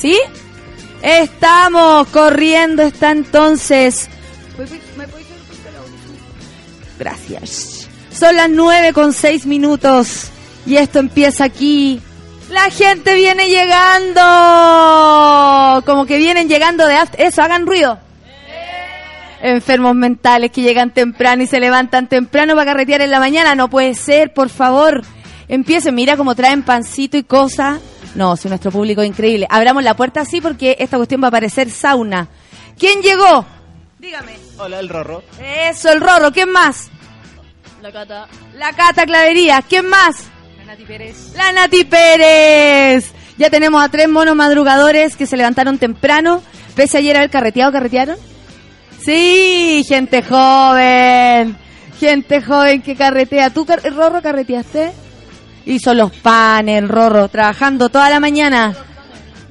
¿Sí? Estamos corriendo, está entonces. Gracias. Son las nueve con seis minutos y esto empieza aquí. La gente viene llegando. Como que vienen llegando de eso, hagan ruido. Enfermos mentales que llegan temprano y se levantan temprano para carretear en la mañana. No puede ser, por favor. Empiecen, mira cómo traen pancito y cosas no, si nuestro público es increíble. Abramos la puerta así porque esta cuestión va a parecer sauna. ¿Quién llegó? Dígame. Hola, el Rorro. Eso, el Rorro. ¿Quién más? La Cata. La Cata Clavería. ¿Quién más? La Nati Pérez. La Nati Pérez. Ya tenemos a tres monos madrugadores que se levantaron temprano. Pese a ayer haber carreteado, ¿carretearon? Sí, gente joven. Gente joven que carretea. ¿Tú, Rorro, carreteaste? Hizo los panes, el rorro, trabajando toda la mañana.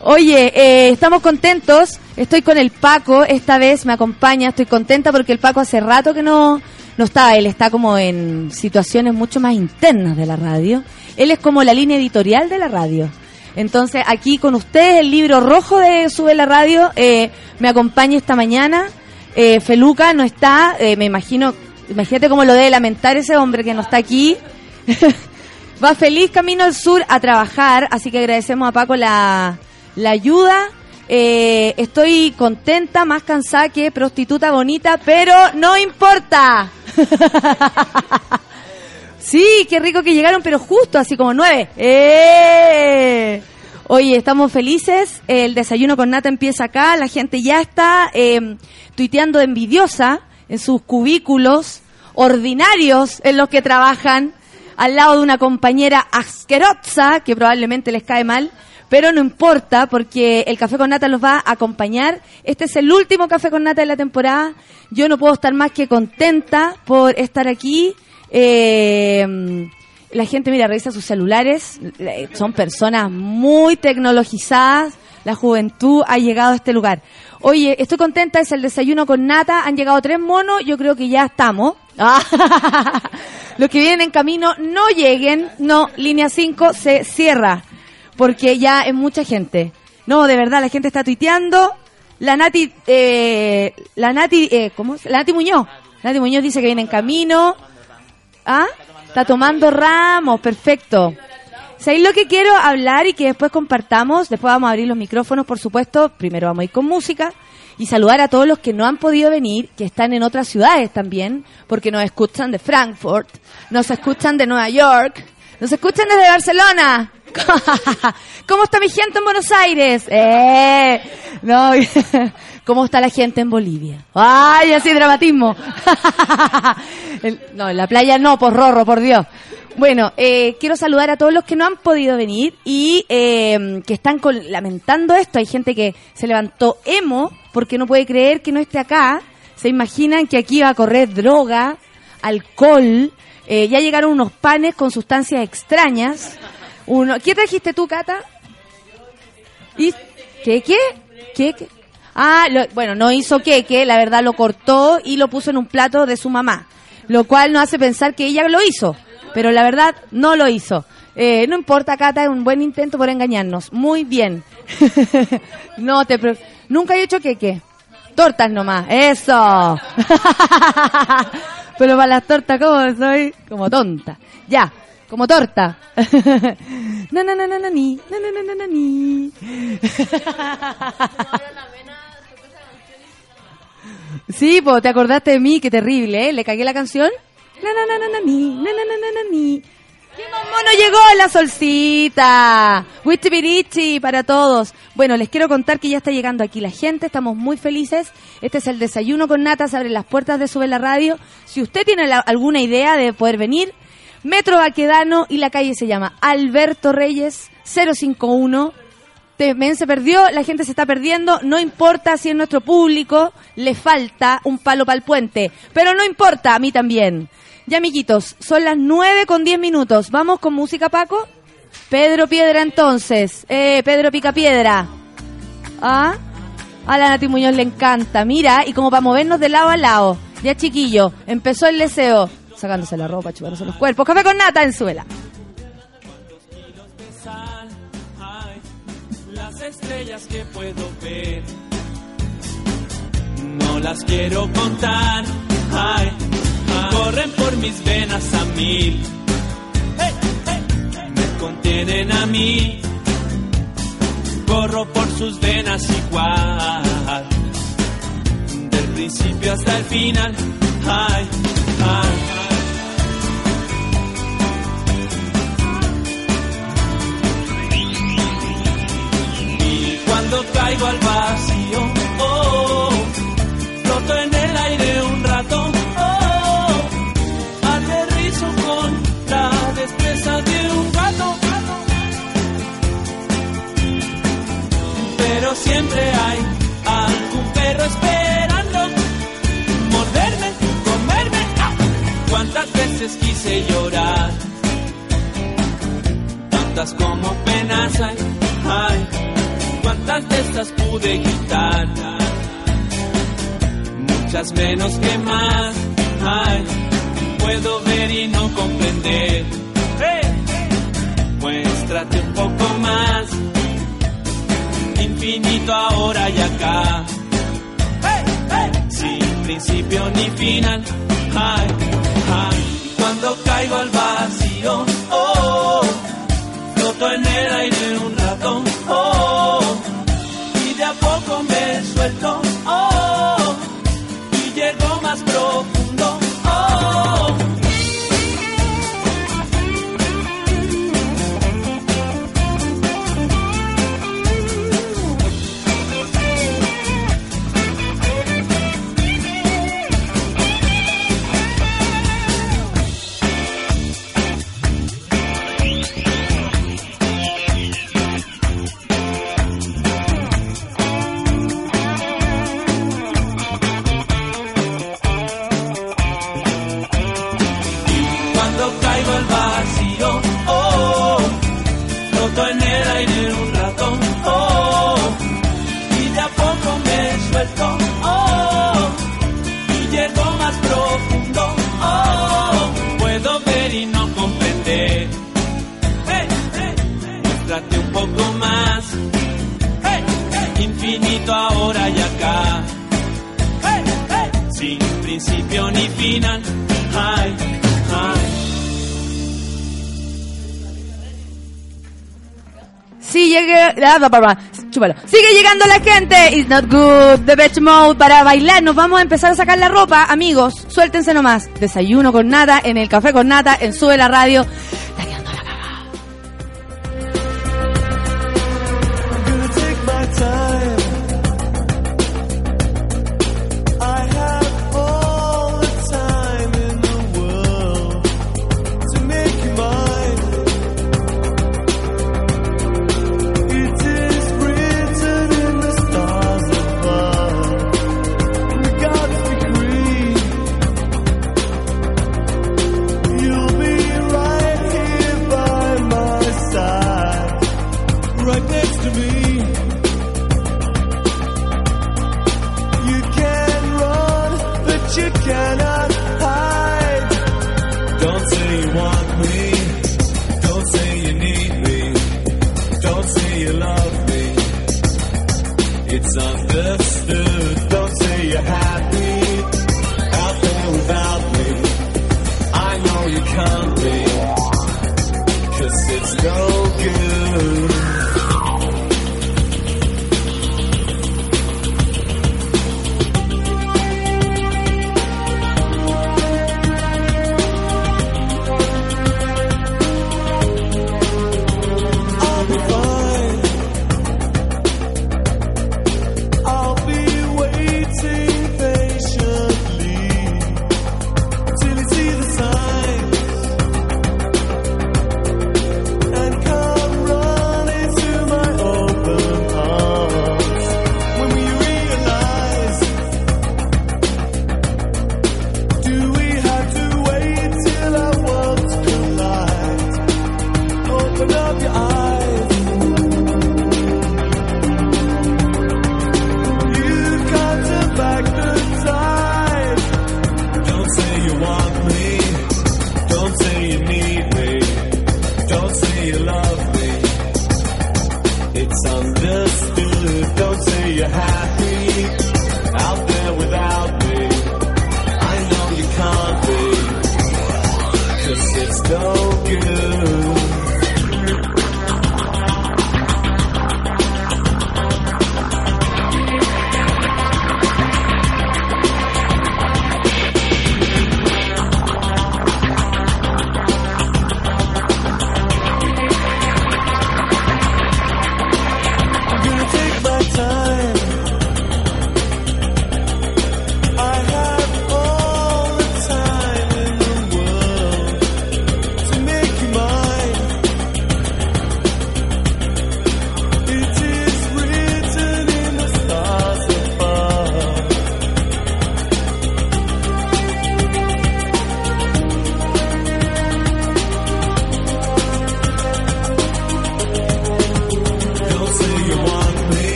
Oye, eh, estamos contentos. Estoy con el Paco, esta vez me acompaña. Estoy contenta porque el Paco hace rato que no, no está. Él está como en situaciones mucho más internas de la radio. Él es como la línea editorial de la radio. Entonces, aquí con ustedes, el libro rojo de Sube la Radio, eh, me acompaña esta mañana. Eh, Feluca no está, me imagino, imagínate cómo lo debe lamentar ese hombre que no está aquí. Va feliz camino al sur a trabajar, así que agradecemos a Paco la, la ayuda. Eh, estoy contenta, más cansada que prostituta bonita, pero no importa. sí, qué rico que llegaron, pero justo, así como nueve. ¡Eh! Oye, estamos felices. El desayuno con nata empieza acá. La gente ya está eh, tuiteando envidiosa en sus cubículos ordinarios en los que trabajan al lado de una compañera asquerosa que probablemente les cae mal, pero no importa porque el café con nata los va a acompañar. Este es el último café con nata de la temporada. Yo no puedo estar más que contenta por estar aquí. Eh, la gente, mira, revisa sus celulares. Son personas muy tecnologizadas. La juventud ha llegado a este lugar. Oye, estoy contenta, es el desayuno con nata. Han llegado tres monos, yo creo que ya estamos. Los que vienen en camino no lleguen, no, línea 5 se cierra, porque ya es mucha gente. No, de verdad, la gente está tuiteando. La Nati, eh, la Nati, eh, ¿cómo? La Nati Muñoz. Nati Muñoz dice que viene en camino. ¿Ah? Está tomando ramos, perfecto. ¿Sabéis lo que quiero hablar y que después compartamos? Después vamos a abrir los micrófonos, por supuesto. Primero vamos a ir con música y saludar a todos los que no han podido venir, que están en otras ciudades también, porque nos escuchan de Frankfurt, nos escuchan de Nueva York, nos escuchan desde Barcelona. ¿Cómo está mi gente en Buenos Aires? Eh, no, ¿Cómo está la gente en Bolivia? ¡Ay, así dramatismo! no, en la playa no, por rorro, por Dios. Bueno, eh, quiero saludar a todos los que no han podido venir y eh, que están lamentando esto. Hay gente que se levantó emo porque no puede creer que no esté acá. Se imaginan que aquí va a correr droga, alcohol. Eh, ya llegaron unos panes con sustancias extrañas. Uno, ¿Qué trajiste tú, Cata? ¿Y qué, qué? ¿Qué, qué? Ah, bueno, no hizo queque, la verdad lo cortó y lo puso en un plato de su mamá, lo cual nos hace pensar que ella lo hizo pero la verdad no lo hizo. Eh, no importa, Cata, es un buen intento por engañarnos. Muy bien. no te Nunca he hecho queque. Tortas nomás. Eso. pero para las tortas, ¿cómo soy? Como tonta. Ya. Como torta. na na na na na ni. Na na na na na ni. sí, pues te acordaste de mí, qué terrible, ¿eh? Le cagué la canción. Na, na, na, na, ni, na, na, na, na, ni. ¡Qué mono llegó la solcita! Wichipirichi para todos. Bueno, les quiero contar que ya está llegando aquí la gente, estamos muy felices. Este es el desayuno con natas, abre las puertas de Sube la Radio. Si usted tiene alguna idea de poder venir, Metro Baquedano y la calle se llama Alberto Reyes 051. Men se perdió, la gente se está perdiendo, no importa si es nuestro público, le falta un palo para el puente, pero no importa, a mí también. Ya, amiguitos, son las nueve con diez minutos. ¿Vamos con música, Paco? Pedro Piedra, entonces. Eh, Pedro Pica Piedra. ¿Ah? A la Nati Muñoz le encanta. Mira, y como para movernos de lado a lado. Ya, chiquillo, empezó el deseo. Sacándose la ropa, chupándose los cuerpos. Café con nata en suela. Las estrellas que puedo ver. No las quiero contar. Ay, corren por mis venas a hey, me contienen a mí. Corro por sus venas igual. Del principio hasta el final. Ay, ay. Cuando caigo al vacío, oh, floto en el hay algún perro esperando morderme, comerme. ¡Ah! ¿Cuántas veces quise llorar? Tantas como penas hay. Ay, cuántas de estas pude quitar. Muchas menos que más. Puedo ver y no comprender. Muéstrate un poco más. Infinito ahora y acá. Sin principio ni final. Ay, ay, cuando caigo al vacío. Final, ay, ay. Sí, llega, ah, pa, pa, pa, chúpalo. Sigue llegando la gente. It's not good. The Beach Mode para bailar. Nos vamos a empezar a sacar la ropa. Amigos, suéltense nomás. Desayuno con nata en el café con nata en Sube la Radio.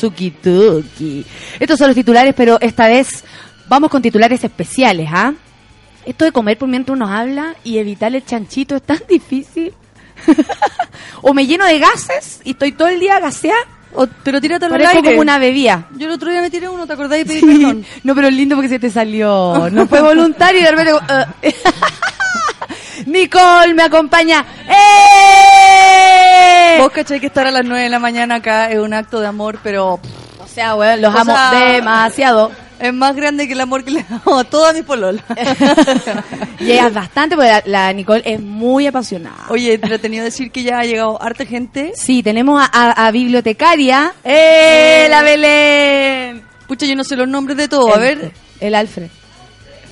Suki Tuki. Estos son los titulares, pero esta vez vamos con titulares especiales, ¿ah? Esto de comer por mientras uno habla y evitar el chanchito es tan difícil. o me lleno de gases y estoy todo el día gaseada, o Pero tírate al parezco aire. como una bebida. Yo el otro día me tiré uno, ¿te acordás? Y pedí Sí. perdón. No, pero es lindo porque se te salió. No fue voluntario y de repente... eh. Nicole me acompaña. ¡Eh! Vos que estar a las 9 de la mañana acá es un acto de amor, pero pff, O sea, weón, los O amo sea- demasiado. es más grande que el amor que le damos a todas mis pololas. Y ella es bastante, porque la, la Nicole es muy apasionada. Oye, entretenido decir que ya ha llegado harta gente. Sí, tenemos a, a- a bibliotecaria. ¡Eh! ¡La Belén! Pucha, yo no sé los nombres de todos. A ver, El Alfred.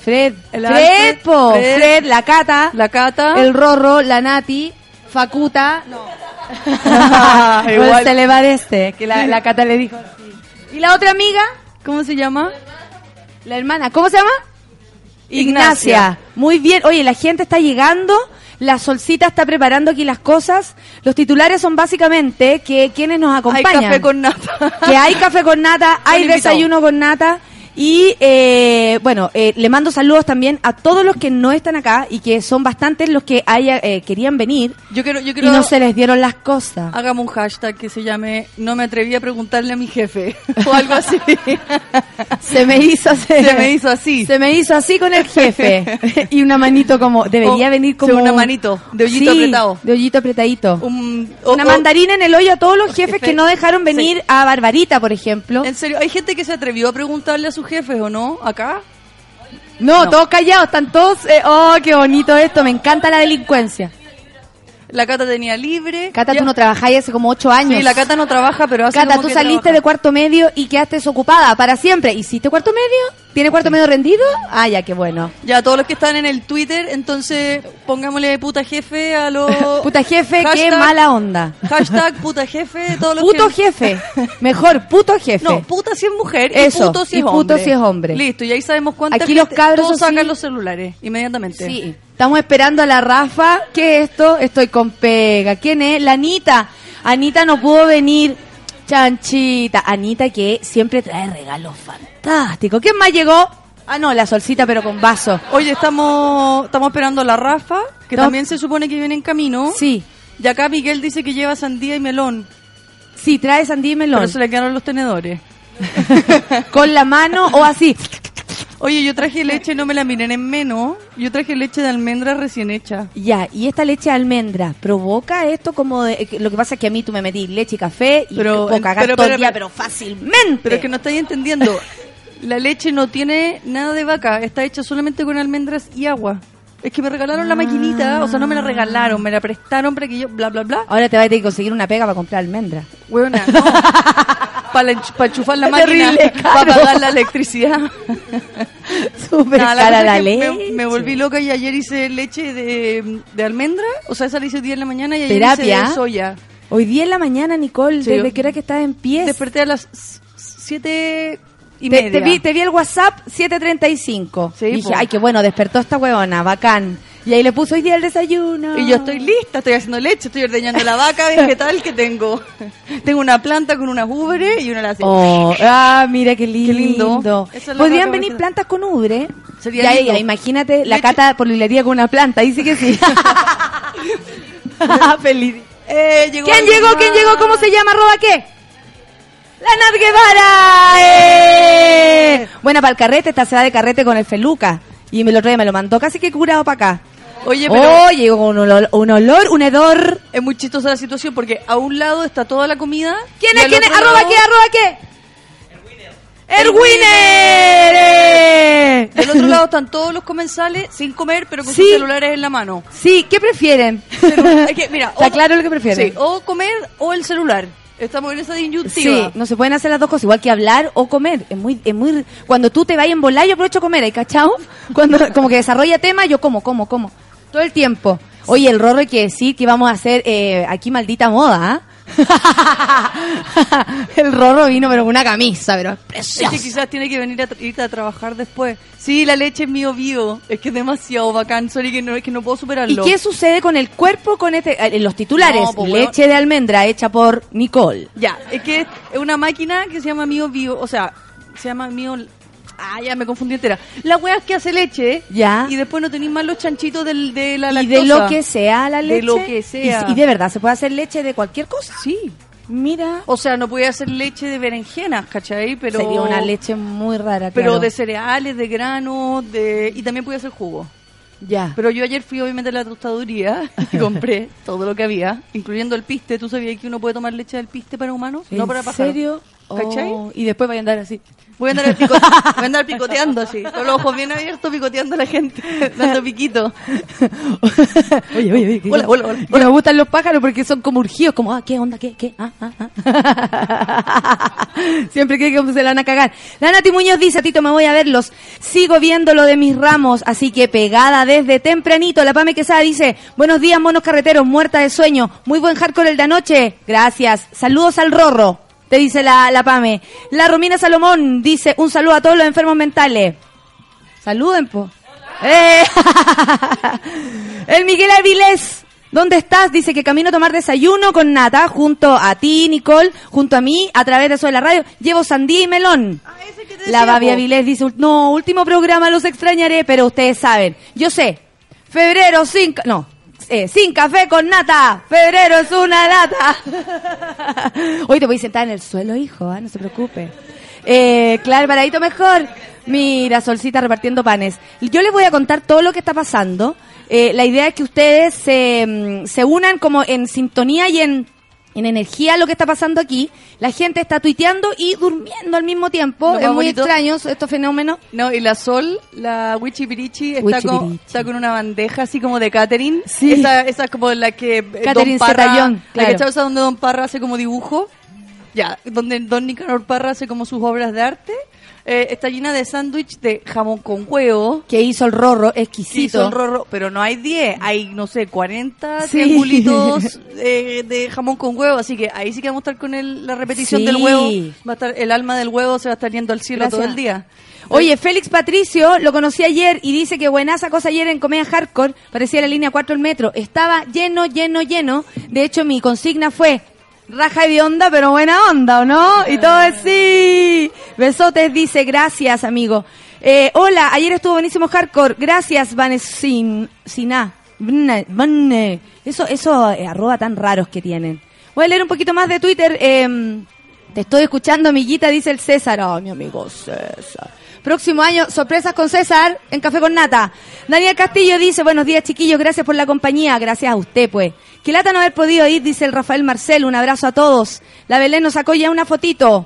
Fred. El Fred, Alfred, po. Fred. Fred, la Cata. la Cata. El Rorro, la Nati. Facuta. No. Igual. se le va de este, que la, la Cata le dijo. ¿Y la otra amiga? ¿Cómo se llama? La hermana. ¿Cómo se llama? Ignacia. Muy bien. Oye, la gente está llegando. La Solcita está preparando aquí las cosas. Los titulares son básicamente que quienes nos Hay acompañan. café con nata. que hay café con nata, hay desayuno con nata. Y eh, bueno, eh, le mando saludos también a todos los que no están acá y que son bastantes los que haya, eh, querían venir Yo quiero, yo y no se les dieron las cosas. hagamos un hashtag que se llame No me atreví a preguntarle a mi jefe o algo así. Se me hizo así. Se me hizo así. Se me hizo así con el jefe. y una manito como, debería O- venir como... una manito, de hoyito Sí, apretado. De hoyito apretadito. Un- o- una o- mandarina en el hoyo a todos los jefes Jefe. que no dejaron venir Sí. a Barbarita, por ejemplo. En serio, hay gente que se atrevió a preguntarle a sus jefes o no, acá. No, No. todos callados, están todos... eh, oh, qué bonito esto, me encanta la delincuencia. La Cata tenía libre. Cata, Ya- tú no trabajáis hace como ocho años. Sí, la Cata no trabaja, pero hace Cata, como tú que saliste trabaja. de cuarto medio y quedaste desocupada para siempre. ¿Hiciste cuarto medio? ¿Tiene cuarto medio rendido? Ah, ya, qué bueno. Ya, todos los que están en el Twitter, entonces pongámosle puta jefe a los... Puta jefe, qué mala onda. Hashtag puta jefe, todos los Puto que... jefe. Mejor, puto jefe. No, puta si es mujer Eso, y puto si y es puto hombre. si es hombre. Listo, y ahí sabemos cuánta Aquí los cabros, Todos sí. sacan los celulares, inmediatamente. Sí. Estamos esperando a la Rafa. ¿Qué es esto? Estoy con pega. ¿Quién es? La Anita. Anita no pudo venir. Chanchita. Anita que siempre trae regalos fantásticos. ¿Quién más llegó? Ah, no, la solcita, pero con vaso. Oye, estamos, estamos esperando a la Rafa, que Estamos- también se supone que viene en camino. Sí. Y acá Miguel dice que lleva sandía y melón, Sí, trae sandía y melón. pero se le quedaron los tenedores. Con la mano o así. Oye, yo traje leche, no me la miren en menos. Yo traje leche de almendra recién hecha. Ya, y esta leche de almendra, ¿provoca esto como de, que- lo que pasa es que a mí tú me metí leche y café y Pero, puedo cagar pero, todo pero, el día, pero- fácilmente. Pero es que no estáis entendiendo. La leche no tiene nada de vaca, está hecha solamente con almendras y agua. Es que me regalaron la maquinita, o sea, no me la regalaron, me la prestaron para que yo, bla, bla, bla. Ahora te vas a tener que conseguir una pega para comprar almendra. Huevona, no. Para enchufar la máquina, para pagar la electricidad. Súper cara la que me, leche. me volví loca y ayer hice leche de, de almendra, o sea, esa la hice hoy día en la mañana y ayer Terapia. hice de soya. Hoy día en la mañana, Nicole, Sí. ¿desde qué hora que estás en pie? Desperté a las s- siete y te, media. te vi, te vi el WhatsApp 735. Sí, dije, po. ay, qué bueno, despertó esta huevona, bacán. Y ahí le puso hoy día el desayuno. Y yo estoy lista, estoy haciendo leche, estoy ordeñando la vaca vegetal que tengo. tengo una planta con unas ubres y una la Oh, ah, mira qué lindo. lindo. Es la Podrían venir plantas con ubre. Sería ya, lindo. ya, imagínate la cata por lilería con una planta. Sí que sí. Feliz. Eh, llegó ¿Quién llegó? más. ¿Quién llegó? ¿Cómo se llama? ¿Arroba qué? ¡La Nat Guevara! ¡Eh! Buena para el carrete, esta se da de carrete con el feluca. Y me lo trae, me lo mandó casi que curado para acá. Oye, pero con un olor, un olor, un hedor. es muy chistosa la situación porque a un lado está toda la comida. ¿Quién es? ¿Quién es? otro ¿Arroba qué? ¿Arroba qué? ¡Erwiner! ¡Eh! Del otro lado están todos los comensales sin comer, pero con Sí. sus celulares en la mano. Sí, ¿qué prefieren? Es que, mira, Está claro lo que prefieren. Sí, o comer o el celular. Estamos en esa disyuntiva. Sí, no se pueden hacer las dos cosas, igual que hablar o comer. Es muy, es muy, cuando tú te vayas en volar, yo aprovecho comer, ¿hay cachao? Cuando, como que desarrolla tema, yo como, como, como. Todo el tiempo. Oye, el rorro hay que decir que vamos a hacer eh, aquí maldita moda, ¿ah? el rorro vino pero con una camisa, pero es Es precioso. que quizás tiene que venir a, irte a trabajar después. Sí, la leche es mío vivo. Es que es demasiado bacán. Sorry que no, es que no puedo ¿Y superarlo. qué sucede con el cuerpo con este, eh, en los titulares? No, pues, bueno. Leche de almendra hecha por Nicole. Ya, es que es una máquina que se llama mío vivo. O sea, se llama mío... Ah, ya me confundí entera. La wea es que hace leche. Ya. Y después no tenéis más los chanchitos del, de la Y lactosa. de lo que sea la De leche. lo que sea. Y, y de verdad, ¿se puede hacer leche de cualquier cosa? Sí. Mira. O sea, no puede hacer leche de berenjenas, ¿cachai? Pero... Sería una leche muy rara, Pero claro. de cereales, de granos, de... y también puede hacer jugo. Ya. Pero yo ayer fui obviamente a la tostaduría y compré todo lo que había, incluyendo el piste. ¿Tú sabías que uno puede tomar leche del piste para humanos? No para ¿En pájaros. serio? ¿Cachai? Oh, y después voy a andar así. Voy a, andar pico- voy a andar picoteando así, con los ojos bien abiertos, picoteando a la gente, dando piquito. oye, oye, oye. Hola, hola, hola, Me gustan los pájaros porque son como urgidos, como, ah, ¿qué onda? ¿Qué? ¿Qué? Ah, ah, ah. Siempre cree que se la van a cagar. La Nati Muñoz dice, Tito, me voy a verlos. Sigo viendo lo de mis ramos, así que pegada desde tempranito. La Pame Quesada dice, buenos días, monos carreteros, muerta de sueño. Muy buen hardcore el de anoche. Gracias. Saludos al Rorro, te dice la, la Pame. La Romina Salomón dice, un saludo a todos los enfermos mentales. Saluden, po. ¡Eh! El Miguel Avilés. ¿Dónde estás? Dice que camino a tomar desayuno con Nata, junto a ti, Nicole, junto a mí, a través de eso de la radio. Llevo sandía y melón. La Babi Avilés dice, no, último programa, los extrañaré, pero ustedes saben. Yo sé, febrero sin... ca- No, eh, sin café con nata. Febrero es una lata. Hoy te voy a sentar en el suelo, hijo, ah, no se preocupe. Eh, claro, paradito mejor. Mira, Solcita repartiendo panes. Yo les voy a contar todo lo que está pasando. Eh, la idea es que ustedes se, mm, se unan como en sintonía y en, en energía lo que está pasando aquí. La gente está tuiteando y durmiendo al mismo tiempo. Lo es muy bonito- extraño estos fenómenos. No, y la Sol, la Wichipirichi, está, con, está con una bandeja así como de catering. Sí. Esa, esa es como la que eh, Catherine Don Parra, la claro. que está donde Don Parra hace como dibujo. Ya, donde Don Nicanor Parra hace como sus obras de arte. Eh, está llena de sándwich de jamón con huevo. Que hizo el rorro, que exquisito. hizo el rorro, pero no hay 10, hay, no sé, 40 Sí. triangulitos eh, de jamón con huevo, así que ahí sí que vamos a estar con el- la repetición Sí. del huevo. Va a estar, el alma del huevo se va a estar yendo al cielo Gracias. todo el día. Oye, Félix Patricio lo conocí ayer y dice que buenaza cosa ayer en Comedia Hardcore, parecía la línea 4 del metro. Estaba lleno, lleno, lleno. De hecho, mi consigna fue raja de onda, pero buena onda, ¿o no? Y todo es sí. Besotes dice, gracias, amigo. Eh, hola, ayer estuvo buenísimo Hardcore. Gracias, Vanesin, Vne. Eso, eso, eh, arroba tan raros que tienen. Voy a leer un poquito más de Twitter. eh, te estoy escuchando, amiguita, dice el César. Oh, mi amigo César. Próximo año, sorpresas con César en Café con Nata. Daniel Castillo dice, buenos días chiquillos, gracias por la compañía, gracias a usted pues. Que lata no haber podido ir, dice el Rafael Marcel, un abrazo a todos. La Belén nos sacó ya una fotito.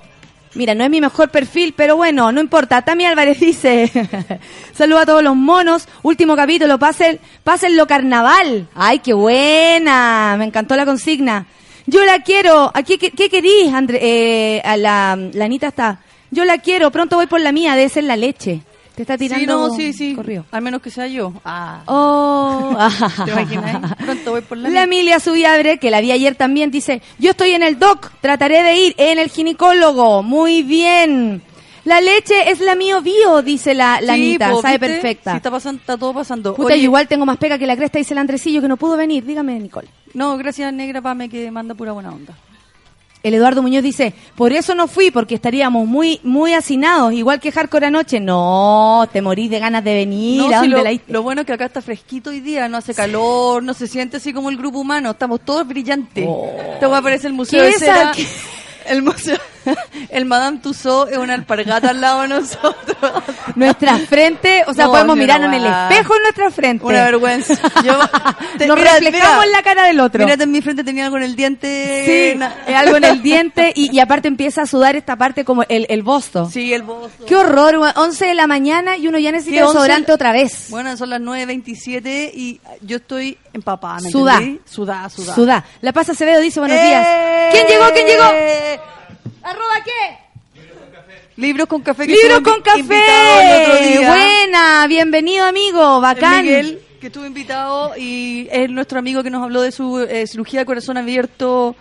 Mira, no es mi mejor perfil, pero bueno, no importa. Tami Álvarez dice, saludo a todos los monos. Último capítulo, pasen, pásenlo carnaval. Ay, qué buena, me encantó la consigna. Yo la quiero. ¿A qué, qué, qué querís, André? Eh, a la, la Anita está. Yo la quiero. Pronto voy por la mía. Debe ser la leche. Te está Sí, tirando. no, sí, sí. Corrido. Al menos que sea yo. Ah. Oh. ¿Te imaginas? Pronto voy por la, La Emilia Subiabre, que la vi ayer también, dice, yo estoy en el doc, trataré de ir en el ginecólogo. Muy bien. La leche es la mío bio, dice la, la Sí, Anita, po, sabe ¿viste? perfecta. Sí, está, pasando, está todo pasando. Puta, Oye, yo igual tengo más pega que la cresta, dice el Andresillo, que no pudo venir. Dígame, Nicole. No, gracias Negra Pame que manda pura buena onda. El Eduardo Muñoz dice, por eso no fui, porque estaríamos muy muy hacinados, igual que Hardcore anoche. No, te morís de ganas de venir. No, ¿A sí, dónde lo, la diste? lo bueno es que acá está fresquito hoy día, no hace calor, no se siente así como el grupo humano, estamos todos brillantes. Te va a aparecer el museo ¿Qué de cera. El museo, el Madame Tussauds es una alpargata al lado de nosotros. Nuestra frente, o sea, No, podemos sí, mirarnos en el espejo en nuestra frente. Una vergüenza. Yo, te- Nos mira, reflejamos mira, en la cara del otro. Mírate en mi frente, tenía algo en el diente. Sí, algo en el diente y, y aparte empieza a sudar esta parte como el, el bosto. Sí, el bozo. Qué horror, weón. 11 de la mañana y uno ya necesita ¿Qué, 11? desodorante otra vez. Bueno, son las 9.27 y yo estoy empapada, ¿me Sudá. Sudá, sudá. Sudá. La Paz Acevedo dice buenos ¡Eh! días. ¿Quién llegó? ¿Quién llegó? ¿Arroba qué? Libros con café. que Libro estuvo con invitado el otro café. Buena, bienvenido amigo, El bacán. Miguel, que estuvo invitado y es nuestro amigo que nos habló de su eh, cirugía de corazón abierto.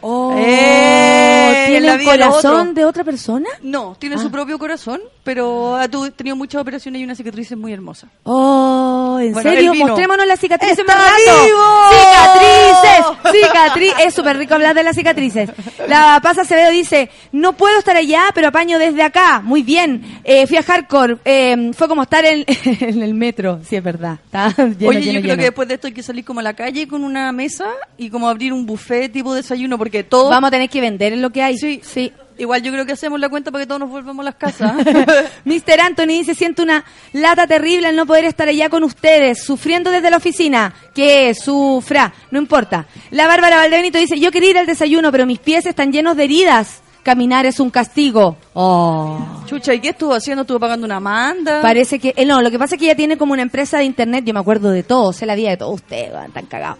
Oh, Eh, ¿Tiene los corazón de otra persona? No, tiene Ah. su propio corazón, pero ha tenido muchas operaciones y una cicatriz muy hermosa. Oh, ¿en Bueno, serio? Mostrémonos las cicatrices ¡Está más rato. vivo! ¡Cicatrices! Cicatriz. Es súper rico hablar de las cicatrices. La Paz Acevedo dice, no puedo estar allá, pero apaño desde acá. Muy bien. Eh, fui a Hardcore. Eh, fue como estar en, en el metro. Sí, es verdad. Está lleno, Oye, lleno, yo creo lleno. que después de esto hay que salir como a la calle con una mesa y como abrir un buffet tipo desayuno, porque todo... Vamos a tener que vender en lo que hay. Sí, sí. Igual yo creo que hacemos la cuenta para que todos nos volvamos a las casas. Mr. Anthony dice, siento una lata terrible al no poder estar allá con ustedes, sufriendo desde la oficina. Que sufra, no importa. La Bárbara Valdebenito dice, yo quería ir al desayuno, pero mis pies están llenos de heridas. Caminar es un castigo. Oh. Chucha, ¿y qué estuvo haciendo? ¿Estuvo pagando una manda? Parece que, eh, no, lo que pasa es que ella tiene como una empresa de internet, yo me acuerdo de todo, sé la vida de todos ustedes, weón, tan cagados.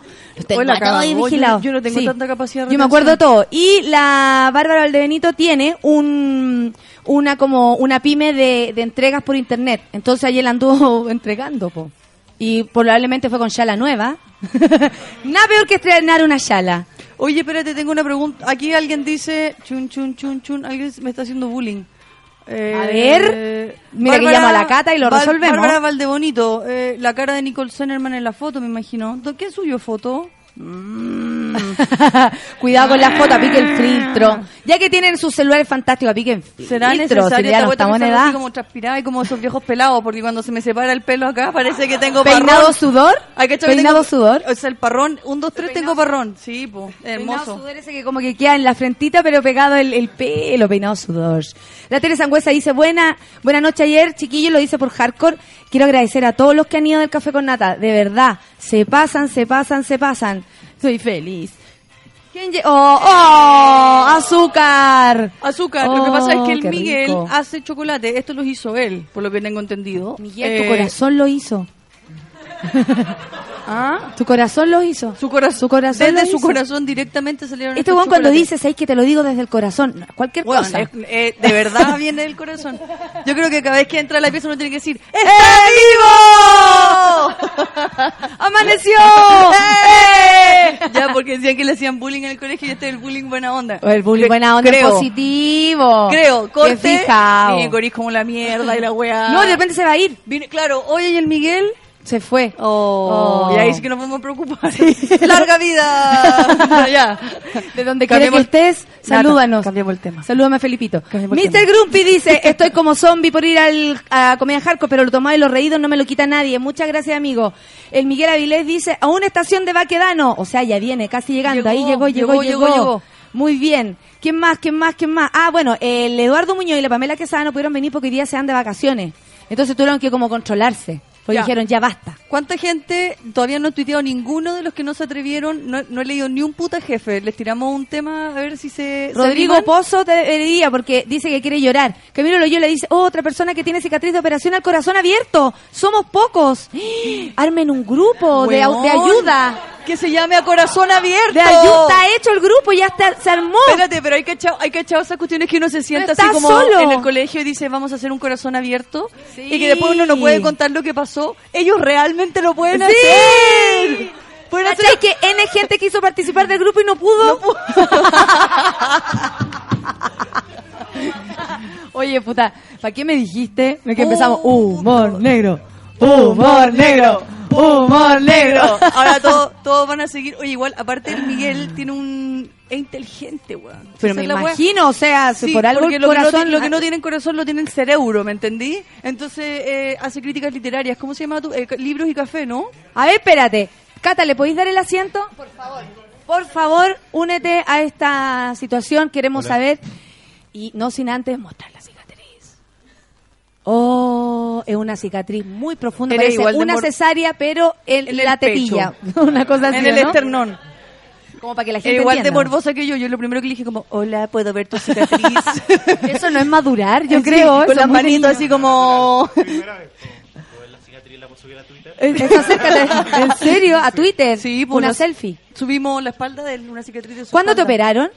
Cagó, yo- vigilados. yo no tengo tanta capacidad de Yo me acuerdo de todo. Y la Bárbara Valdebenito tiene un, una como, una pyme de, de entregas por internet. Entonces ayer la anduvo entregando, po. Y probablemente fue con Shala nueva. Nada peor que estrenar una Shala. Oye, espérate, tengo una pregunta. Aquí alguien dice, chun, chun, chun, chun, alguien me está haciendo bullying. Eh, A ver, mira que llamo a la Cata y lo Val- resolvemos. Bárbara Valdebonito, eh, la cara de Nicole Sonnerman en la foto, me imagino. ¿Do- ¿Quién subió foto? Mm. Cuidado con la foto, aplique el filtro. Ya que tienen sus celulares fantásticos, apliquen ¿Será filtro. necesario si ya esta no estamos en empezar así edad. como transpirada y como esos viejos pelados? Porque cuando se me separa el pelo acá parece que tengo ¿Peinado parrón. sudor? Hay que ¿Peinado tengo- sudor? O sea, el parrón, un, dos, tres, tengo parrón. Sí, pues, Peinado hermoso. sudor ese que como que queda en la frentita, pero pegado el, el pelo, peinado sudor. La Teresa Sangüesa dice, buena, buena noche ayer, chiquillos, lo dice por hardcore. Quiero agradecer a todos los que han ido del café con nata. De verdad, se pasan, se pasan, se pasan. Soy feliz. ¿Quién oh, oh, azúcar. Azúcar, lo que pasa es Oh, que el qué Miguel rico. hace chocolate. Esto lo hizo él, por lo que tengo entendido. Miguel, Eh, tu corazón lo hizo. ¿Ah? Tu corazón lo hizo. Su corazón. Su corazón Desde su hizo. corazón directamente salieron Este weón cuando chocolates. dice, ¿sabes que te lo digo desde el corazón? Cualquier Bueno, cosa. eh, de verdad viene del corazón. Yo creo que cada vez que entra a la pieza uno tiene que decir ¡Eh, ¡Está vivo! ¡Amaneció! ¡Eh! Ya, porque decían que le hacían bullying en el colegio y este es el bullying buena onda. O el bullying Cre- buena onda creo, positivo. Creo, corte. Y Coris como la mierda y la weá. No, de repente se va a ir. Claro, oye, ¿y el Miguel? Se fue. Oh, Oh. y ahí sí que nos podemos preocupar. ¡Larga vida! ya. De donde quiera que estés, salúdanos. cambiemos el tema. Salúdame a Felipito. Mr. Grumpy dice, estoy como zombie por ir al, a comer hardcore, pero lo tomado y lo reído no me lo quita nadie. Muchas gracias, amigo. El Miguel Avilés dice, a una estación de Baquedano. O sea, ya viene, casi llegando. Llegó, Ahí llegó, llegó, llegó, llegó, llegó, llegó. Muy bien. ¿Quién más, quién más, quién más? Ah, bueno, el Eduardo Muñoz y la Pamela Quesada no pudieron venir porque hoy día se dan de vacaciones. Entonces tuvieron que como controlarse. Porque Ya. dijeron, ya basta. ¿Cuánta gente todavía no ha tuiteado ninguno de los que no se atrevieron? No, no he leído ni un puta jefe. Les tiramos un tema a ver si se. Rodrigo. Pozo te diría porque dice que quiere llorar. Camilo Loyola dice, oh, otra persona que tiene cicatriz de operación al corazón abierto. Somos pocos. Armen un grupo de, ayuda. Que se llame a corazón abierto. De ayuda está hecho el grupo, ya está, se armó. Espérate, pero hay que echar, hay que echar esas cuestiones que uno se sienta así como solo. en el colegio y dice vamos a hacer un corazón abierto Sí. y que después uno no puede contar lo que pasó. Ellos realmente lo pueden Sí. hacer. Pueden hacer ¿Cachai que N gente quiso participar del grupo y no pudo? Oye, puta, ¿para qué me dijiste? Que empezamos, humor negro, humor negro, humor negro. Ahora todos todos van a seguir. Oye, igual, aparte el Miguel tiene un... Es inteligente, weón. Pero me imagino, o sea, si Sí, por algo porque el lo, que no lo que no tienen corazón lo tiene el cerebro, ¿me entendí? Entonces eh, hace críticas literarias. ¿Cómo se llama tu? eh, libros y café, ¿no? A ver, espérate. Cata, ¿le podéis dar el asiento? Por favor. Por favor, únete a esta situación. Queremos saber. Y no sin antes mostrar la cicatriz. Oh, es una cicatriz muy profunda. Parece igual de una mor- cesárea, pero en, la tetilla. una cosa así, en el ¿no? esternón. Como para que la gente igual de entienda. morbosa que yo. Yo lo primero que le dije como, hola, ¿puedo ver tu cicatriz? Eso no es madurar, yo Sí, creo. Con las manitos así como... Acércate. ¿En serio? ¿A Twitter? Sí, pues Una selfie. Subimos la espalda de una cicatriz de su ¿Cuándo te operaron?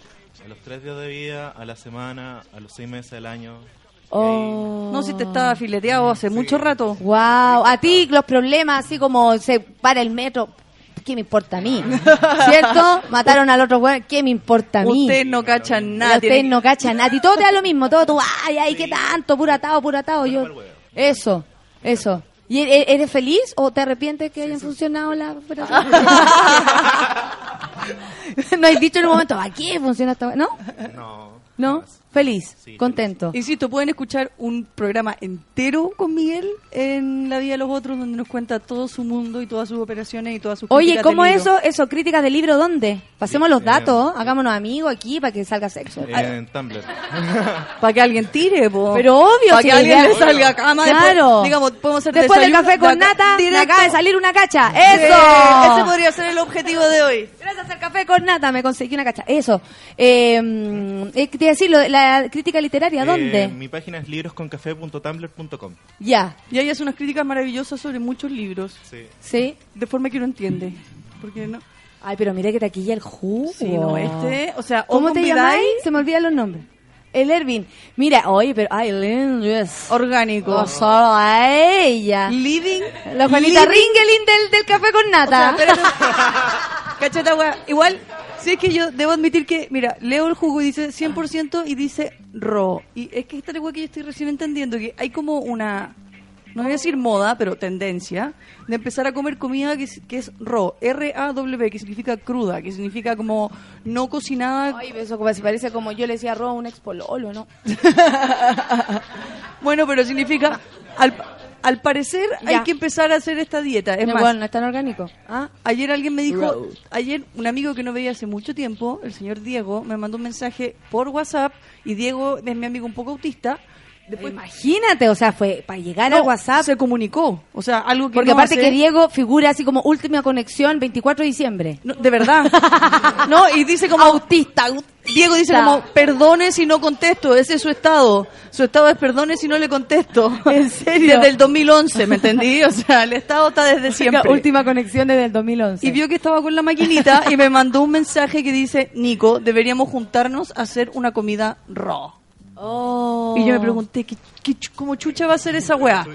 A los tres días de vida, a la semana, a los seis meses del año. Oh. No, si te estaba fileteado hace mucho rato. Wow, a ti los problemas así como se para el metro, ¿qué me importa a mí? ¿Cierto? Mataron al otro güey, ¿qué me importa a mí? Ustedes no cachan nada. Ustedes no cachan nada. Y todo te da lo mismo, todo tú, ay, ay, qué tanto, pura atado, pura atado. Yo, eso, eso. ¿Y e- e- eres feliz o te arrepientes que hayan funcionado la operación? no has dicho en un momento, ¿a qué funciona esta? ¿No? No. ¿No? Feliz, Sí, contento. Insisto, pueden escuchar un programa entero con Miguel en La Vida de los Otros, donde nos cuenta todo su mundo y todas sus operaciones y todas sus Oye, críticas de ¿cómo libro. eso? Eso, críticas de libro, ¿dónde? Pasemos los Eh, datos, hagámonos amigos aquí para que salga sexo. En Tumblr. Para que alguien tire, po. Pero obvio, Para si que la alguien idea- le salga a cama. Claro. Después, digamos, podemos hacer Después del café con nata, me acaba de salir una cacha. Sí, ¡Eso! Ese podría ser el objetivo de hoy. Gracias al café con nata me conseguí una cacha. Eso. Eh, mm, eh, te decir, de la crítica literaria, ¿dónde? Eh, mi página es librosconcafe.tumblr.com. Ya. Y ella hace unas críticas maravillosas sobre muchos libros, Sí. ¿Sí? de forma que uno entiende. Porque no. Ay, pero mire que taquilla el jugo. Sí, no, este, o sea, ¿Cómo te llamáis? Se me olvidan los nombres. El Ervin. Mira, oye, pero... Ay, Lynn, yes. Orgánico. Oh, solo a ella. Living. La Juanita living- Ringelin del, del café con O sea, nata. espérate. Cacheta, wea. Igual, sí es que yo debo admitir que, mira, leo el jugo y dice 100% y dice ro. Y es que esta wea que yo estoy recién entendiendo, que hay como una, no voy a decir moda, pero tendencia, de empezar a comer comida que es, que es ro, R-A-W, que significa cruda, que significa como no cocinada. Ay, eso como se parece como yo le decía arroz a un expololo, ¿no? Bueno, pero significa, al, al parecer hay que empezar a hacer esta dieta. Es No, más, bueno, no es tan orgánico. Ah, ayer alguien me dijo, Road. ayer un amigo que no veía hace mucho tiempo, el señor Diego, me mandó un mensaje por WhatsApp y Diego es mi amigo un poco autista. Después Imagínate, o sea, fue para llegar no, al WhatsApp. se comunicó, o sea, algo que Porque no aparte hace- que Diego figura así como última conexión 24 de diciembre. no, de verdad, no y dice como Autista, Diego dice como perdone si no contesto, ese es su estado, su estado es perdone si no le contesto. ¿En serio? Desde el 2011, ¿me entendí? O sea, el estado está desde siempre. última conexión desde el 2011. Y vio que estaba con la maquinita y me mandó un mensaje que dice, Nico, deberíamos juntarnos a hacer una comida raw. Oh. Y yo me pregunté, ¿qué, qué ¿cómo chucha va a ser esa weá?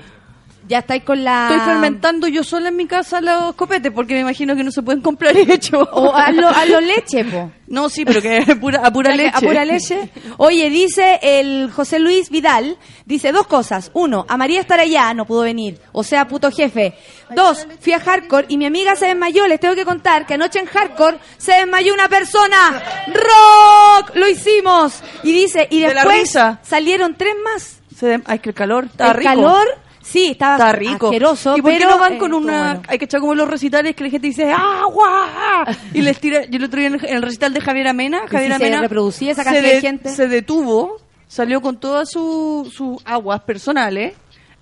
Ya estáis con la... Estoy fermentando yo sola en mi casa los copetes porque me imagino que no se pueden comprar hechos. O hazlo, hazlo leche, po. No, sí, pero que pura, a pura leche. A pura leche. Oye, dice el José Luis Vidal, dice dos cosas. Uno, a María estar allá, no pudo venir. O sea, puto jefe. Dos, fui a Hardcore y mi amiga se desmayó. Les tengo que contar que anoche en Hardcore se desmayó una persona. ¡Rock! Lo hicimos. Y dice, y después salieron tres más. Se Ay, que el calor está el rico. calor, sí, estaba Está rico. asqueroso. ¿Y por qué pero, no van eh, con estuvo una... bueno. Hay que echar como los recitales que la gente dice ¡agua! Y les tira... Yo el otro día en el, recital de Javier Amena, Javier si se Amena... reproducía esa se cantidad de gente. Se detuvo, salió con todas su- sus aguas personales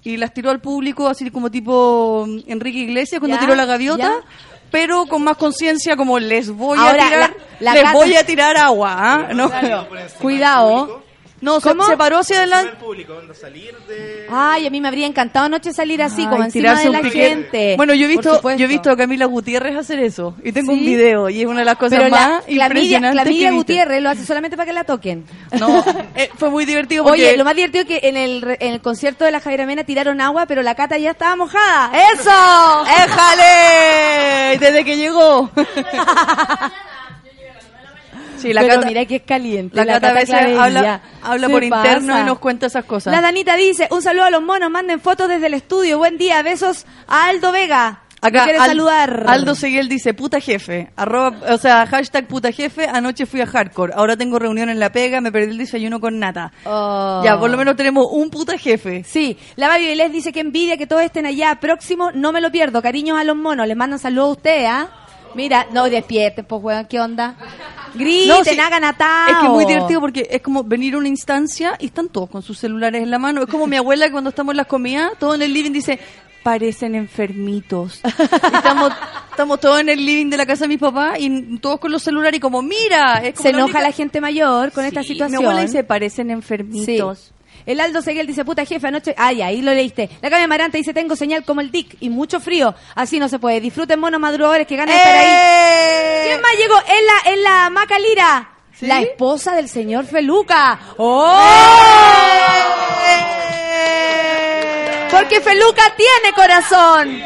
y las tiró al público así como tipo mm, Enrique Iglesias cuando Ya, tiró la gaviota. ya. Pero con más conciencia, como les voy Ahora, a tirar, la- la les voy a tirar agua, ¿ah? ¿no? Cuidado. No, ¿Cómo? se paró hacia adelante. del público, onda, salir de... Ay, a mí me habría encantado anoche salir así, Ay, como encima de la piquete. gente. Bueno, yo he visto, yo he visto a Camila Gutiérrez hacer eso y tengo un video y es una de las cosas Pero la, más Clamidia, impresionantes visto. Gutiérrez lo hace solamente para que la toquen. No, eh, fue muy divertido porque Oye, lo más divertido es que en el, re- en el concierto de la Javiera Mena tiraron agua, pero la cata ya estaba mojada. ¡Eso! ¡Éjale! Desde que llegó. Sí, la Pero Cata, mira que es caliente. la Cata a veces Clavería. habla, por interno y nos cuenta esas cosas. La Danita dice, un saludo a los monos, manden fotos desde el estudio. Buen día, besos a Aldo Vega. Acá ¿Me quiere Al- saludar? Aldo Seguel dice, puta jefe, arroba, o sea, hashtag puta jefe, anoche fui a hardcore, ahora tengo reunión en la pega, me perdí el desayuno con nata. Oh. Ya, por lo menos tenemos un puta jefe. Sí, la Babi Vilés dice que envidia que todos estén allá próximo, no me lo pierdo. Cariños a los monos, les mandan saludos a usted, ¿ah? Mira, no despierten, pues, weón, ¿qué onda? Griten, No, sí, hagan atado. Es que es muy divertido porque es como venir a una instancia y están todos con sus celulares en la mano. Es como mi abuela que cuando estamos en las comidas, todo en el living dice, parecen enfermitos. Estamos, estamos todos en el living de la casa de mis papás y todos con los celulares y como, mira, es como Se la enoja única- la gente mayor con esta situación. Mi abuela dice, parecen Sí. El Aldo Seguel dice, puta jefe, anoche... Ay, ahí lo leíste. La Cami Amarante dice, tengo señal como el Dick y mucho frío. Así no se puede. Disfruten monos madrugadores que ganan de estar ahí. ¡Eh! ¿Quién más llegó? Es la, es la Maca Lira. ¿Sí? La esposa del señor Feluca. ¡Oh! ¡Eh! Porque Feluca tiene corazón.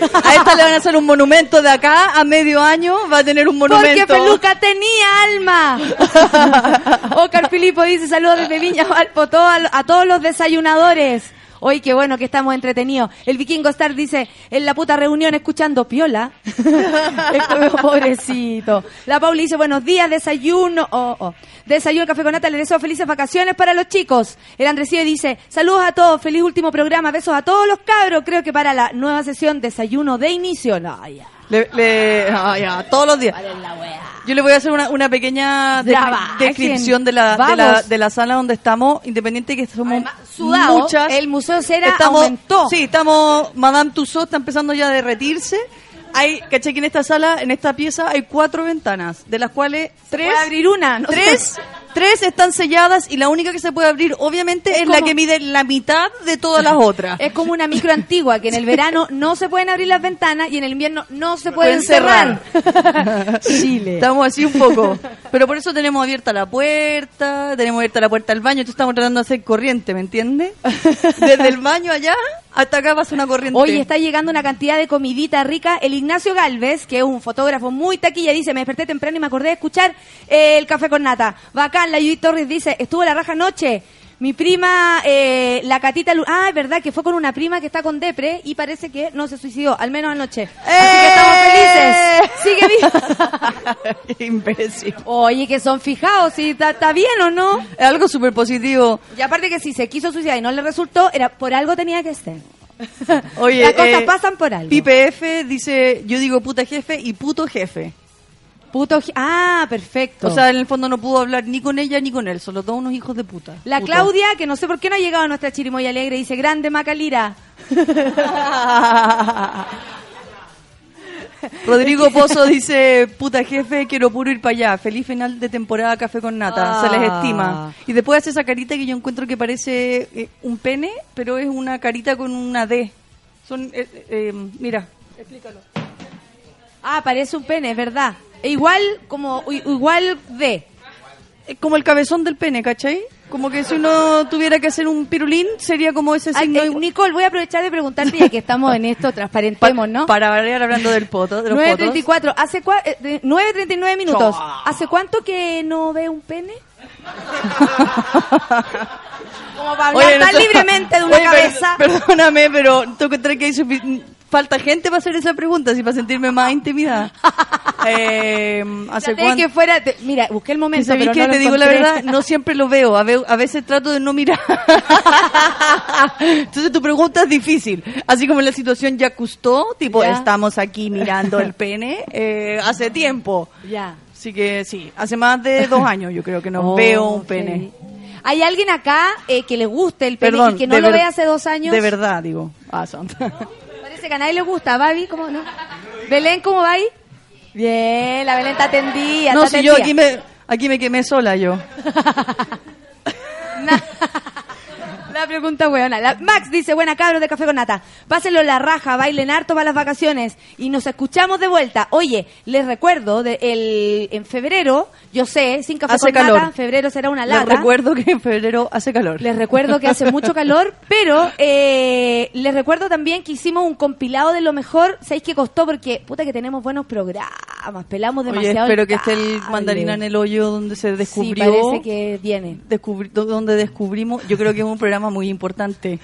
A esta le van a hacer un monumento de acá a medio año, va a tener un monumento. Porque Feluca tenía alma. Oscar Filipo dice saludos desde Viña Valpo a todos los desayunadores. Hoy qué bueno que estamos entretenidos. El vikingo Star dice, en la puta reunión escuchando piola. pobrecito. La Pauli dice, buenos días, desayuno. Oh, oh. Desayuno, café con nata, les deseo felices vacaciones para los chicos. El Andresío dice, saludos a todos, feliz último programa, besos a todos los cabros. Creo que para la nueva sesión desayuno de inicio. No, ya. Le, le- ya, todos los días. Yo le voy a hacer una, una pequeña descripción de la, de, la, de la sala donde estamos, independiente que somos Además, sudado, muchas. el Museo Cera estamos, aumentó. Sí, estamos, Madame Tussauds está empezando ya a derretirse. Hay, caché que en esta sala, en esta pieza, hay cuatro ventanas, de las cuales tres, Puede abrir una, no tres, tres están selladas y la única que se puede abrir, obviamente, Es es, la que mide la mitad de todas las otras. Es como una micro antigua que en el verano no se pueden abrir las ventanas y en el invierno no se pueden, Pueden cerrar. cerrar. Chile. Estamos así un poco. Pero por eso tenemos abierta la puerta, tenemos abierta la puerta al baño, entonces estamos tratando de hacer corriente, ¿me entiendes? Desde el baño allá hasta acá pasa una corriente. Hoy está llegando una cantidad de comidita rica. El Ignacio Galvez, que es un fotógrafo muy taquilla, dice, me desperté temprano y me acordé de escuchar eh, el café con nata. Bacán, la Judith Torres dice, estuvo la raja anoche. Mi prima, eh, la Catita Lu Ah, es verdad que fue con una prima que está con depre y parece que no se suicidó, al menos anoche. Así que estamos felices. Sigue viva. Imbécil. Oye, que son fijados, si está bien o no. Es algo súper positivo. Y aparte que si se quiso suicidar y no le resultó, era por algo tenía que ser. Oye, Las cosas eh, pasan por algo. PPF dice, yo digo puta jefe y puto jefe. Puto ah, perfecto. O sea, en el fondo no pudo hablar ni con ella ni con él, son los dos unos hijos de puta. la. Claudia, que no sé por qué no ha llegado a nuestra chirimoya alegre, dice, grande Macalira. Rodrigo Pozo dice, puta jefe, quiero puro ir para allá. Feliz final de temporada Café con Nata. Se les Ah. estima. Y después hace esa carita que yo encuentro que parece eh, un pene, pero es una carita con una D. Son, eh, eh, mira, explícalo. Ah, parece un pene, es verdad. E igual, como, igual de. Es como el cabezón del pene, ¿cachai? Como que si uno tuviera que hacer un pirulín, sería como ese Ay, signo. eh, Nicole, voy a aprovechar de preguntarte, ya que estamos en esto, transparentemos, ¿no? Para variar hablando del poto, de los potos. 9.34, hace cua- eh, de- 9.39 minutos. ¿Hace cuánto que no ve un pene? Como para hablar Oye, tan libremente de una Oye, per- cabeza. perdóname, pero tengo que entrar que hay falta gente para hacer esa pregunta, así para sentirme más intimidad. eh, ¿Hace que fuera, te- mira, busqué el momento, ¿Sabéis pero que no lo te digo la verdad? No siempre lo veo. A, ve- a veces trato de no mirar. Entonces tu pregunta es difícil. Así como en la situación ya custó, tipo, Ya. estamos aquí mirando el pene eh, hace tiempo. Ya. Así que sí, hace más de dos años yo creo que no Oh, veo un pene. ¿Hay alguien acá eh, que le guste el pene Perdón, y que no de lo ver- ve hace dos años? De verdad, digo. Ah. Parece que a nadie le gusta. Babi, ¿cómo no? Belén, ¿cómo va ahí? Bien, la Belén está tendida. No, está si yo tendida. aquí me... Aquí me quemé sola yo. Na- La pregunta buena. La- Max dice, buena cabros de café con nata. Pásenlo la raja, bailen harto para las vacaciones y nos escuchamos de vuelta. Oye, les recuerdo, de el, en febrero, yo sé, sin café Hace con calor. nata, en febrero será una Les lata. recuerdo que en febrero hace calor. Les recuerdo que hace mucho calor, pero eh, les recuerdo también que hicimos un compilado de lo mejor. ¿Sabéis qué costó? Porque, puta, que tenemos buenos programas, pelamos Oye, demasiado. espero el que esté el mandarina en el hoyo donde se Sí, descubrió. parece que viene. descubri- donde descubrimos, yo creo que es un programa muy importante,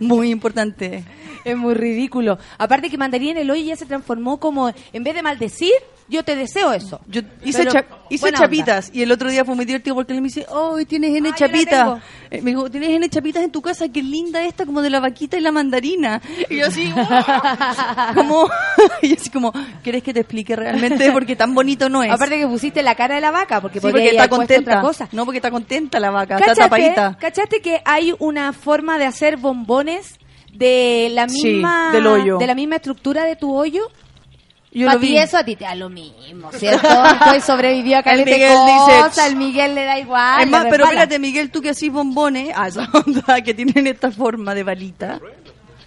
muy importante. Es muy ridículo. Aparte que Mandarín en el hoyo ya se transformó como, en vez de maldecir, yo te deseo eso. Yo hice, Pero, cha- hice chapitas y el otro día fue muy divertido porque él me dice, oh, tienes N chapitas. Eh, Me dijo, tienes N chapitas en tu casa, qué linda esta, como de la vaquita y la mandarina. Y yo así, "Oh". como, y así como, ¿quieres que te explique realmente? Porque tan bonito no es. Aparte que pusiste la cara de la vaca, porque Sí, porque está contenta. otra cosa. No, porque está contenta la vaca, está ¿Cachaste, tapadita. ¿Cachaste que hay una forma de hacer bombones de la Sí, misma del hoyo. de la misma estructura de tu hoyo? Yo lo vi. eso a ti te da lo mismo, ¿cierto? Hoy sobrevivió a El Miguel dice, el Miguel le da igual. Es más, pero espérate, Miguel, tú que así bombones, ah, esa onda que tienen esta forma de balita.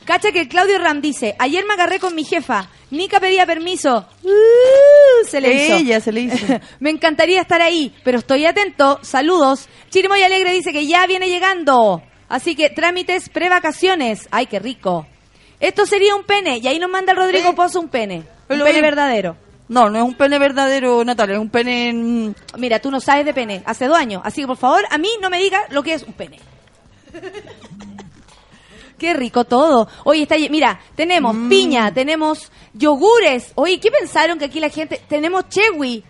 Cacha que el Claudio Ram dice, ayer me agarré con mi jefa, Nica pedía permiso. Uh, se le hizo. Ella se le hizo. me encantaría estar ahí, pero estoy atento. Saludos. Chirimoy Alegre dice que ya viene llegando. Así que trámites prevacaciones. Ay, qué rico. Esto sería un pene. Y ahí nos manda el Rodrigo Sí. Pozo un pene. Pero pene verdadero. No, no es un pene verdadero, Natalia, es un pene... Mira, tú no sabes de pene. Hace dos años. Así que por favor, a mí no me digas lo que es un pene. Qué rico todo. Oye, está, mira, tenemos Mm. piña, tenemos yogures. Oye, ¿qué pensaron que aquí la gente... Tenemos chewi,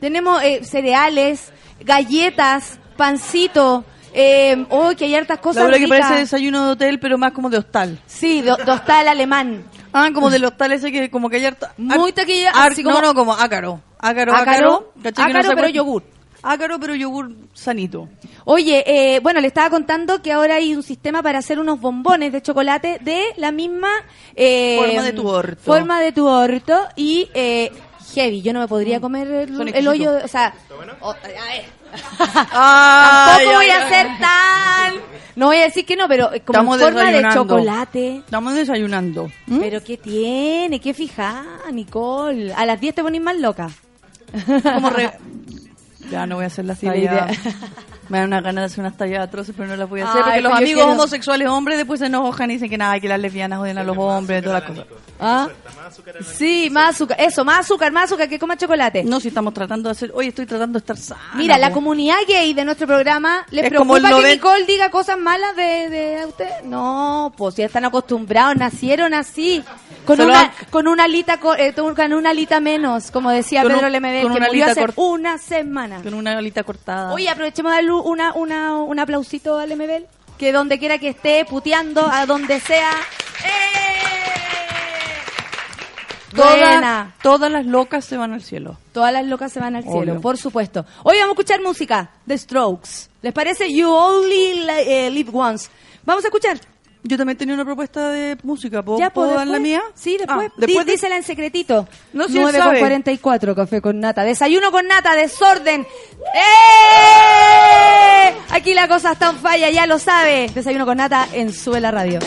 tenemos eh, cereales, galletas, pancito. Eh, oh, que hay hartas cosas La verdad que parece desayuno de hotel, pero más como de hostal. Sí, do- dostal alemán. Ah, como del hostal ese que como que hay harta... Muy taquilla, así como- No, no, como ácaro. Ácaro, Ácaro, ácaro. ¿cachai que no ácaro, se pero yogur. Ácaro, pero yogur sanito. Oye, eh, bueno, le estaba contando que ahora hay un sistema para hacer unos bombones de chocolate de la misma eh, Forma de tu orto. Forma de tu orto y eh, heavy. Yo no me podría comer el, el hoyo, o sea, o- a ver. Ay, Tampoco voy a ser tan. No voy a decir que no, pero eh, como en Estamos forma de chocolate. Estamos desayunando. ¿Mm? Pero ¿qué tiene? ¿Qué fija, Nicole? A las 10 te ponís más loca. Como re- Ya no voy a hacer la idea. Me dan unas ganas de hacer unas tallas atroces, pero no las voy a hacer Ay, porque los amigos quiero- homosexuales hombres después se enojan y dicen que nada, que las lesbianas odian a los hombres, todas las cosas. ¿Ah? Sí, más azúcar. Eso, más azúcar, más azúcar, que coma chocolate. No, si estamos tratando de hacer. Hoy estoy tratando de estar sana. Mira, la comunidad gay de nuestro programa, ¿les Es preocupa como el que Nicole diga cosas malas de, de usted? No, pues ya están acostumbrados, nacieron así, con una, han- con una alita, co- eh, con una alita menos, como decía Con Pedro un- Lemebel, con que una murió alita hace cort- una semana. Con una alita cortada. Oye, aprovechemos de darle una, una, un aplausito a Lemebel, que donde quiera que esté, puteando, a donde sea. ¡Eh! Todas- todas las locas se van al cielo. Todas las locas se van al Obvio. cielo, por supuesto. Hoy vamos a escuchar música The Strokes. ¿Les parece? You Only eh, Live Once. Vamos a escuchar. Yo también tenía una propuesta de música. ¿Puedo, ¿Ya ¿puedo pues, dar la mía? Sí, después. Ah, después Di- de- Dísela en secretito. No, si él 9 sabe. con 44, café con nata. Desayuno con nata, desorden. ¡Eh! Aquí la cosa está en falla, ya lo sabe. Desayuno con nata en Suela Radio.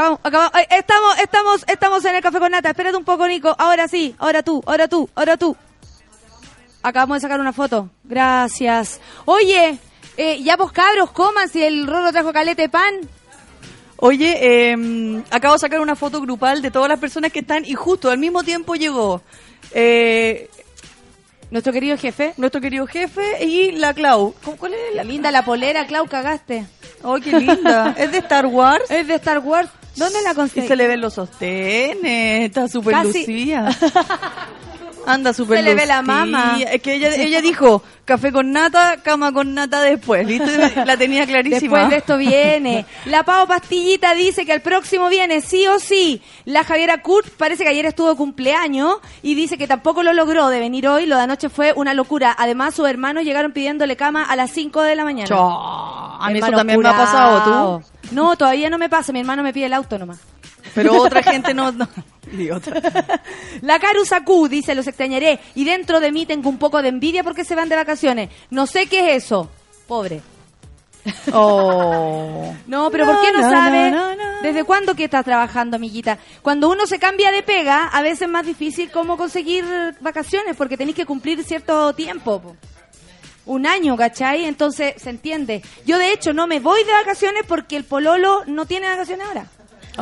Acabamos, acabamos. Ay, Estamos, estamos, estamos en el café con nata. Espérate un poco, Nico. Ahora sí, ahora tú, ahora tú, ahora tú. Acabamos de sacar una foto. Gracias. Oye, eh, ya vos cabros, coman si el Rolo trajo calete de pan. Oye, eh, acabo de sacar una foto grupal de todas las personas que están y justo al mismo tiempo llegó eh, Nuestro querido jefe. nuestro querido jefe y la Clau. ¿Cómo- ¿Cuál es la? Linda la polera, Clau, cagaste. ¡Oh, qué linda! es de Star Wars. Es de Star Wars. ¿Dónde la Y conseguí? se le ven los sostenes, está súper lucida. Anda súper Se le ve la mama. Es que ella, ella dijo, café con nata, cama con nata después, ¿viste? La tenía clarísima. Después de esto viene. La Pau Pastillita dice que al próximo viene sí o sí. La Javiera Kurt parece que ayer estuvo de cumpleaños y dice que tampoco lo logró de venir hoy. Lo de anoche fue una locura. Además, sus hermanos llegaron pidiéndole cama a las 5 de la mañana. Chao. A mí eso también me ha pasado, tú. No, todavía no me pasa. Mi hermano me pide el auto nomás. Pero otra gente no... no. Idiota. La Karu Saku dice, los extrañaré. Y dentro de mí tengo un poco de envidia porque se van de vacaciones. No sé qué es eso. Pobre. Oh. No, pero ¿por qué no, No, no, sabe? no, no, no. ¿Desde cuándo que estás trabajando, amiguita? Cuando uno se cambia de pega, a veces es más difícil cómo conseguir vacaciones porque tenéis que cumplir cierto tiempo. po. Un año, ¿cachai? Entonces, se entiende. Yo, de hecho, no me voy de vacaciones porque el pololo no tiene vacaciones ahora.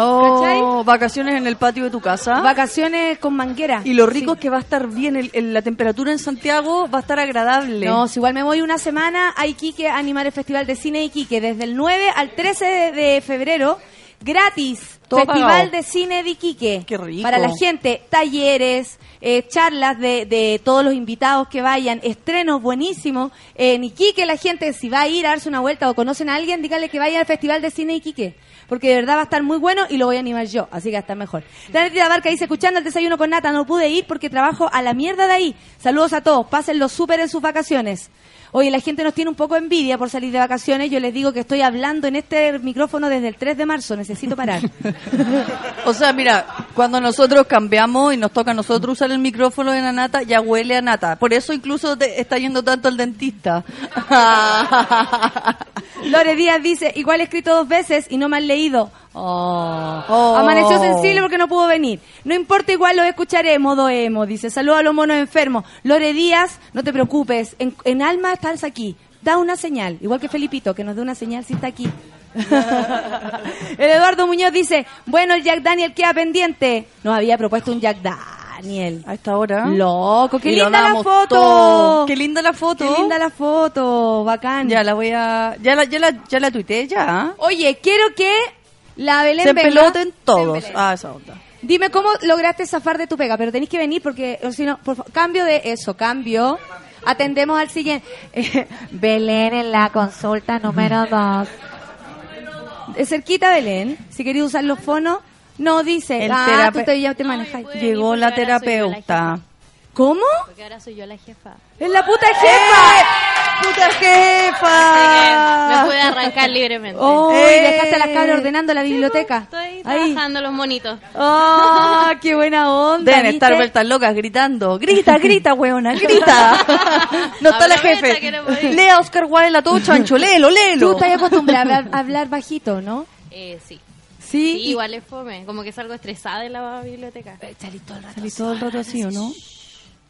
Oh, ¿Cachai? vacaciones en el patio de tu casa. Vacaciones con manguera. y lo rico Sí. es que va a estar bien, el- el- la temperatura en Santiago va a estar agradable. No, si igual me voy una semana a Iquique a animar el Festival de Cine Iquique desde el 9 al 13 de, de febrero, gratis. Todo Festival pagado. de Cine de Iquique. Qué rico. Para la gente, talleres, eh, charlas de, de todos los invitados que vayan, estrenos buenísimos. En Iquique la gente, si va a ir a darse una vuelta o conocen a alguien, díganle que vaya al Festival de Cine de Iquique. Porque de verdad va a estar muy bueno y lo voy a animar yo, así que estar mejor. La Netita Barca dice, escuchando el desayuno con Nata, no pude ir porque trabajo a la mierda de ahí. Saludos a todos, pásenlo súper en sus vacaciones. Oye, la gente nos tiene un poco envidia por salir de vacaciones. Yo les digo que estoy hablando en este micrófono desde el 3 de marzo, necesito parar. O sea, mira, cuando nosotros cambiamos y nos toca a nosotros usar el micrófono de la nata, ya huele a nata. Por eso incluso te está yendo tanto al dentista. Lore Díaz dice, igual he escrito dos veces y no me han leído. Oh. Oh. Amaneció sensible porque no pudo venir. No importa, igual lo escucharé, modo emo, dice. Saludos a los monos enfermos. Lore Díaz, no te preocupes, en, en alma estás aquí. Da una señal, igual que Felipito, que nos dé una señal si está aquí. el Eduardo Muñoz dice, bueno, el Jack Daniel queda pendiente. Nos había propuesto un Jack Daniel. A esta hora. Loco, qué Y linda la foto. todo. Qué linda la foto. Qué linda la foto, bacán. Ya la voy a... Ya la, ya la, ya la tuiteé ya. Oye, quiero que la Belén Se venga. peloten todos. Ah, esa onda. Dime cómo lograste zafar de tu pega, pero tenéis que venir porque, o si no, por favor, cambio de eso, cambio. Atendemos al siguiente. Belén en la consulta número dos. De cerquita, Belén, si queréis usar los fonos. No, dice. El ah, terape- tú te, ya te manejas. Llegó la terapeuta. ¿Cómo? Porque ahora soy yo la jefa. ¡Es la puta jefa! ¡Puta que me jefa! pude arrancar libremente. ¡Oh! ¡Eh! dejaste a las cabras ordenando la biblioteca. Estoy Ahí. trabajando los monitos. ¡Oh! ¡Qué buena onda! Deben estar vueltas locas gritando. Grita, grita, weona, grita. No está la jefe. no. Lea Oscar Wilde la todo chancho, léelo, Tú léelo. estás acostumbrada a hablar, a bajito, ¿no? Eh, sí. Sí. Sí, igual es fome. Como que salgo estresada de la biblioteca. Salí todo el rato. Salí todo el rato así, ¿o no?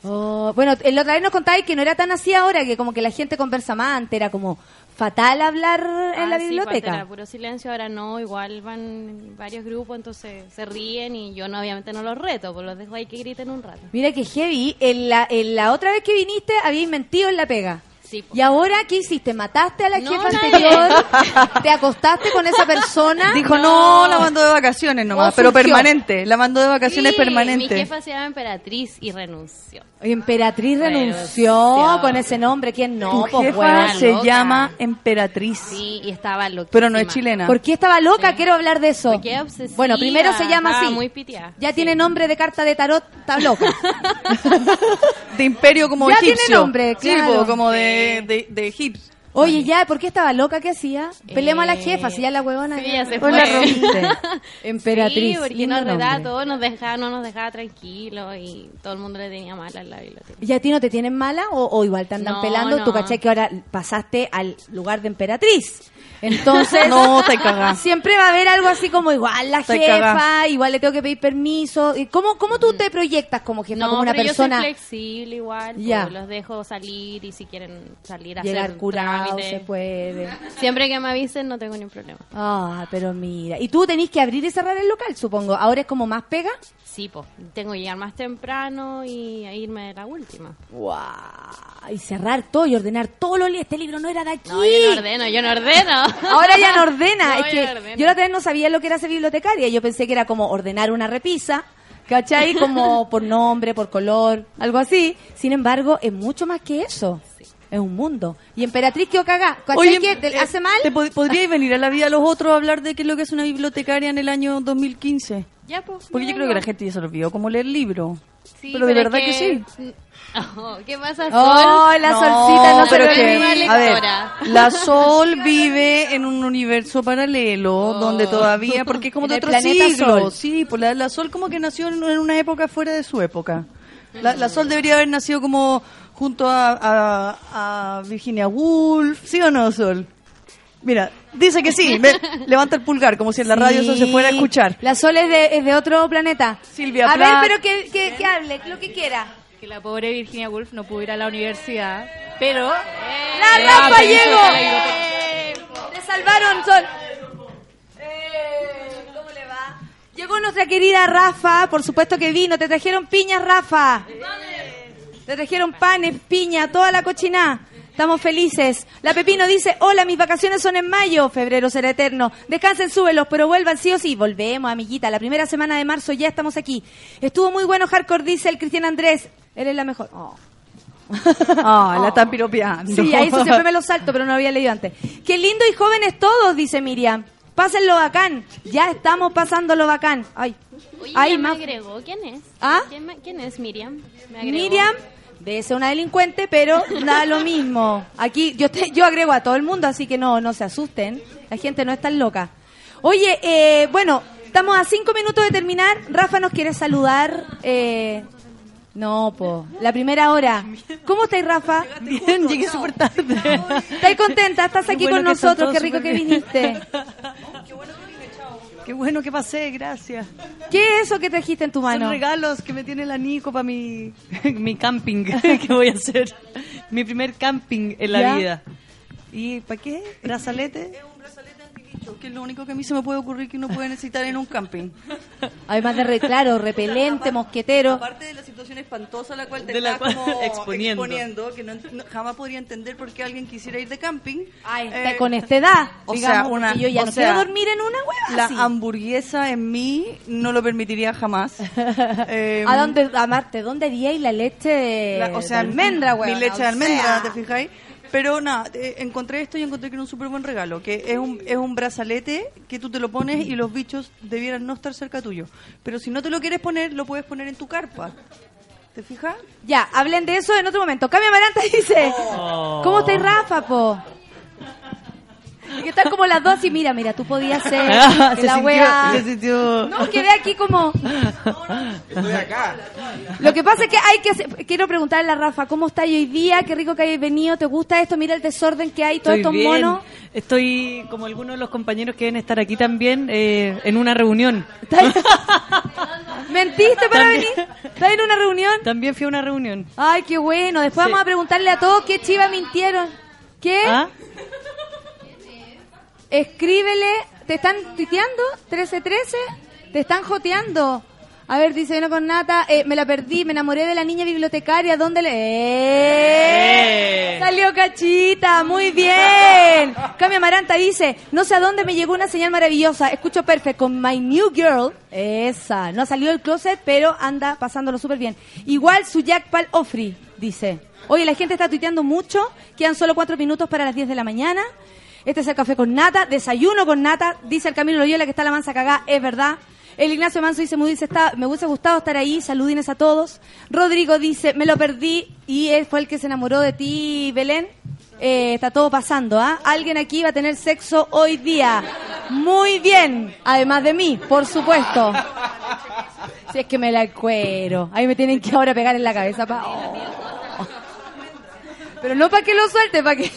Oh, bueno, el otra vez nos contabais que no era tan así ahora, que como que la gente conversa más, antes era como fatal hablar en Ah, la sí, biblioteca. pues, era puro silencio, ahora no, igual van varios grupos, entonces se ríen y yo no, obviamente no los reto, pues los dejo ahí que griten un rato. Mira que heavy, en la, en la otra vez que viniste habíais mentido en la pega. Sí, pues. ¿Y ahora qué hiciste? ¿Mataste a la No, jefa anterior? ¿Te acostaste con esa persona? Dijo, no, la mandó de vacaciones nomás, pero permanente. La mandó de vacaciones Sí, permanente. Mi jefa se llama Emperatriz y renunció. Emperatriz renunció Renunció. con ese nombre. ¿Quién no? Tu Pues, jefa se loca. llama Emperatriz. Sí, y estaba loquísima. Pero no es chilena. ¿Por qué estaba loca? Sí. Quiero hablar de eso. Bueno, primero se llama estaba así. muy piteada. Ya Sí. tiene nombre de carta de tarot, está loca. De imperio como Ya egipcio. tiene nombre, claro. po, como de, de, de egipcio. Oye, ya, ¿por qué estaba loca? ¿Qué hacía? Peleamos a la Eh, jefa, si ya la huevona. sí, ya se la fue. Emperatriz. Sí, porque nos nombre. todo, nos dejaba, no nos dejaba tranquilos y todo el mundo le tenía mala en la biblioteca. ¿Y a ti no te tienen mala o, o igual te andan No, pelando? no. Tú caché que ahora pasaste al lugar de emperatriz. Entonces, No, te siempre va a haber algo así como igual la jefa, cagá. igual le tengo que pedir permiso. ¿Y ¿Cómo, cómo tú te proyectas como jefa, No, como una pero persona? yo soy flexible igual. pues, Ya. los dejo salir y si quieren salir a Llegar hacer curado trámite. se puede. Siempre que me avisen no tengo ningún problema. Ah, pero mira. Y tú tenés que abrir y cerrar el local, supongo. Ahora es como más pega. Sí, pues, tengo que llegar más temprano y a irme de la última. Guau. Y cerrar todo y ordenar todo lo li- Este libro no era de aquí. No, yo no ordeno, yo no ordeno. Ahora ya no ordena. No, es yo que yo la otra vez no sabía lo que era ser bibliotecaria. Yo pensé que era como ordenar una repisa. ¿Cachai? Como por nombre, por color, algo así. Sin embargo, es mucho más que eso. Es un mundo. Y Emperatriz quedó cagá. ¿Cachai que te eh, hace mal? ¿Te pod- podríais venir a la vida de los otros a hablar de qué es lo que es una bibliotecaria en el año 2015? ya, pues. Porque yo no, creo que no. la gente ya se olvidó cómo leer libro. Sí, pero de verdad que sí. Oh, ¿Qué pasa, Sol? Oh, la solcita no, se pero lo que, a ver, la Sol vive en un universo paralelo donde todavía, porque es como de otro siglo, Sol. sí, pues la, la Sol como que nació en, en una época fuera de su época. La, la Sol debería haber nacido como junto a, a- a Virginia Woolf, ¿sí o no, Sol? Mira, dice que sí, ve, levanta el pulgar como si en la radio eso se fuera a escuchar. La Sol es de, es de otro planeta. Silvia A Plath. ver, pero que, que, que hable, lo que quiera. que la pobre Virginia Woolf no pudo ir a la universidad, pero ¡La Eh, Rafa llegó! ¡Le salvaron, Sol! Eh, ¿Cómo le va? Llegó nuestra querida Rafa, por supuesto que vino. Te trajeron piñas, Rafa. Te trajeron panes, piña, toda la cochina. Estamos felices. La Pepino dice, hola, mis vacaciones son en mayo. Febrero será eterno. Descansen, súbelos, pero vuelvan sí o sí. Volvemos, amiguita. La primera semana de marzo ya estamos aquí. Estuvo muy bueno Hardcore, dice el Cristian Andrés. Él es la mejor. Oh. Ah, la están piropeando. Sí, ahí eso siempre me lo salto, pero no lo había leído antes. Qué lindo y jóvenes todos, dice Miriam. Pásenlo bacán. Ya estamos pasándolo bacán. Ay, Oye, ay, ya me más. agregó. ¿Quién es? ¿Ah? ¿Quién, es Miriam? Me. Miriam debe ser una delincuente, pero da lo mismo. Aquí yo te- yo agrego a todo el mundo, así que no no se asusten. La gente no es tan loca. Oye, eh, bueno, estamos a cinco minutos de terminar. Rafa nos quiere saludar. Eh, no, po. La primera hora. ¿Cómo estáis, Rafa? Bien, llegué súper tarde. ¿Estás contenta? ¿Estás aquí bueno con nosotros? Qué rico que viniste. Qué bueno que pasé, gracias. ¿Qué es eso que trajiste en tu Son mano? regalos que me tiene la Nico para mi, mi camping que voy a hacer. Mi primer camping en la ¿Ya? vida. ¿Y para qué? ¿Brazalete? Que es lo único que a mí se me puede ocurrir que uno puede necesitar en un camping. Además de, re- claro, repelente, mosquetero. Aparte de la situación espantosa a la cual te De la está cual- como exponiendo. exponiendo, que no- no- jamás podría entender por qué alguien quisiera ir de camping. Ay, Eh, con esta edad. o digamos, sea, una- yo ya o no sea, quiero dormir en una hueva La así. hamburguesa en mí no lo permitiría jamás. Eh, ¿A dónde, a Marte, dónde haríais la leche de, La- o sea, de almendra, mi weón? leche de almendra, ¿te fijáis? Pero nada, eh, encontré esto y encontré que era un súper buen regalo, que es un, es un brazalete que tú te lo pones y los bichos debieran no estar cerca tuyo. Pero si no te lo quieres poner, lo puedes poner en tu carpa. ¿Te fijas? Ya, hablen de eso en otro momento. Cami Amaranta dice, Oh. ¿cómo estáis, Rafa, po? Y que están como las dos y mira, mira, tú podías ser Ah, que se la sintió- wea... se sintió- No, quedé aquí como... Estoy acá. Lo que pasa es que hay que hacer- quiero preguntarle a Rafa, ¿cómo está hoy día? Qué rico que hayas venido, ¿te gusta esto? Mira el desorden que hay, todos estos bien. monos. Estoy, como algunos de los compañeros que deben estar aquí también, eh, en una reunión. ¿Mentiste para También. venir? ¿Estás en una reunión? También fui a una reunión. Ay, qué bueno. Después Sí. vamos a preguntarle a todos qué chiva mintieron. ¿Qué? ¿Ah? Escríbele. ¿Te están tuiteando? ¿1313? ¿Te están joteando? A ver, dice uno con Nata, eh, me la perdí, me enamoré de la niña bibliotecaria, ¿dónde le...? ¡Eh! ¡Eh! Salió cachita, muy bien. Cami Amaranta dice, no sé a dónde me llegó una señal maravillosa, escucho perfecto con My New Girl. Esa, no salió del closet, pero anda pasándolo súper bien. Igual su Jack Pal Ofri, dice. Oye, la gente está tuiteando mucho, quedan solo cuatro minutos para las 10 de la mañana. Este es el café con nata, desayuno con nata, dice el Camilo Loyola que está la mansa cagá, es verdad. El Ignacio Manso dice, me hubiese, estado- me hubiese gustado estar ahí, saludines a todos. Rodrigo dice, me lo perdí y él fue el que se enamoró de ti, Belén. Eh, está todo pasando, ¿ah? Alguien aquí va a tener sexo hoy día. Muy bien, además de mí, por supuesto. Si es que me la cuero. Ahí me tienen que ahora pegar en la cabeza. pa- oh. Pero no para que lo suelte, para que...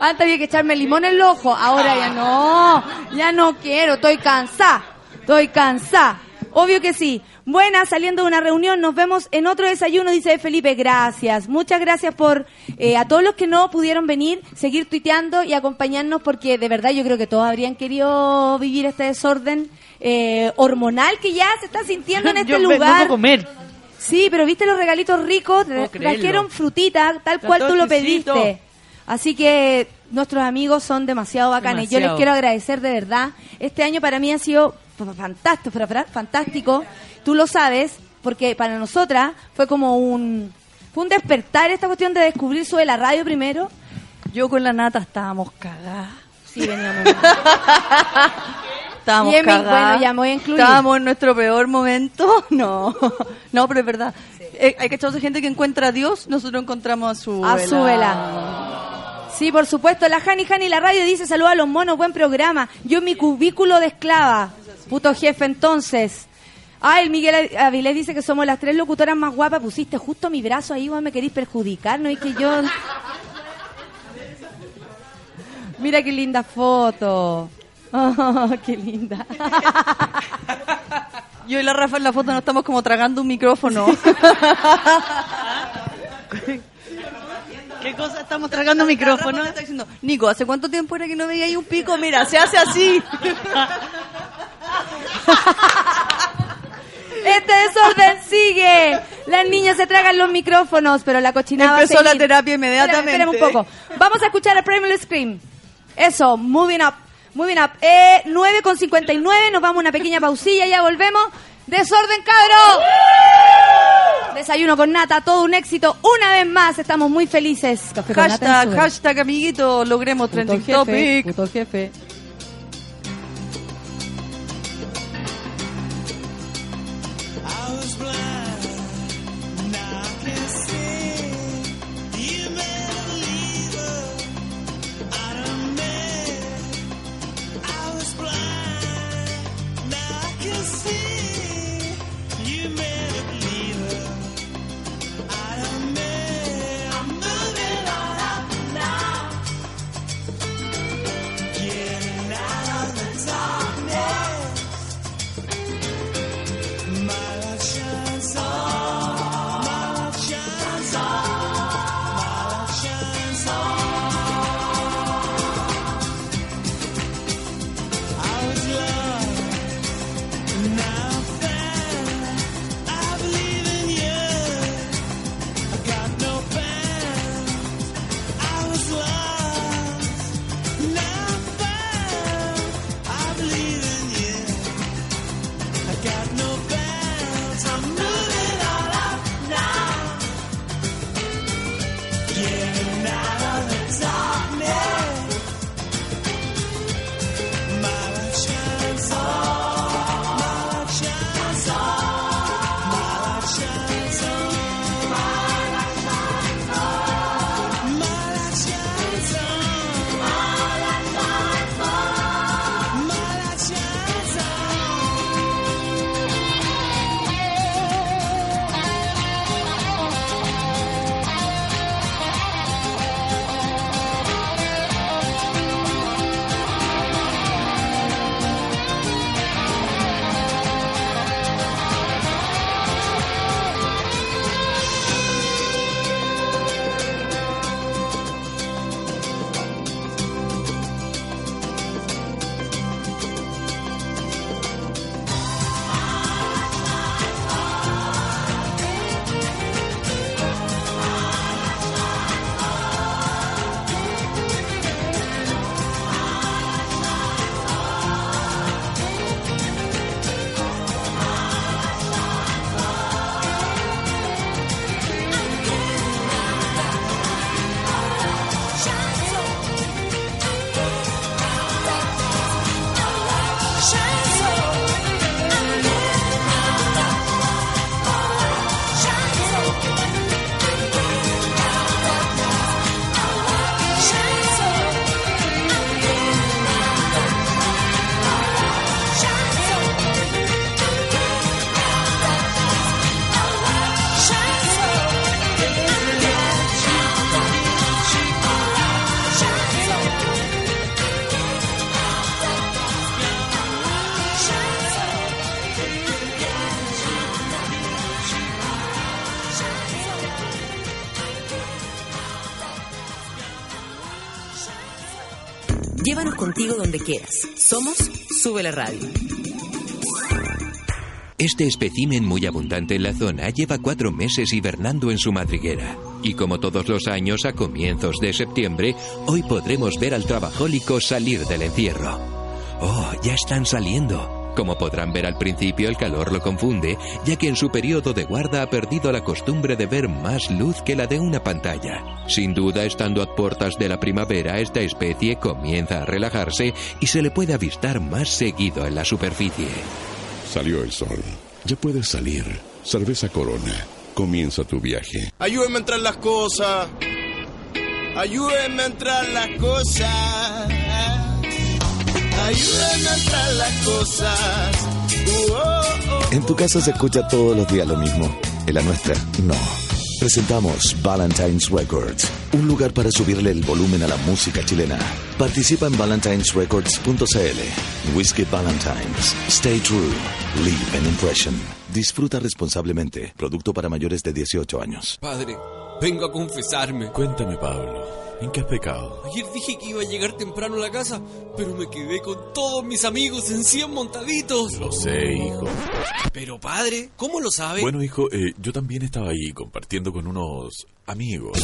Antes había que echarme limón en el ojo, ahora ya no, ya no quiero, estoy cansada, estoy cansada. Obvio que sí. Buenas, saliendo de una reunión, nos vemos en otro desayuno, dice Felipe, gracias. Muchas gracias por, eh, a todos los que no pudieron venir, seguir tuiteando y acompañarnos porque de verdad yo creo que todos habrían querido vivir este desorden eh, hormonal que ya se está sintiendo en este Yo lugar. a comer. Sí, pero viste los regalitos ricos, trajeron frutita, tal cual tú lo pediste. Así que nuestros amigos son demasiado bacanes. Yo les Demasiado. quiero agradecer de verdad. Este año para mí ha sido fantástico, fantástico. Tú lo sabes, porque para nosotras fue como un fue un despertar esta cuestión de descubrir sobre la radio primero. Yo con la nata estábamos cagadas. Sí, veníamos. Estábamos cagadas. bueno, ya me voy a incluir. Estábamos en nuestro peor momento. No, no, pero es verdad. Eh, hay que echarse gente que encuentra a Dios, nosotros encontramos a su A su vela. Sí, por supuesto. La Hani Hani la radio dice saluda a los monos, buen programa. Yo en mi cubículo de esclava. Puto jefe, entonces. Ah, el Miguel Avilés dice que somos las tres locutoras más guapas. Pusiste justo mi brazo ahí, vos me querís perjudicar, ¿no? Y que yo... Mira qué linda foto. Oh, qué linda. Yo y la Rafa en la foto nos estamos como tragando un micrófono. ¿Qué cosa? Estamos tragando micrófono. Está diciendo, Nico, ¿hace cuánto tiempo era que no veía ahí un pico? Mira, se hace así. Este desorden sigue. Las niñas se tragan los micrófonos, pero la cochinada va a Empezó la terapia inmediatamente. Espérame, espérame un poco. Vamos a escuchar a Primal Scream. Eso, moving up. Moving up. Eh, 9 con 59, nos vamos a una pequeña pausilla, ya volvemos. Desorden, cabro. Desayuno con nata, todo un éxito. Una vez más, estamos muy felices. Café Hashtag, hashtag, amiguito, logremos Puto trending jefe, topic. puto jefe. Quieras. Somos Sube la Radio. Este espécimen muy abundante en la zona lleva cuatro meses hibernando en su madriguera. Y como todos los años a comienzos de septiembre, hoy podremos ver al trabajólico salir del encierro. Oh, ya están saliendo. Como podrán ver al principio, el calor lo confunde, ya que en su periodo de guarda ha perdido la costumbre de ver más luz que la de una pantalla. Sin duda, estando a puertas de la primavera, esta especie comienza a relajarse y se le puede avistar más seguido en la superficie. Salió el sol. Ya puedes salir. Cerveza Corona. Comienza tu viaje. Ayúdenme a entrar las cosas. Ayúdenme a entrar las cosas. Ayúdenme a entrar las cosas. Uh, oh, oh. En tu casa se escucha todos los días lo mismo. En la nuestra, no. Presentamos Valentine's Records, un lugar para subirle el volumen a la música chilena. Participa en valentinesrecords.cl. Whiskey Valentines. Stay true. Leave an impression. Disfruta responsablemente. Producto para mayores de 18 años. Padre, vengo a confesarme. Cuéntame, Pablo. ¿En qué has pecado? Ayer dije que iba a llegar temprano a la casa, pero me quedé con todos mis amigos en 100 montaditos. Lo sé, hijo. Pero padre, ¿cómo lo sabe? Bueno, hijo, eh, yo también estaba ahí compartiendo con unos amigos.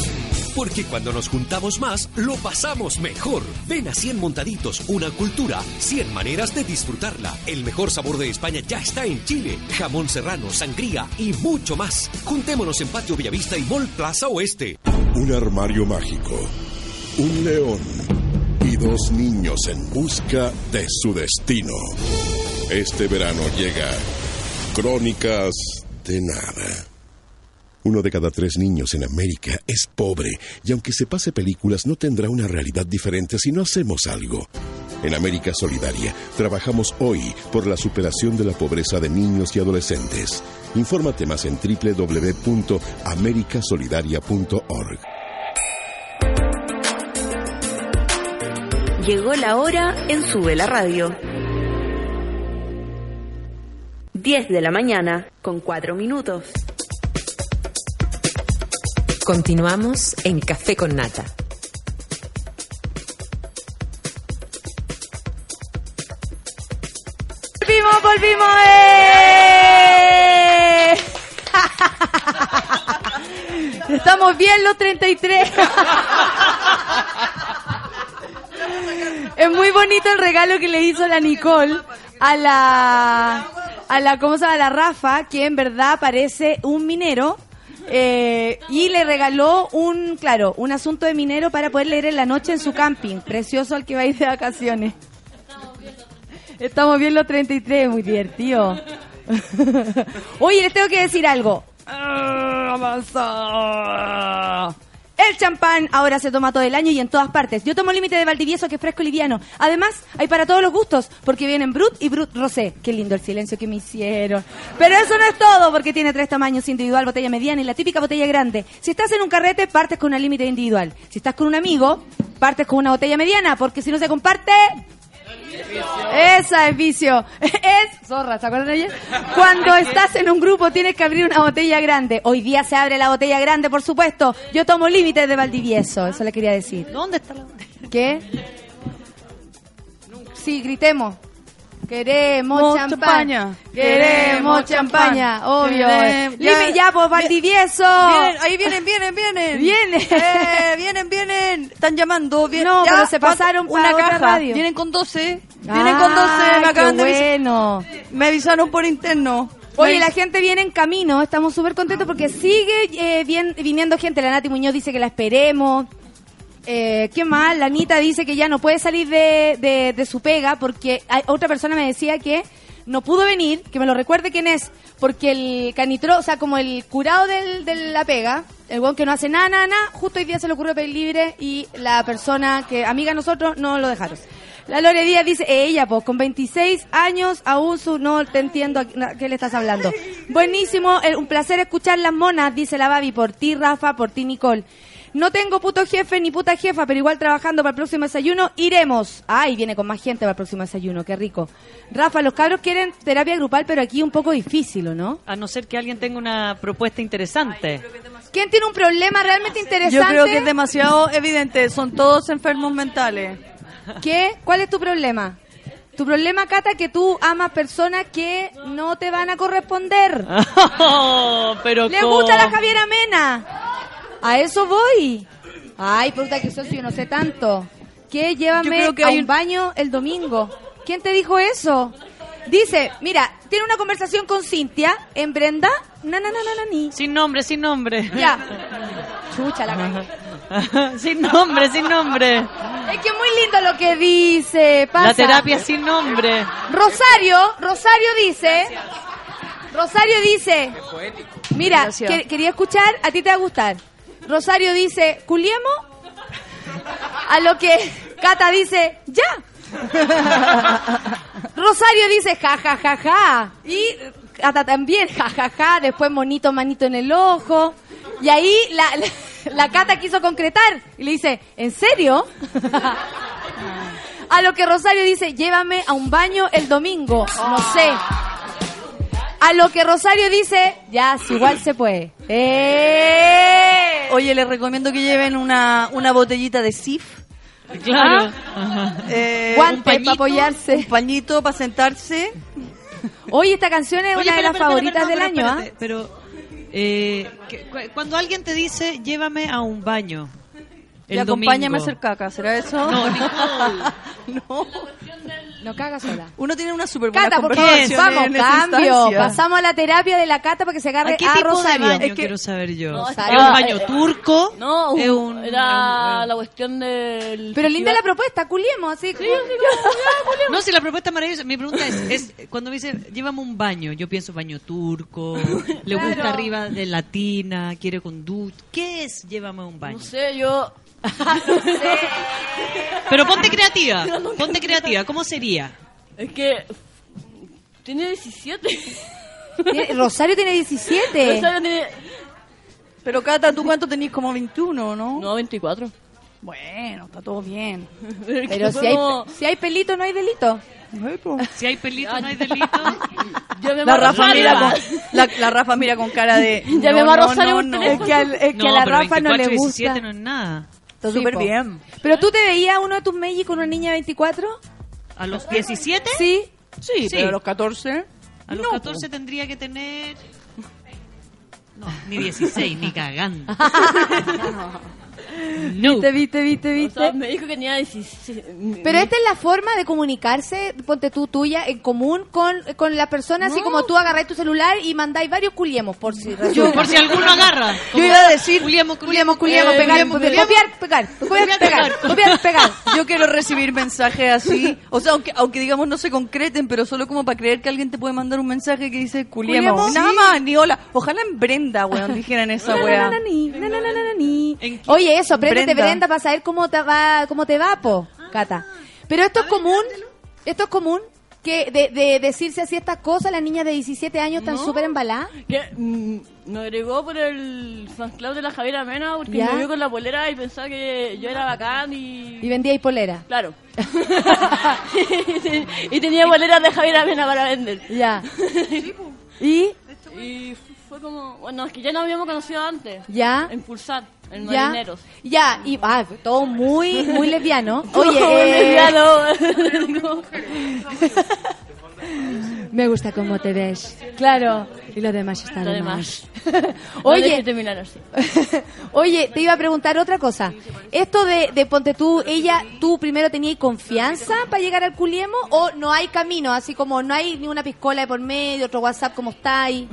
Porque cuando nos juntamos más, lo pasamos mejor. Ven a 100 montaditos, una cultura, 100 maneras de disfrutarla. El mejor sabor de España ya está en Chile. Jamón serrano, sangría y mucho más. Juntémonos en Patio Bellavista y Mall Plaza Oeste. Un armario mágico. Un león. Y dos niños en busca de su destino. Este verano llega Crónicas de Nada. Uno de cada tres niños en América es pobre y aunque se pase películas no tendrá una realidad diferente si no hacemos algo. En América Solidaria trabajamos hoy por la superación de la pobreza de niños y adolescentes. Infórmate más en www.americasolidaria.org. Llegó la hora en Sube la Radio. 10 de la mañana con 4 minutos. Continuamos en Café con Nata. ¡Volvimos, volvimos! ¡eh! Estamos bien los 33. es muy bonito el regalo que le hizo la Nicole a la a la cómo se llama a la Rafa, que en verdad parece un minero. Eh, y le regaló un, claro, un asunto de minero para poder leer en la noche en su camping, precioso al que va a ir de vacaciones. Estamos bien los 33, muy divertido. Oye, les tengo que decir algo. El champán ahora se toma todo el año y en todas partes. Yo tomo límite de Valdivieso que es fresco y liviano. Además, hay para todos los gustos, porque vienen Brut y Brut Rosé. Qué lindo el silencio que me hicieron. Pero eso no es todo, porque tiene tres tamaños, individual, botella mediana y la típica botella grande. Si estás en un carrete, partes con una límite individual. Si estás con un amigo, partes con una botella mediana, porque si no se comparte... Esa es vicio. Es zorra, ¿se acuerdan de ella? Cuando estás en un grupo tienes que abrir una botella grande. Hoy día se abre la botella grande, por supuesto. Yo tomo límites de Valdivieso, eso le quería decir. ¿Dónde está la botella? ¿Qué? Sí, gritemos. Queremos Mo- champaña. champaña. Queremos champaña, obvio. Queremos- Limi- ya, pues Valdivieso. Vienen, ahí vienen, vienen, vienen. Vienen. Eh, vienen, vienen. Están llamando. Vienen. No, Ya, pero se pasaron una para otra caja. radio. Vienen con 12. Vienen con 12. Ah, Me acaban qué de bueno. Me avisaron por interno. Oye, la gente viene en camino, estamos súper contentos porque sigue eh, bien, viniendo gente. La Nati Muñoz dice que la esperemos. Eh, ¿Qué más? La Anita dice que ya no puede salir de, de- de su pega porque hay, otra persona me decía que no pudo venir, que me lo recuerde quién es, porque el canitro, o sea, como el curado del, de la pega, el weón que no hace nada, nada, nada, justo hoy día se le ocurrió pedir libre y la persona que, amiga de nosotros, no lo dejaron. La Lore Díaz dice, eh, ella, pues, con 26 años, aún su, no te entiendo a qué le estás hablando. Buenísimo, eh, un placer escuchar las monas, dice la Babi, por ti, Rafa, por ti, Nicole. No tengo puto jefe ni puta jefa, pero igual trabajando para el próximo desayuno, iremos. Ay, viene con más gente para el próximo desayuno, qué rico. Rafa, los cabros quieren terapia grupal, pero aquí un poco difícil, ¿o no? A no ser que alguien tenga una propuesta interesante. ¿Quién tiene un problema realmente interesante? Yo creo que es demasiado evidente. Son todos enfermos mentales. ¿Qué? ¿Cuál es tu problema? Tu problema, Cata, que tú amas personas que no te van a corresponder. Oh, pero ¿Le ¿cómo? gusta la Javiera Mena? A eso voy. Ay, puta que sos yo no sé tanto. Que Yo llévame que a un baño el domingo. ¿Quién te dijo eso? Dice, mira, tiene una conversación con Cintia en Brenda. Na, na, na, na, na, ni. Sin nombre, sin nombre. Ya. Chucha la sin nombre, sin nombre. Es que es muy lindo lo que dice. Pasa. La terapia sin nombre. Rosario, Rosario dice. Rosario dice. Mira, quería escuchar, a ti te va a gustar. Rosario dice, ¿culiemo? A lo que Cata dice, ya. Rosario dice, ja, ja, ja, ja. Y Cata también, ja, ja, ja. Después monito, manito en el ojo. Y ahí la, la, la Cata quiso concretar. Y le dice, ¿en serio? A lo que Rosario dice, llévame a un baño el domingo. No sé. A lo que Rosario dice, ya, si igual se puede. ¡Eh! Oye, les recomiendo que lleven una, una botellita de Sif. Claro. Eh, Guantes un pañito, pa' apoyarse. Un pañito para sentarse. Oye, esta canción es Oye, una de las favoritas del año, ¿ah? espérate, Pero eh, que- cu- cuando alguien te dice, llévame a un baño. El y acompáñame a hacer caca, ¿será eso? No, Nicole. no. No caga sola. Uno tiene una súper buena Cata, por favor, vamos, cambio. Pasamos a la terapia de la Cata para que se agarre ¿A qué a tipo Rosario. de baño Es que- quiero saber yo? No, ¿Es un ah, baño eh, turco? No, Es un- era un- la cuestión del. Pero linda la propuesta, culiemos, así. como- No, si la propuesta es maravillosa. Mi pregunta es, es cuando me dice, llévame un baño, yo pienso baño turco, le gusta Claro. arriba de latina, quiere con ducha. ¿Qué es llévame a un baño? No sé, yo. Pero ponte creativa, ponte creativa. ¿Cómo sería? Es que. Tiene 17. Tiene- Rosario tiene 17. Rosario tiene. Pero Cata, ¿tú cuánto tenés? Como 21, ¿no? No, 24. Bueno, está todo bien. Pero si hay, si hay pelito, no hay delito. Si hay pelito, no hay delito. La Rafa, mira con, la, la Rafa mira con cara de. Llamemos a Rosario por Es teléfono. que, al- es que No, a la pero Rafa no le 24, gusta. 17 no es nada. Está Sí, súper po. bien. ¿Pero tú te veías uno de tus Meiji con una niña de 24? ¿A los 17? Sí. Sí, pero a los 14. A los no, 14 tendría que tener... No, ni 16, ni cagando. No. ¿Viste, viste, viste, O viste? sea, me dijo que tenía 16. Pero esta es la forma de comunicarse, ponte tú tuya, en común con, con las personas, así como tú agarráis tu celular y mandáis varios culiemos, por si resulta. Por si alguno agarra. Yo iba a decir. Culiamo, Culiemos, culiemos, Eh, pegar, culiemos, copiar, culiemos. pegar, copiar, pegar, copiar, pegar. Yo quiero recibir mensajes así. O sea, aunque, aunque digamos no se concreten, pero solo como para creer que alguien te puede mandar un mensaje que dice culiemos. ¿Culiemos? Nada más, ni hola. Ojalá en Brenda, weón, dijeran esa weá. Oye, eso, préndete Brenda. Brenda para saber cómo te va, cómo te va, po, Cata. Pero esto es común, esto es común, que de, de decirse así estas cosas, las niñas de 17 años están súper embaladas. Que mm, me agregó por el fan club de la Javiera Mena porque ¿Ya? me vio con la polera y pensaba que yo era bacán y. Y vendíais polera. Claro. y tenía poleras de Javiera Mena para vender. Ya. ¿Y? Y fue como. Bueno, es que ya nos habíamos conocido antes. ¿Ya? En Pulsar, en ¿Ya? Marineros. Ya, y ah, todo muy, muy lesbiano. Oye, eh, lesbiano. me gusta cómo te ves. Claro. Y lo demás está Lo de demás. Oye. Oye, te iba a preguntar otra cosa. Esto de, de ponte tú, ella, tú primero tenías confianza para llegar al culiemo o no hay camino, así como no hay ni una piscola de por medio, otro WhatsApp como estáis.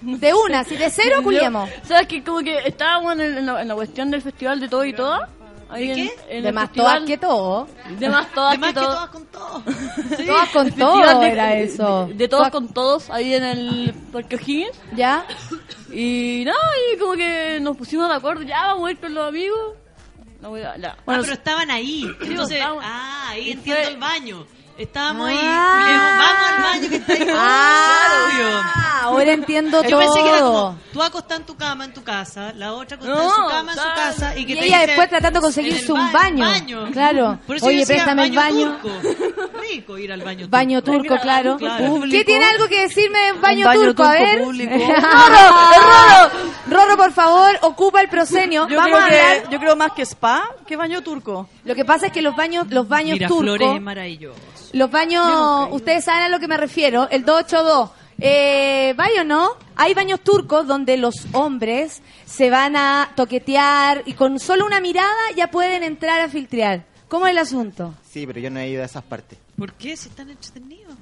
De una, si de cero culiemo. Yo, ¿Sabes que Como que estábamos en, el- en la, en la cuestión del festival de todo y toda. Ahí ¿De en- qué? en De el más festival- todas que todo. De más todas De más que que todo. todas con todo. Todas con El festival todo de- era de- eso. De, de todos con todos, ahí en el Parque O'Higgins. ¿Ya? Y nada, y como que nos pusimos de acuerdo, ya vamos a ir con los amigos. No voy a, ya. ah, pero estaban ahí. Sí, Entonces, ah, ahí y entiendo fue- el baño. Estábamos ahí. Ah. Vamos al baño que está ahí. Ah, ahora entiendo Yo pensé que era todo. como, tú acostás en tu cama en tu casa, la otra acostás en No, su cama en su casa y que Y te ella dice, después tratando de en conseguirse un ba- baño. Claro. Por eso Oye, préstame el baño. turco. Rico ir al baño turco. Baño turco, claro. Claro. ¿Qué tiene algo que decirme baño, baño turco? A ver. ¡El Rolo! Rorro, por favor, ocupa el proscenio. Yo Vamos creo, a que, yo creo más que spa que baño turco. Lo que pasa es que los baños, los baños Miraflores turcos, es maravilloso. los baños, ustedes saben a lo que me refiero, el 282. Eh, ¿Vaya o no? Hay baños turcos donde los hombres se van a toquetear y con solo una mirada ya pueden entrar a filtrear. ¿Cómo es el asunto? Sí, pero yo no he ido a esas partes. ¿Por qué? Si están entretenidos.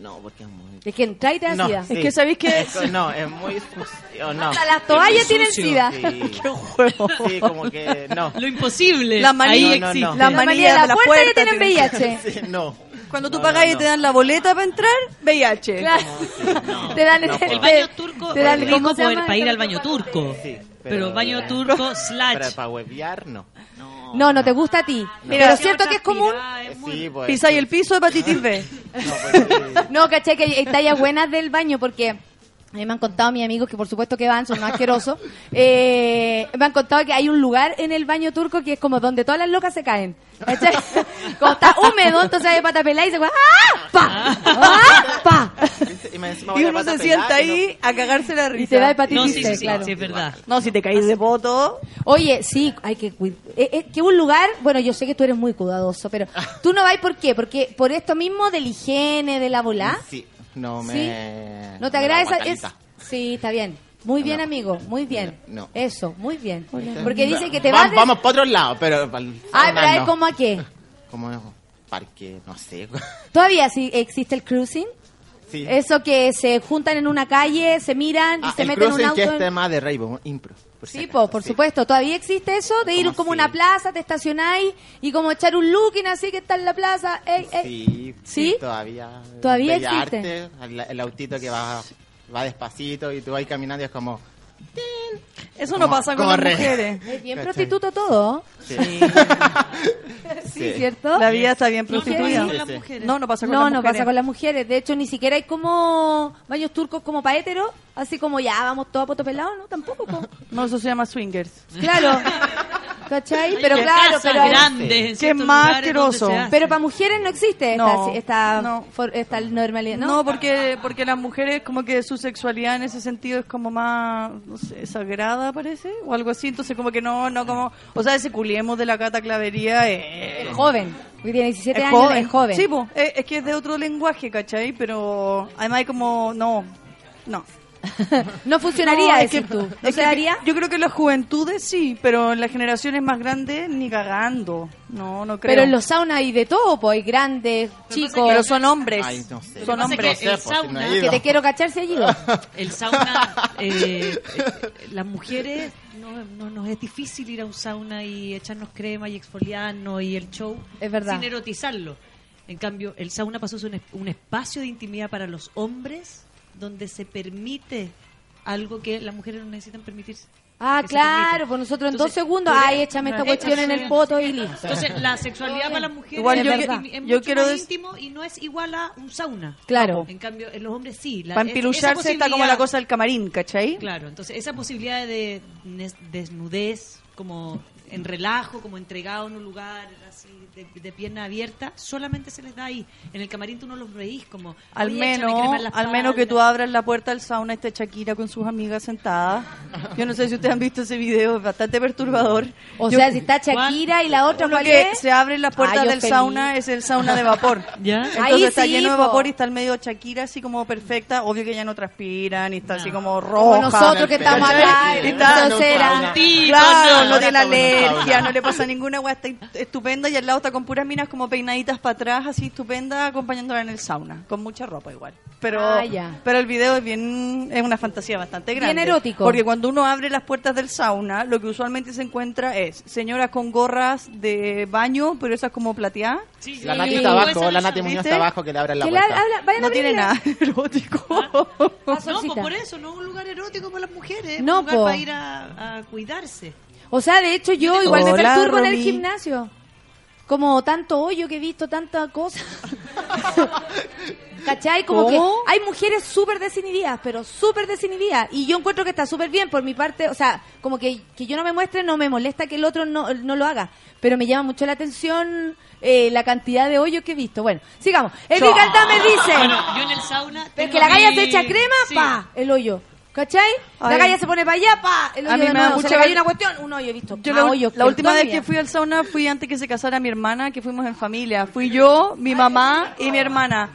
No, porque es muy... Es que entrar y te da No, sida. sí. Es que sabéis que Es- no, es muy... sucio, no. Hasta las toallas tienen sida. Sí. Qué juego. Sí, como que no. Lo imposible. La manía, Ahí No, no, existe. no. la La manía manía de la la puerta ya puerta tienen tiene- VIH. Sí, no. Cuando tú No, pagas no, y te no. dan la boleta para entrar, VIH. Claro. no, te dan no el. El baño turco te dan ¿cómo rico para ir al baño turco. Sí, Pero, baño turco slash. para huevear, no. No, no te gusta a ti. Mira, Pero es cierto que es común. Sí, pues. Pisáis el piso, hepatitis B. No, caché que hay tallas buenas del baño porque a mí me han contado mis amigos que por supuesto que van, son más asquerosos. Eh, me han contado que hay un lugar en el baño turco que es como donde todas las locas se caen. ¿Cachai? Como está húmedo, entonces hay pata pelada y se va ¡Ah! ¡Pa! ¡Ah! ¡Pa! Y, me uno se sienta no- ahí a cagarse la risa. Y te da hepatitis No, sí, C, sí, sí, claro. sí, es verdad. No, si te caís de poto. Oye, sí, hay que cuidar. que un lugar, bueno, yo sé que tú eres muy cuidadoso, pero tú no vas por qué? Porque por esto mismo de la higiene, de la volá. Sí, no me. ¿Sí? ¿No te da agrada esa? es- Sí, está bien. Muy bien, No. amigo, muy bien. No. Eso, muy bien. Porque dice que te Va- vas... de- Vamos para otro lado, pero. sauna pero es no. como a qué. Como parque, no sé. Todavía sí existe el cruising. Sí. Eso que se juntan en una calle, se miran y Ah, se el meten en un auto. que es tema de Rainbow, impro. Por si Sí, acaso, po, por sí. supuesto. Todavía existe eso de ir ¿Cómo como así? una plaza, te estacionáis y como echar un looking así que está en la plaza. Ey, ey. Sí, ¿Sí? todavía. Todavía existe. Arte, el, el autito que va, va despacito y tú vas caminando y es como. Eso no pasa con las re- mujeres. Es bien ¿Cachai? prostituto todo. Sí. Sí, Sí. ¿cierto? La vida está bien No, no prostituida. pasa con las Sí, sí. mujeres. No, no pasa con No, las no mujeres. pasa con las mujeres. De hecho, ni siquiera hay como baños turcos como para. Así como ya, vamos todos a poto pelado, ¿no? Tampoco. po. No, eso se llama swingers. Claro. ¿Cachai? Pero Hay claro, casas pero... grandes Qué más asqueroso. Pero para mujeres no existe esta, No, esta, no. for- esta normalidad, ¿no? No, porque, porque las mujeres como que su sexualidad en ese sentido es como más, no sé, sagrada parece, o algo así, entonces como que no, no como, o sea, ese culiemos de la cata clavería eh, Es joven. porque Tiene 17 es años, joven. es joven. Sí, po, es, es que es de otro lenguaje, ¿cachai? Pero además hay como, no, no. no funcionaría, No, decir tú. ¿No es se que daría? Yo creo que en las juventudes sí, pero en las generaciones más grandes ni cagando. No, no creo. Pero en los saunas hay de todo, pues hay grandes, chicos. Pero son hombres. Ay, no sé. Son que hombres. es que el sauna- que te quiero cachar si. El sauna, eh, eh, las mujeres, no, no nos es difícil ir a un sauna y echarnos crema y exfoliarnos y el show Es verdad. sin erotizarlo. En cambio, el sauna pasó a ser un, es- un espacio de intimidad para los hombres donde se permite algo que las mujeres no necesitan permitirse. Ah, claro, pues nosotros en Entonces, dos segundos, ay, échame esta cuestión en el poto y listo. Entonces, la sexualidad para las mujeres Igual es, yo es mucho yo quiero más dec- íntimo y no es igual a un sauna. Claro. En cambio, en los hombres sí. La- Para es- empilucharse esa está como posibilidad- la cosa del camarín, ¿cachai? Claro, entonces esa posibilidad de desnudez, como en relajo, como entregado en un lugar así de, de pierna abierta, solamente se les da ahí. En el camarín tú no los veís como... Al "Oye, échame menos, la al menos que tú espalda". abras la puerta del sauna y esté Shakira con sus amigas sentadas. Yo no sé si ustedes han visto ese video, es bastante perturbador. O Yo- sea, si está Shakira y la otra, Uno ¿cuál que es? se abren las puertas Ah, del feliz. sauna es el sauna de vapor. ¿Ya? Entonces Ahí está sí, lleno de po. vapor y está el medio Shakira así como perfecta. Obvio que ya no transpiran y está así como roja. Como nosotros que estamos acá Y está- entonces era- Claro, no tiene Ahora sauna. no le pasa ninguna weá, está estupenda y al lado está con puras minas como peinaditas para atrás, así estupenda, acompañándola en el sauna, con mucha ropa igual. Pero, Ah, ya. pero el video es bien, es una fantasía bastante Bien grande. erótico. Porque cuando uno abre las puertas del sauna, lo que usualmente se encuentra es señoras con gorras de baño, pero esas como plateadas. La Sí. Nati está abajo, la no Nati. Muñoz está abajo que le abran la Que la- puerta. habla- No tiene nada erótico. No, Solcita. pues por eso, no es un lugar erótico para las mujeres, es No, un lugar po. para ir a, a cuidarse. O sea, de hecho, yo igual me perturbo en el gimnasio. Como tanto hoyo que he visto, tanta cosa. ¿Cachai? Como ¿Cómo? que hay mujeres súper desinhibidas, pero súper desinhibidas. Y yo encuentro que está súper bien por mi parte. O sea, como que, que yo no me muestre, no me molesta que el otro no, no lo haga. Pero me llama mucho la atención eh, la cantidad de hoyos que he visto. Bueno, sigamos. El Chao. me dice... Bueno, yo en el sauna... Tengo que la galla mi- se echa crema, Sí. pa, el hoyo. ¿Cachai? La galla se pone para allá, pa, el hoyo A mí de me da nuevo. Se mucha le cayó gal- una cuestión, un hoyo, he visto. Yo más la, hoyos la última vez que fui al sauna fui antes que se casara mi hermana, que fuimos en familia. Fui yo, mi mamá y mi hermana.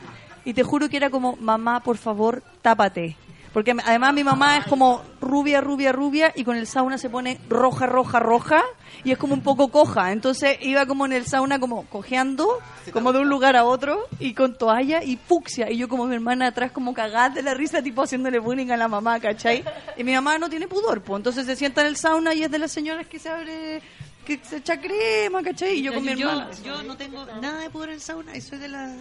Y te juro que era como, mamá, por favor, tápate. Porque además mi mamá es como rubia, rubia, rubia y con el sauna se pone roja, roja, roja y es como un poco coja. Entonces iba como en el sauna como cojeando, como de un lugar a otro y con toalla y fucsia. Y yo como mi hermana atrás como cagada de la risa, tipo haciéndole bullying a la mamá, ¿cachai? Y mi mamá no tiene pudor, pues. Entonces se sienta en el sauna y es de las señoras que se abre, que se echa crema, ¿cachai? Y yo con mi yo, hermana. yo no tengo nada de poder en sauna y soy de la...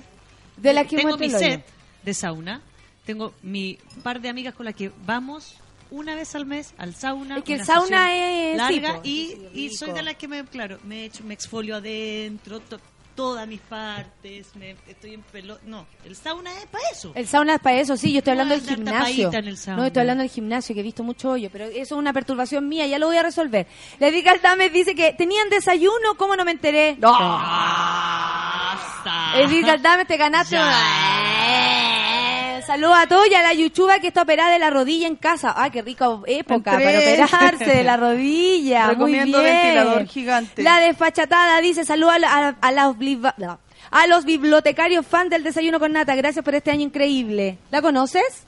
De la que Tengo mi set de sauna. Tengo mi par de amigas con las que vamos una vez al mes al sauna. Es que el una sauna es- larga sí, y, y soy de las que me, claro, me, echo, me exfolio adentro, to- todas mis partes, me, estoy en pelo... No, el sauna es para eso. El sauna es para eso, sí, yo estoy No hablando del gimnasio. tapadita en el sauna. No, estoy hablando del gimnasio, que he visto mucho hoyo, pero eso es una perturbación mía, ya lo voy a resolver. Le diga al Dames dice que tenían desayuno, ¿cómo no me enteré? No. Edith Galdames, te ganaste una... Saludos a todos y a la Yuchuba que está operada de la rodilla en casa. Ah, qué rica época para operarse de la rodilla. Recomiendo Muy bien. ventilador gigante. La desfachatada dice, saludos a, la- a, los bliva- no, a los bibliotecarios fan del desayuno con nata. Gracias por este año increíble. ¿La conoces?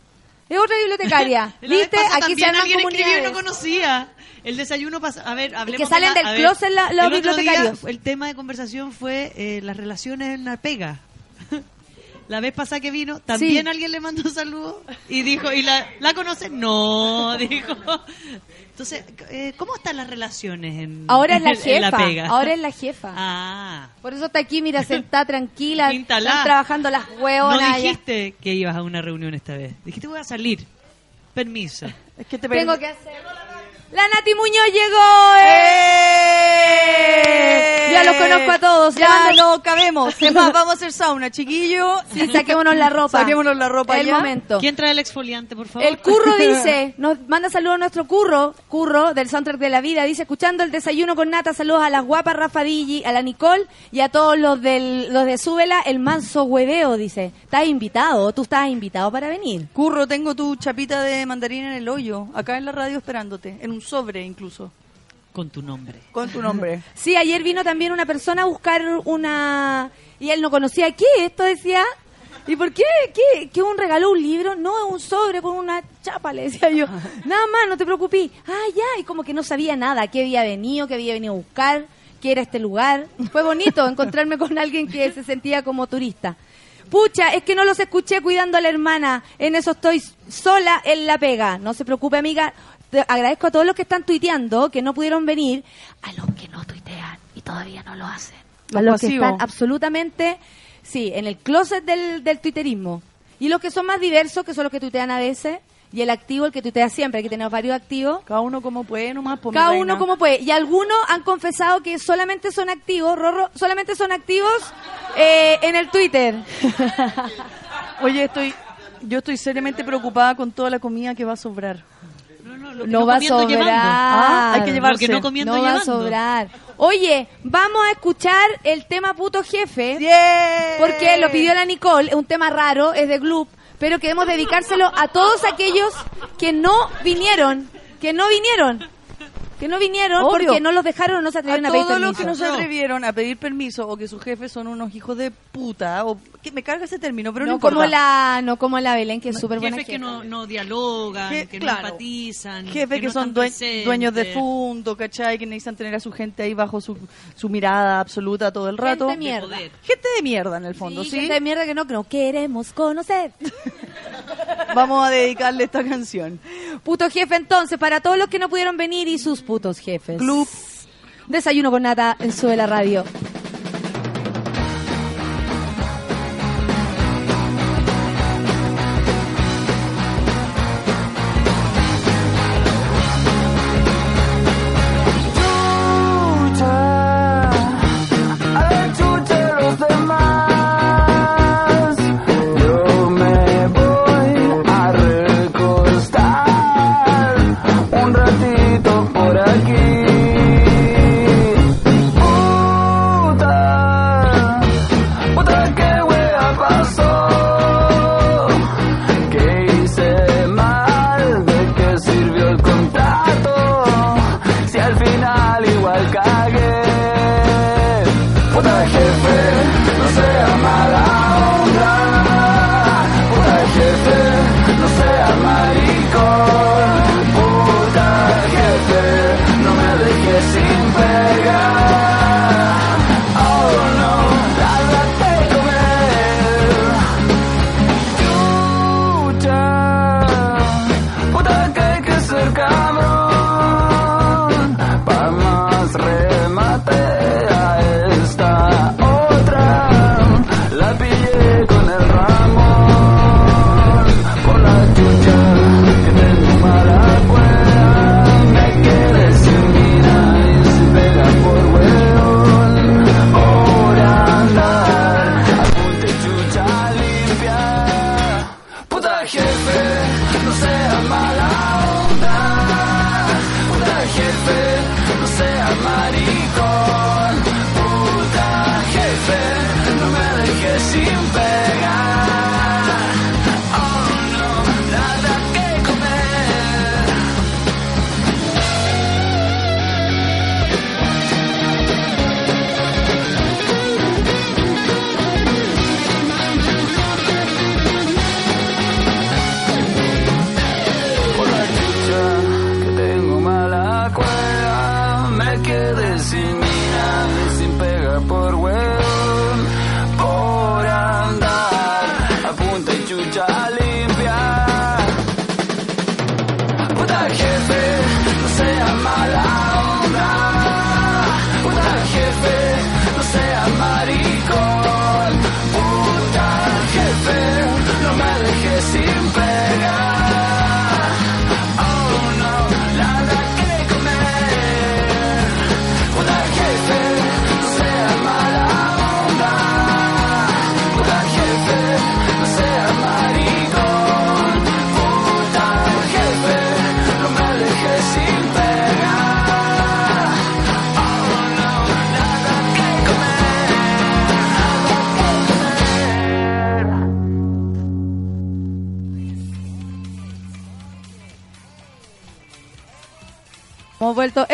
Es otra bibliotecaria. La ¿Viste? Aquí se arman comunidades. no conocía. El desayuno pasa. A ver, hablemos que salen de del a ver, closet la- los bibliotecarios. el tema de conversación fue eh, las relaciones en la pega. La vez pasada que vino, también Sí. alguien le mandó saludos y dijo, ¿y la, la conoce? No, dijo. Entonces, eh, ¿cómo están las relaciones en, Ahora es la en- en jefa. pega? Ahora es la jefa. Ah, Por eso está aquí, mira, sentada tranquila. Instalá. Están trabajando las huevonas. no allá. dijiste que ibas a una reunión esta vez. Dijiste voy a salir. Permiso. Es que te Tengo que hacer. La Nati Muñoz llegó. ¡eh! Ya los conozco a todos. Ya no cabemos. Es más, vamos a hacer sauna, chiquillo. Sí, saquémonos la ropa. Saquémonos la ropa El ya. momento. ¿Quién trae el exfoliante, por favor? El curro dice, nos manda saludos a nuestro curro, curro del soundtrack de la vida, dice, escuchando el desayuno con nata, saludos a las guapas Rafa Digi, a la Nicole y a todos los del, los de Súbela, el manso hueveo, dice. Estás invitado, tú estás invitado para venir. Curro, tengo tu chapita de mandarina en el hoyo, acá en la radio esperándote, en un sobre incluso, Con tu nombre. con tu nombre. Sí, ayer vino también una persona a buscar una... Y él no conocía qué, esto decía... ¿Y por qué? ¿Qué? ¿Que un regaló un libro? No, un sobre con una chapa, le decía yo. Nada más, no te preocupes. Ah, ya, y como que no sabía nada, qué había venido, qué había venido a buscar, qué era este lugar. Fue bonito encontrarme con alguien que se sentía como turista. Pucha, es que no los escuché cuidando a la hermana. En eso estoy sola en la pega. No se preocupe, amiga. Te agradezco a todos los que están tuiteando, que no pudieron venir, a los que no tuitean y todavía no lo hacen. Los a los que están absolutamente, sí, en el closet del, del tuiterismo. Y los que son más diversos, que son los que tuitean a veces, y el activo, el que tuitea siempre. Aquí tenemos varios activos. Cada uno como puede nomás. pues, mi Cada uno como puede. Y algunos han confesado que solamente son activos, Rorro, solamente son activos eh, en el Twitter. Oye, estoy, yo estoy seriamente preocupada con toda la comida que va a sobrar. Lo que no, no va a sobrar. Ah, hay que llevarse. Lo que no comiendo, no va a sobrar. Oye, vamos a escuchar el tema puto jefe. Porque lo pidió la Nicole, es un tema raro, es de Gloop, pero queremos dedicárselo a todos aquellos que no vinieron, que no vinieron, que no vinieron Obvio. porque no los dejaron o no se atrevieron a, pedir todos los permiso. que no se atrevieron a pedir permiso o que sus jefes son unos hijos de puta, o que me carga ese término, pero no, como la no como la Belén que es súper buena Jefes que no, no dialogan, Je- que claro. no empatizan. Jefes que, no son due- presentes. dueños de fondo, ¿cachai? Que necesitan tener a su gente ahí bajo su, su mirada absoluta todo el rato. Gente mierda. Gente de mierda, en el fondo, ¿sí? gente de mierda que no, que no queremos conocer. Vamos a dedicarle esta canción. Puto jefe entonces, para todos los que no pudieron venir y sus putos jefes. Club. Desayuno con nata en Sube la Radio.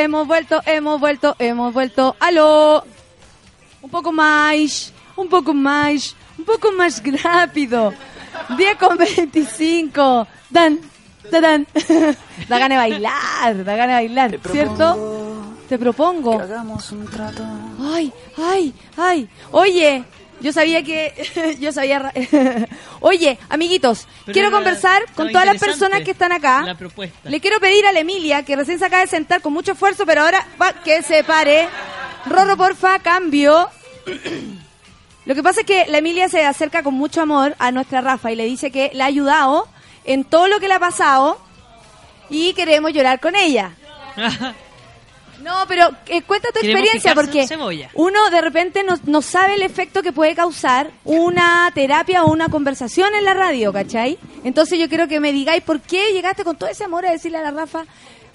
Hemos vuelto, hemos vuelto, hemos vuelto. ¡Aló! Un poco más, un poco más, un poco más rápido. 10 con 25. Dan, dan, dan. Da gana de bailar, da gana de bailar, ¿cierto? Te propongo. hagamos un trato. Ay, ay, ay. Oye, yo sabía que. yo sabía. Oye, amiguitos, Pero quiero era- conversar con todas las personas que están acá. La propuesta. Le quiero pedir a la Emilia, que recién se acaba de sentar con mucho esfuerzo, pero ahora va, que se pare. Rorro, porfa, cambio. Lo que pasa es que la Emilia se acerca con mucho amor a nuestra Rafa y le dice que le ha ayudado en todo lo que le ha pasado y queremos llorar con ella. No, pero eh, cuenta tu Queremos experiencia porque uno de repente no, no sabe el efecto que puede causar una terapia o una conversación en la radio, ¿cachai? Entonces yo quiero que me digáis por qué llegaste con todo ese amor a decirle a la Rafa,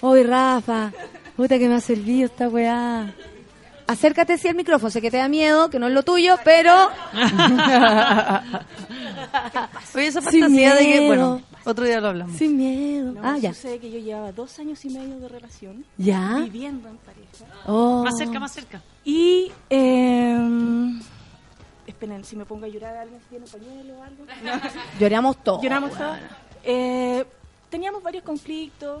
oye Rafa, puta que me ha servido esta weá. Acércate sí al micrófono, sé que te da miedo, que no es lo tuyo, pero... Oye, esa Sin fantasía de que, miedo. bueno, otro día lo hablamos. Sin miedo. No, ah, ya. Sucede que yo llevaba dos años y medio de relación. ¿Ya? Viviendo en pareja. Oh. Más cerca, más cerca. Y. Eh, esperen, si me pongo a llorar, ¿alguien tiene pañuelo o algo? Lloramos todos. Lloramos todos. Eh, teníamos varios conflictos.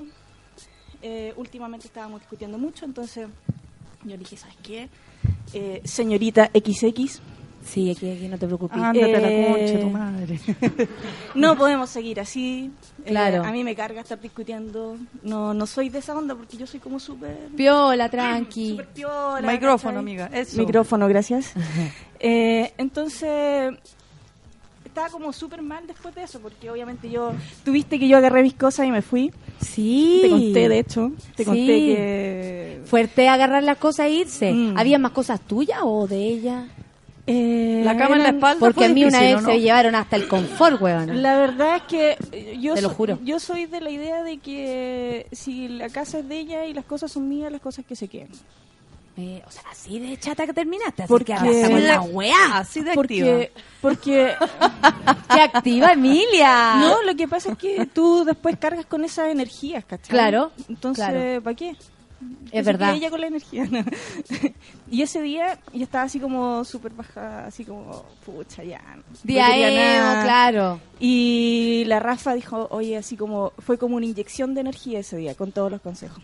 Eh, últimamente estábamos discutiendo mucho, entonces yo le dije, ¿sabes qué? Eh, señorita XX. Sí, aquí, aquí no te preocupes. Ándate a la Eh, concha, tu madre. no podemos seguir así. Eh, Claro. a mí me carga estar discutiendo. No, no soy de esa onda porque yo soy como súper... Piola, tranqui. Súper piola, Micrófono, ¿cachai? amiga, eso. Micrófono, gracias. Eh, entonces, estaba como súper mal después de eso, porque obviamente yo, tuviste que yo agarré mis cosas y me fui. Sí. Te conté, de hecho, te Sí. conté que... Fuerte agarrar las cosas e irse. Mm. ¿Había más cosas tuyas o de ella? Eh, La cama en la espalda Porque a mí una vez ¿o no? se llevaron hasta el confort, weón. La verdad es que yo, Te lo so- juro. yo soy de la idea de que si la casa es de ella y las cosas son mías, las cosas que se queden. Eh, o sea, así de chata que terminaste. Así Porque- que ahora con la weá. Así de Porque, porque ¡Qué activa, Emilia! no, lo que pasa es que tú después cargas con esas energías, ¿cachai? Claro, Entonces, claro. ¿para qué? Es verdad. ella con la energía. ¿no? y ese día yo estaba así como súper bajada, así como, pucha, ya. no Día nada. claro. Y la Rafa dijo, oye, así como, fue como una inyección de energía ese día, con todos los consejos.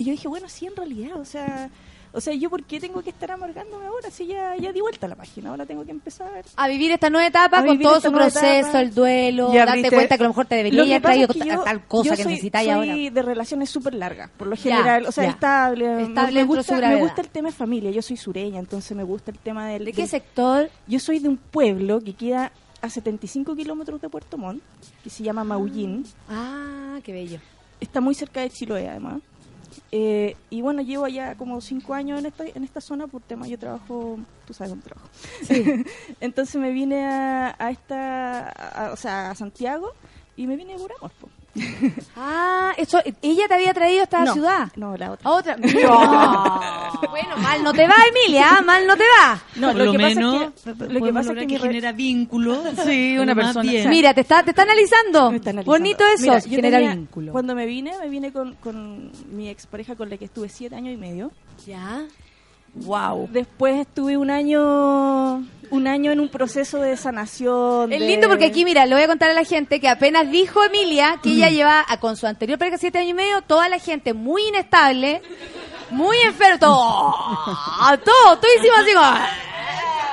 Y yo dije, bueno, sí, en realidad, o sea, o sea, yo por qué tengo que estar amargándome ahora si ya, ya di vuelta la página, ahora tengo que empezar a ver. A vivir esta nueva etapa A con todo su proceso, etapa. el duelo, darte cuenta que a lo mejor te debería haber traído es que yo- tal cosa yo que necesitáis ahora. soy de relaciones súper largas, por lo Ya, general, o sea, ya. estable. me- Estable me, gusta, me gusta el tema de familia, yo soy sureña, entonces me gusta el tema del... ¿De qué del- sector? Yo soy de un pueblo que queda a 75 kilómetros de Puerto Montt, que se llama Maullín. Ah, qué bello. Está muy cerca de Chiloé, además. Eh, y bueno, llevo allá como cinco años en esta, en esta zona por tema, yo trabajo, tú sabes dónde trabajo. Entonces me vine a, a esta, a- o sea, a Santiago y me vine amor. po. Ah, eso, ella te había traído a esta No, ciudad. No, la otra. ¿A otra? No. bueno, mal no te va, Emilia, ¿ah? mal no te va. No, Por lo, lo que menos pasa es que, lo que, podemos pasa es lograr que que mi re- genera vínculo. Sí, una persona. bien. Mira, te está, te está analizando. Me está analizando. Bonito eso, Mira, genera tenía- vínculo. Cuando me vine, me vine con, con mi expareja con la que estuve siete años y medio. Ya. Wow. Después estuve un año un año en un proceso de sanación. Es de- lindo porque aquí, mira, le voy a contar a la gente que apenas dijo Emilia que ella lleva a- con su anterior pareja siete años y medio, toda la gente muy inestable, muy enfermo, todo, todo, todo hicimos así como...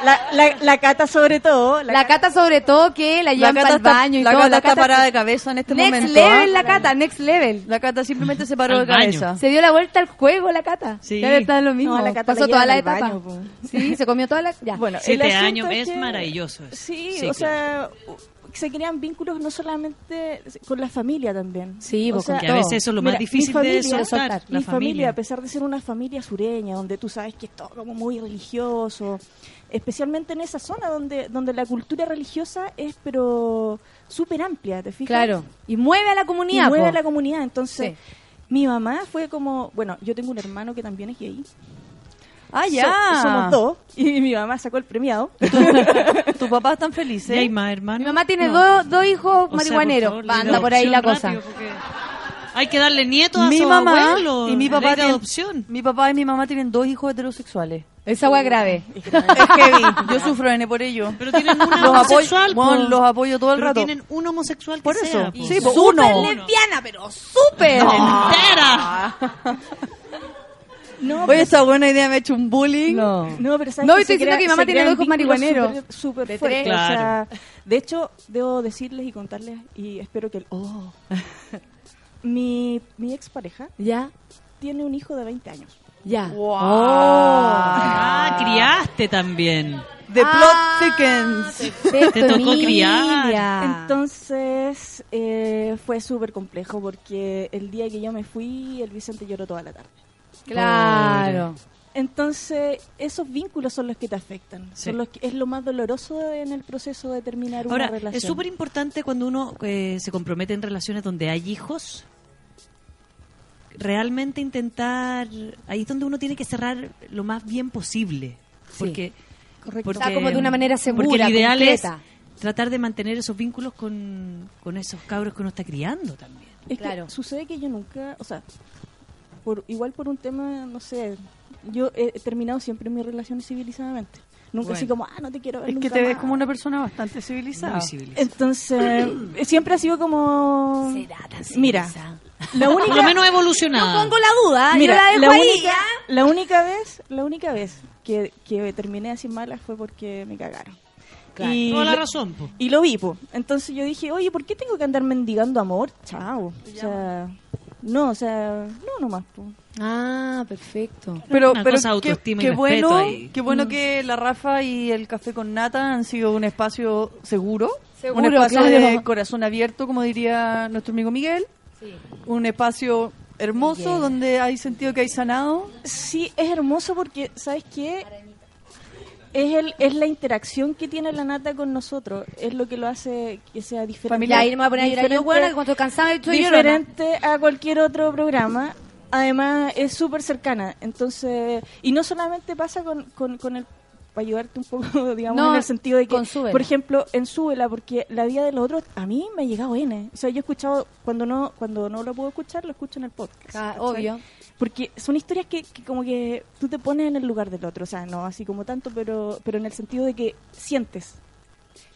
La, la, la cata sobre todo. La, cata sobre todo que la llevan para el está- baño y la todo. Cata está parada de cabeza en este next momento. level ¿ah? la cata, next level. La Cata simplemente se paró Al de baño. cabeza. Se dio la vuelta al juego la cata. Sí. Ya está lo mismo. No, la Cata Pasó la toda la etapa. baño, sí, se comió toda la... Ya. Bueno, Siete años es que- maravilloso. eso. Sí, Sí, o claro. sea, se crean vínculos no solamente con la familia también. Sí, o con Que a veces eso es lo más mira, difícil mi familia, de soltar, la mi familia, familia. a pesar de ser una familia sureña, donde tú sabes que es todo como muy religioso, especialmente en esa zona donde donde la cultura religiosa es pero súper amplia, ¿te fijas? Claro. Y mueve a la Y comunidad. mueve po. a la comunidad, entonces Sí. mi mamá fue como, bueno, yo tengo un hermano que también es gay. Ah, So- ya. somos dos y mi mamá sacó el premiado. Tus papás están felices. ¿Y hay más hermanos? Mi mamá tiene No. dos, dos hijos O sea, por marihuaneros. favor, Anda ley por ahí la cosa. rápido, porque Hay que darle nietos a mi su mamá abuelo. y mi papá tienen- adopción. mi papá y mi mamá tienen dos hijos heterosexuales. Esa hueá grave. Es heavy. Yo sufro N por ello. Pero tienen una los homosexual, apoyo, bueno, los apoyo todo el Pero rato. tienen un homosexual que Por sea, eso. po. Sí, po, Súper uno. lesbiana, pero súper. ¡Entera! No, Oye, esa buena idea me ha hecho un bullying. No. No, pero ¿sabes No, que estoy diciendo que mi mamá tiene dos hijos marihuaneros. súper- fuertes. tres. o sea, de hecho, debo decirles y contarles, y espero que... Oh. mi, mi expareja Ya, tiene un hijo de 20 años. ya. Ah, criaste también. The Ah, plot thickens. perfecto, Te tocó criar. Entonces, eh, fue súper complejo porque el día que yo me fui, el Vicente lloró toda la tarde. Claro. Entonces, esos vínculos son los que te afectan. Sí. Son los que, es lo más doloroso en el proceso de terminar Ahora, una relación. es súper importante cuando uno eh, se compromete en relaciones donde hay hijos, realmente intentar, ahí es donde uno tiene que cerrar lo más bien posible. Porque, porque, O sea, como de una manera segura, porque el ideal es tratar de mantener esos vínculos con, con esos cabros que uno está criando también. Es Claro. que sucede que yo nunca, o sea, por igual por un tema, no sé, yo he terminado siempre mis relaciones civilizadamente. Nunca Bueno. así como, ah, no te quiero ver Es que te ves como una persona bastante civilizada. Muy. Entonces, eh, siempre ha sido como... Mira, la única... Por lo menos evolucionada. No pongo la duda, Mira, yo la dejo la ahí. única, la única vez, la única vez que, que terminé así malas fue porque me cagaron. Claro. Y Toda la lo- razón, po. Y lo vi, po. Entonces yo dije, oye, ¿por qué tengo que andar mendigando amor? Chao. O sea, no, o sea, no nomás, po. Ah, perfecto. Pero, Una pero cosa qué, autoestima y qué respeto bueno, ahí. qué bueno que la Rafa y el café con nata han sido un espacio seguro, Seguro, un espacio claro. de corazón abierto, como diría nuestro amigo Miguel, un espacio hermoso donde hay sentido que hay sanado. Sí, es hermoso porque, ¿sabes qué? Es, el, es la interacción que tiene la nata con nosotros. Es lo que lo hace que sea diferente. Ya, ahí me voy a poner a llorar yo, que cuando estoy cansada estoy diferente a cualquier otro programa. Además, es súper cercana. Entonces, y no solamente pasa con, con, con el para ayudarte un poco, digamos, No, en el sentido de que, por ejemplo, en Súbela, porque la vida de los otros, a mí me ha llegado N. O sea, yo he escuchado, cuando no cuando no lo puedo escuchar, lo escucho en el podcast. Ah, obvio. porque son historias que, que como que tú te pones en el lugar del otro, o sea, no así como tanto, pero, pero en el sentido de que sientes.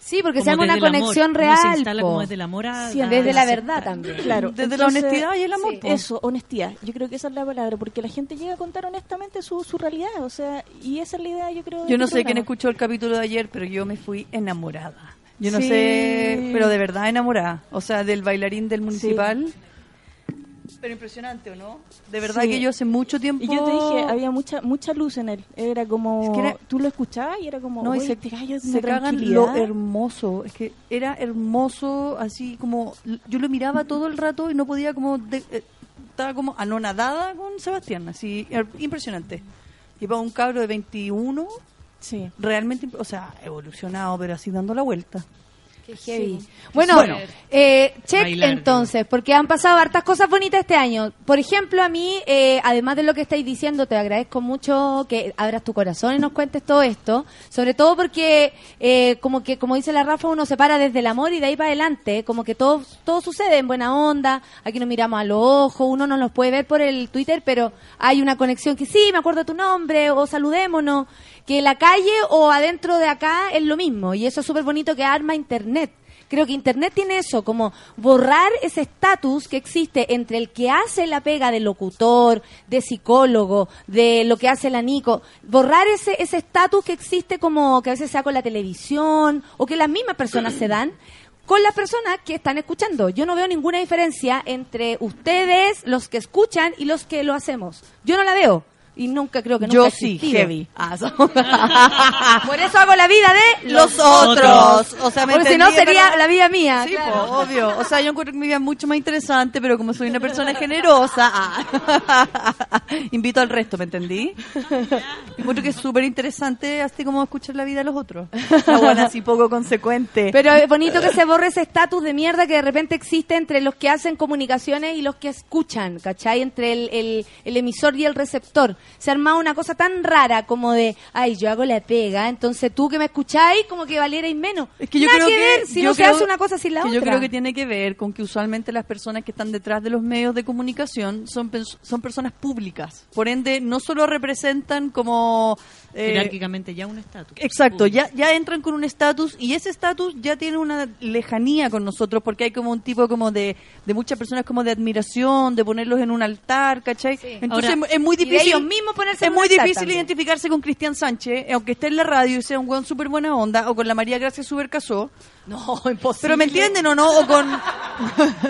Sí, porque Como se llama una amor. conexión Uno real. se instala po. como desde el amor a- Sí, desde la verdad también. Claro. Desde la honestidad y el amor, sí. Eso, honestidad. Yo creo que esa es la palabra, porque la gente llega a contar honestamente su, su realidad, o sea, y esa es la idea, yo creo. Yo no este sé quién escuchó el capítulo de ayer, pero yo me fui enamorada. Yo no Sí. sé, pero de verdad enamorada. O sea, del bailarín del municipal. Pero impresionante, ¿o no? De verdad Sí. que yo hace mucho tiempo... Y yo te dije, había mucha mucha luz en él. Era como. Es que era- Tú lo escuchabas y era como. No, y "Oye, se, se cagan tranquilidad". lo hermoso. Es que era hermoso, así como... Yo lo miraba todo el rato y no podía como... de- eh, estaba como anonadada con Sebastián, así, er- impresionante. Y para un cabro de 21, sí. realmente, o sea, evolucionado, pero así dando la vuelta. Qué heavy. Sí. Bueno, Bueno. eh, check Bailar, entonces, porque han pasado hartas cosas bonitas este año. Por ejemplo, a mí, eh, además de lo que estáis diciendo, te agradezco mucho que abras tu corazón y nos cuentes todo esto. Sobre todo porque, eh, como que, como dice la Rafa, uno se para desde el amor y de ahí para adelante. Como que todo, todo sucede en buena onda. Aquí nos miramos a los ojos, uno no nos puede ver por el Twitter, pero hay una conexión que sí, me acuerdo tu nombre, o saludémonos. Que la calle o adentro de acá es lo mismo. Y eso es súper bonito que arma Internet. Creo que Internet tiene eso, como borrar ese estatus que existe entre el que hace la pega de locutor, de psicólogo, de lo que hace la Nico. Borrar ese ese estatus que existe como que a veces sea con la televisión o que las mismas personas se dan con las personas que están escuchando. Yo no veo ninguna diferencia entre ustedes, los que escuchan y los que lo hacemos. Yo no la veo. Y nunca creo que nunca Yo sí, heavy. Ah, Por eso hago la vida de los otros. O sea, ¿me Porque si no sería Pero- la vida mía. Sí, claro. po, obvio. O sea, yo encuentro que mi vida es mucho más interesante, pero como soy una persona generosa, ah, invito al resto, ¿me entendí? Encuentro que es súper interesante así como escuchar la vida de los otros. Buena así poco consecuente. Pero es bonito que se borre ese estatus de mierda que de repente existe entre los que hacen comunicaciones y los que escuchan, ¿cachai? Entre el, el- el emisor y el receptor. Se ha armado una cosa tan rara como de, ay, yo hago la pega, entonces tú que me escucháis como que valierais menos. Es que yo Nada creo que, ver si no se hace una cosa sin la otra. Yo creo que tiene que ver con que usualmente las personas que están detrás de los medios de comunicación son son personas públicas. Por ende, no solo representan como eh, Jerárquicamente ya un estatus. Exacto, ya, ya entran con un estatus y ese estatus ya tiene una lejanía con nosotros porque hay como un tipo como de, de muchas personas como de admiración, de ponerlos en un altar, ¿cachai? Entonces Ahora, es muy difícil. ellos mismos ponerse es muy difícil también. identificarse con Cristian Sánchez, eh, aunque esté en la radio y sea un weón súper buena onda, o con la María Gracia Super Casó. No, imposible. Pero me entienden o no, o con...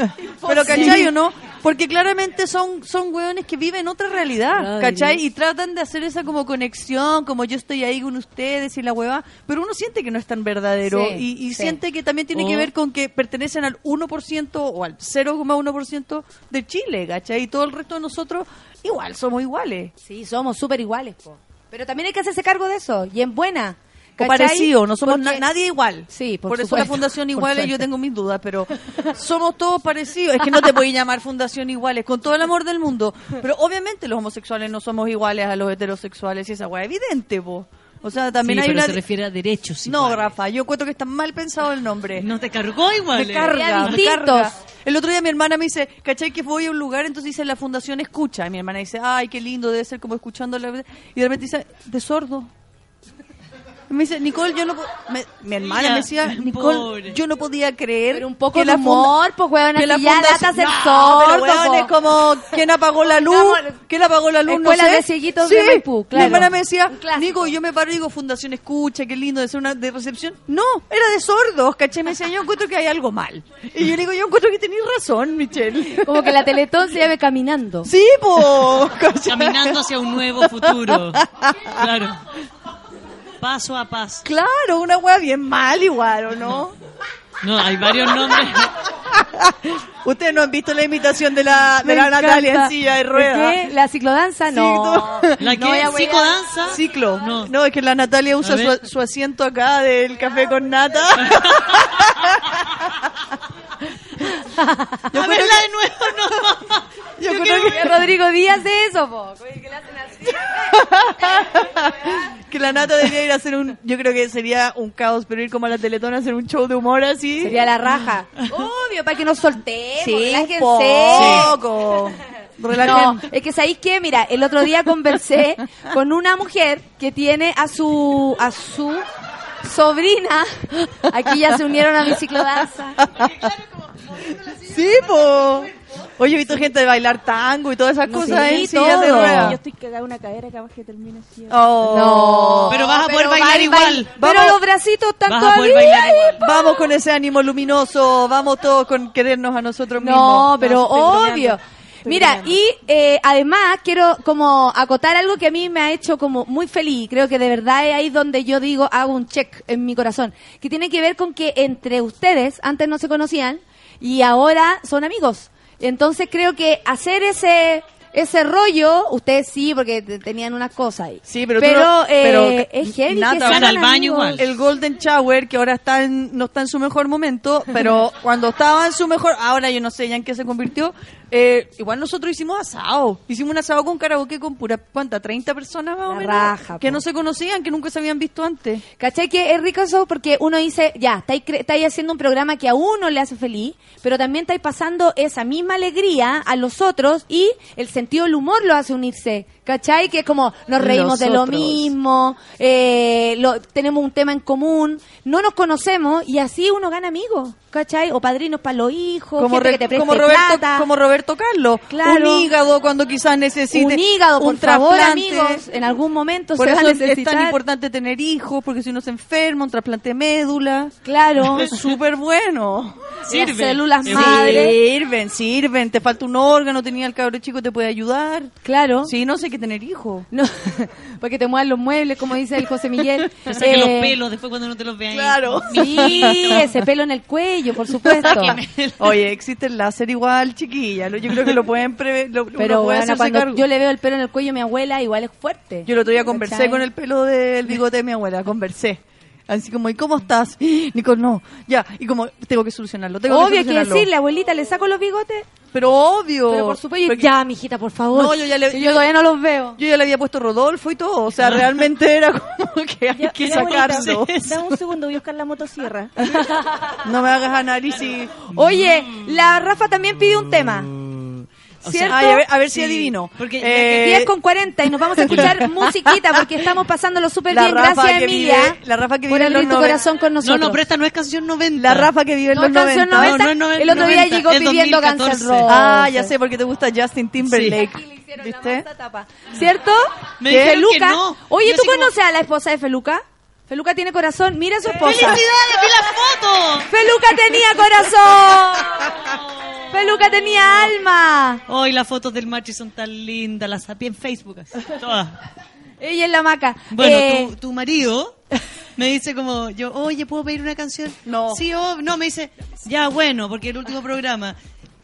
Pero ¿cachai o no? Porque claramente son, son weones que viven otra realidad, Ay, ¿cachai? Dios. Y tratan de hacer esa como conexión, como yo estoy ahí con ustedes y la hueva, pero uno siente que no es tan verdadero Sí, y, y sí. siente que también tiene que ver con que pertenecen al 1% o al 0,1% de Chile, ¿cachai? Y todo el resto de nosotros igual, somos iguales. Sí, somos súper iguales, po. Pero también hay que hacerse cargo de eso, y en buena. O parecido, no somos na- nadie igual. Sí, por, Por, eso la Fundación Iguales yo tengo mis dudas, pero somos todos parecidos. Es que no te puedes llamar Fundación Iguales, con todo el amor del mundo. Pero obviamente los homosexuales no somos iguales a los heterosexuales y esa weá es evidente, po. O sea, también Sí, hay pero una... se refiere a derechos. No, iguales. Rafa, yo encuentro que está mal pensado el nombre. No te cargó igual. Me carga, Sería me carga. El otro día mi hermana me dice, ¿cachai que voy a un lugar? Entonces dice la fundación escucha. Y mi hermana dice, ay, qué lindo, debe ser como escuchando. la-". Y de repente dice, de sordo. Me dice, Nicole, yo no po-". me- Mi hermana me decía, Nicole, pobre. yo no podía creer Pero un poco que de la funda- humor, pues, weón, que la ya fundación- lata ser No, sordo, pero, weón, po. es como, ¿quién apagó la luz? ¿Quién apagó la luz? Escuela no sé. de cieguitos de Maipú, claro. Mi hermana me decía. Nico, yo me paro y digo, Fundación Escucha, qué lindo de ser una de recepción. No, era de sordos, ¿cachai? Me decía, yo encuentro que hay algo mal. Y yo le digo, yo encuentro que tenéis razón, Michelle. Como que la Teletón se llame caminando. Sí, po. Caminando hacia un nuevo futuro. Claro. Paso a paso. Claro, una wea bien mal igual, ¿o no? No, hay varios nombres. Ustedes no han visto la imitación de la, de la. Natalia en silla de ruedas. ¿Qué? ¿La ciclodanza? No. ¿La No, que ya voy a- ¿Psicodanza? Ciclo. No. No. es que la Natalia usa su, su asiento acá del café con nata. Yo A creo verla que- de nuevo, no. Yo Yo creo que, Que Rodrigo Díaz de eso, po. Que le hacen así. que la nata debería ir a hacer un. Yo creo que sería un caos, pero ir como a la Teletón a hacer un show de humor así. Sería la raja. Obvio, para que nos soltemos, Sí, un relájense. poco. Relajen. No, es que sabéis que, mira, el otro día conversé con una mujer que tiene a su a su sobrina. Aquí ya se unieron a mi ciclodanza. Sí, po. Oye, he visto gente de bailar tango y todas esas cosas sí, en sillas de ruedas. Yo estoy cagada una cadera capaz que termine así. Oh. No. Pero vas a poder Pero bailar bail- igual. bail- Pero Vamos. los bracitos están todavía. Vamos con ese ánimo luminoso, vamos todos con querernos a nosotros mismos. No, pero obvio. Mira, y eh, además quiero como acotar algo que a mí me ha hecho como muy feliz. Creo que de verdad es ahí donde yo digo, hago un check en mi corazón. Que tiene que ver con que entre ustedes antes no se conocían y ahora son amigos. Entonces creo que hacer ese ese rollo, ustedes sí, porque te- tenían unas cosas ahí. Sí, pero, tú pero, no- eh, pero es heavy Nata, que van sean al baño igual. El Golden Shower, que ahora está en- no está en su mejor momento, pero cuando estaba en su mejor, ahora yo no sé ya en qué se convirtió, eh, igual nosotros hicimos asado. Hicimos un asado con karaoke con pura, ¿cuánta? ¿30 personas más o menos? raja, que po. no se conocían, que nunca se habían visto antes. ¿Cachai? Que es rico eso porque uno dice, ya, estáis, haciendo un programa que a uno le hace feliz, pero también estáis pasando esa misma alegría a los otros y el sentido del humor lo hace unirse. ¿Cachai? Que es como nos reímos de lo mismo, eh, lo- tenemos un tema en común, no nos conocemos y así uno gana amigos. ¿Cachai? O padrinos para los hijos, Como, gente Re- que te como Roberto, plata. como Roberto Carlos. Claro. Un hígado cuando quizás necesite. un hígado, por un favor, trasplante. amigos, en algún momento Por se va a eso es- necesitar. tan importante tener hijos, porque si uno se enferma, un trasplante de médula. Claro. Es súper bueno. Las células Sí, madre. Sirven, sirven. Te falta un órgano, tenía el cabro chico, te puede ayudar. Claro. Sí, no sé qué tener hijos. No, porque te muevan los muebles, como dice el José Miguel. Te saque los Eh, pelos después cuando no te los vean. Claro. Sí, ese pelo en el cuello, por supuesto. Oye, existe el láser igual, chiquilla. Yo creo que lo pueden prever. Lo, Pero puede bueno, cuando cargo. yo le veo el pelo en el cuello a mi abuela, igual es fuerte. Yo el otro día conversé con el pelo del bigote de mi abuela, conversé. Así como, ¿y cómo estás? Nicole, no, ya. Y como, tengo que solucionarlo, tengo Obvio que hay que solucionarlo. decirle, abuelita, ¿le saco los bigotes? Pero obvio. Pero por supuesto, Porque- ya, mijita, por favor. No, yo ya le- Si yo todavía no los veo. Yo ya le había puesto Rodolfo y todo. O sea, realmente era como que hay que Ya, sacarlo. Dame un segundo, voy a buscar la motosierra. No me hagas análisis. Oye, la Rafa también pidió un tema. ¿Cierto? Ay, a ver, a ver si Sí, adivino. porque Eh, 10 con 40 y nos vamos a escuchar musiquita porque estamos pasándolo súper bien. Rafa Gracias, Emilia, vive- la Rafa que por vive en abrir tu corazón con No, nosotros. no, pero esta no es canción 90. La Rafa que vive en No, los canción 90. 90. No, no, no, el otro día 90, llegó es pidiendo Guns N' 2014. Roses. Ah, ya sé, porque te gusta Justin Timberlake. ¿Viste? ¿Cierto? Me que Feluca. no. Oye, ¿tú como- conoces a la esposa de Feluca? Feluca tiene corazón. Mira a su esposa. ¡Felicidades! ¡Vi la foto! Feluca tenía corazón. Feluca tenía alma. Hoy las fotos del machi son tan lindas, las sapié en Facebook. así, todas. Ella es la maca. Bueno, Eh, tu, tu marido me dice como, yo, oye, ¿puedo pedir una canción? No. Sí, o no, me dice, ya, bueno, porque el último programa.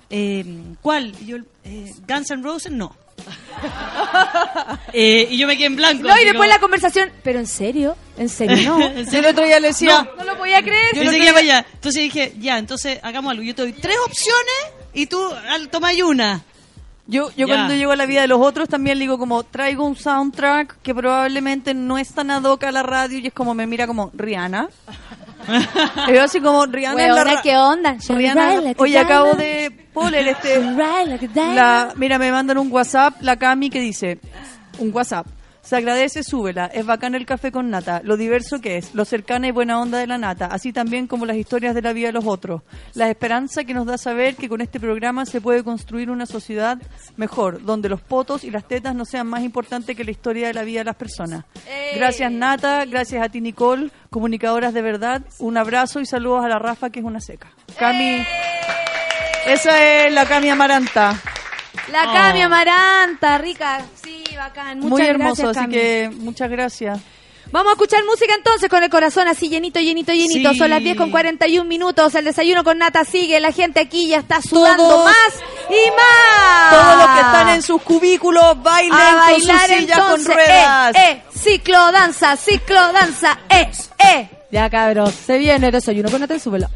Eh, ¿Cuál? Y yo, eh, Guns N' Roses, no. Eh, y yo me quedé en blanco. no, y después como- la conversación. ¿Pero en serio? ¿En serio no? ¿En Yo serio? el otro día le decía, No. No lo podía creer. Yo seguía para allá. Entonces dije, ya, entonces hagamos algo. Yo te doy tres opciones y tú al- tomáis una. Yo, yo Ya. cuando llego a la vida de los otros también le digo como traigo un soundtrack que probablemente no es tan ad hoc a la radio y es como me mira como Rihanna. y yo así como Rihanna es la ¿qué onda? Rihanna, oye, acabo de poner este la, mira, me mandan un WhatsApp la Cami que dice, un WhatsApp. Se agradece, súbela. Es bacán el café con nata. Lo diverso que es. Lo cercana y buena onda de la nata. Así también como las historias de la vida de los otros. La esperanza que nos da saber que con este programa se puede construir una sociedad mejor. Donde los potos y las tetas no sean más importantes que la historia de la vida de las personas. Gracias Nata. Gracias a ti Nicole. Comunicadoras de verdad. Un abrazo y saludos a la Rafa que es una seca. Cami. Esa es la Cami Amaranta. La Cami Amaranta, rica. Sí, bacán. Muchas Muy hermoso, gracias, así que muchas gracias. Vamos a escuchar música entonces con el corazón así llenito, llenito, llenito. Sí. Son las 10 con 41 minutos. El desayuno con nata sigue. La gente aquí ya está sudando Todos- más y más. Todos los que están en sus cubículos bailen a con bailar su silla entonces. con ruedas. Eh, eh, ciclo danza, ciclo danza. Eh, eh. Ya cabros, se viene el desayuno con nata en súbelo.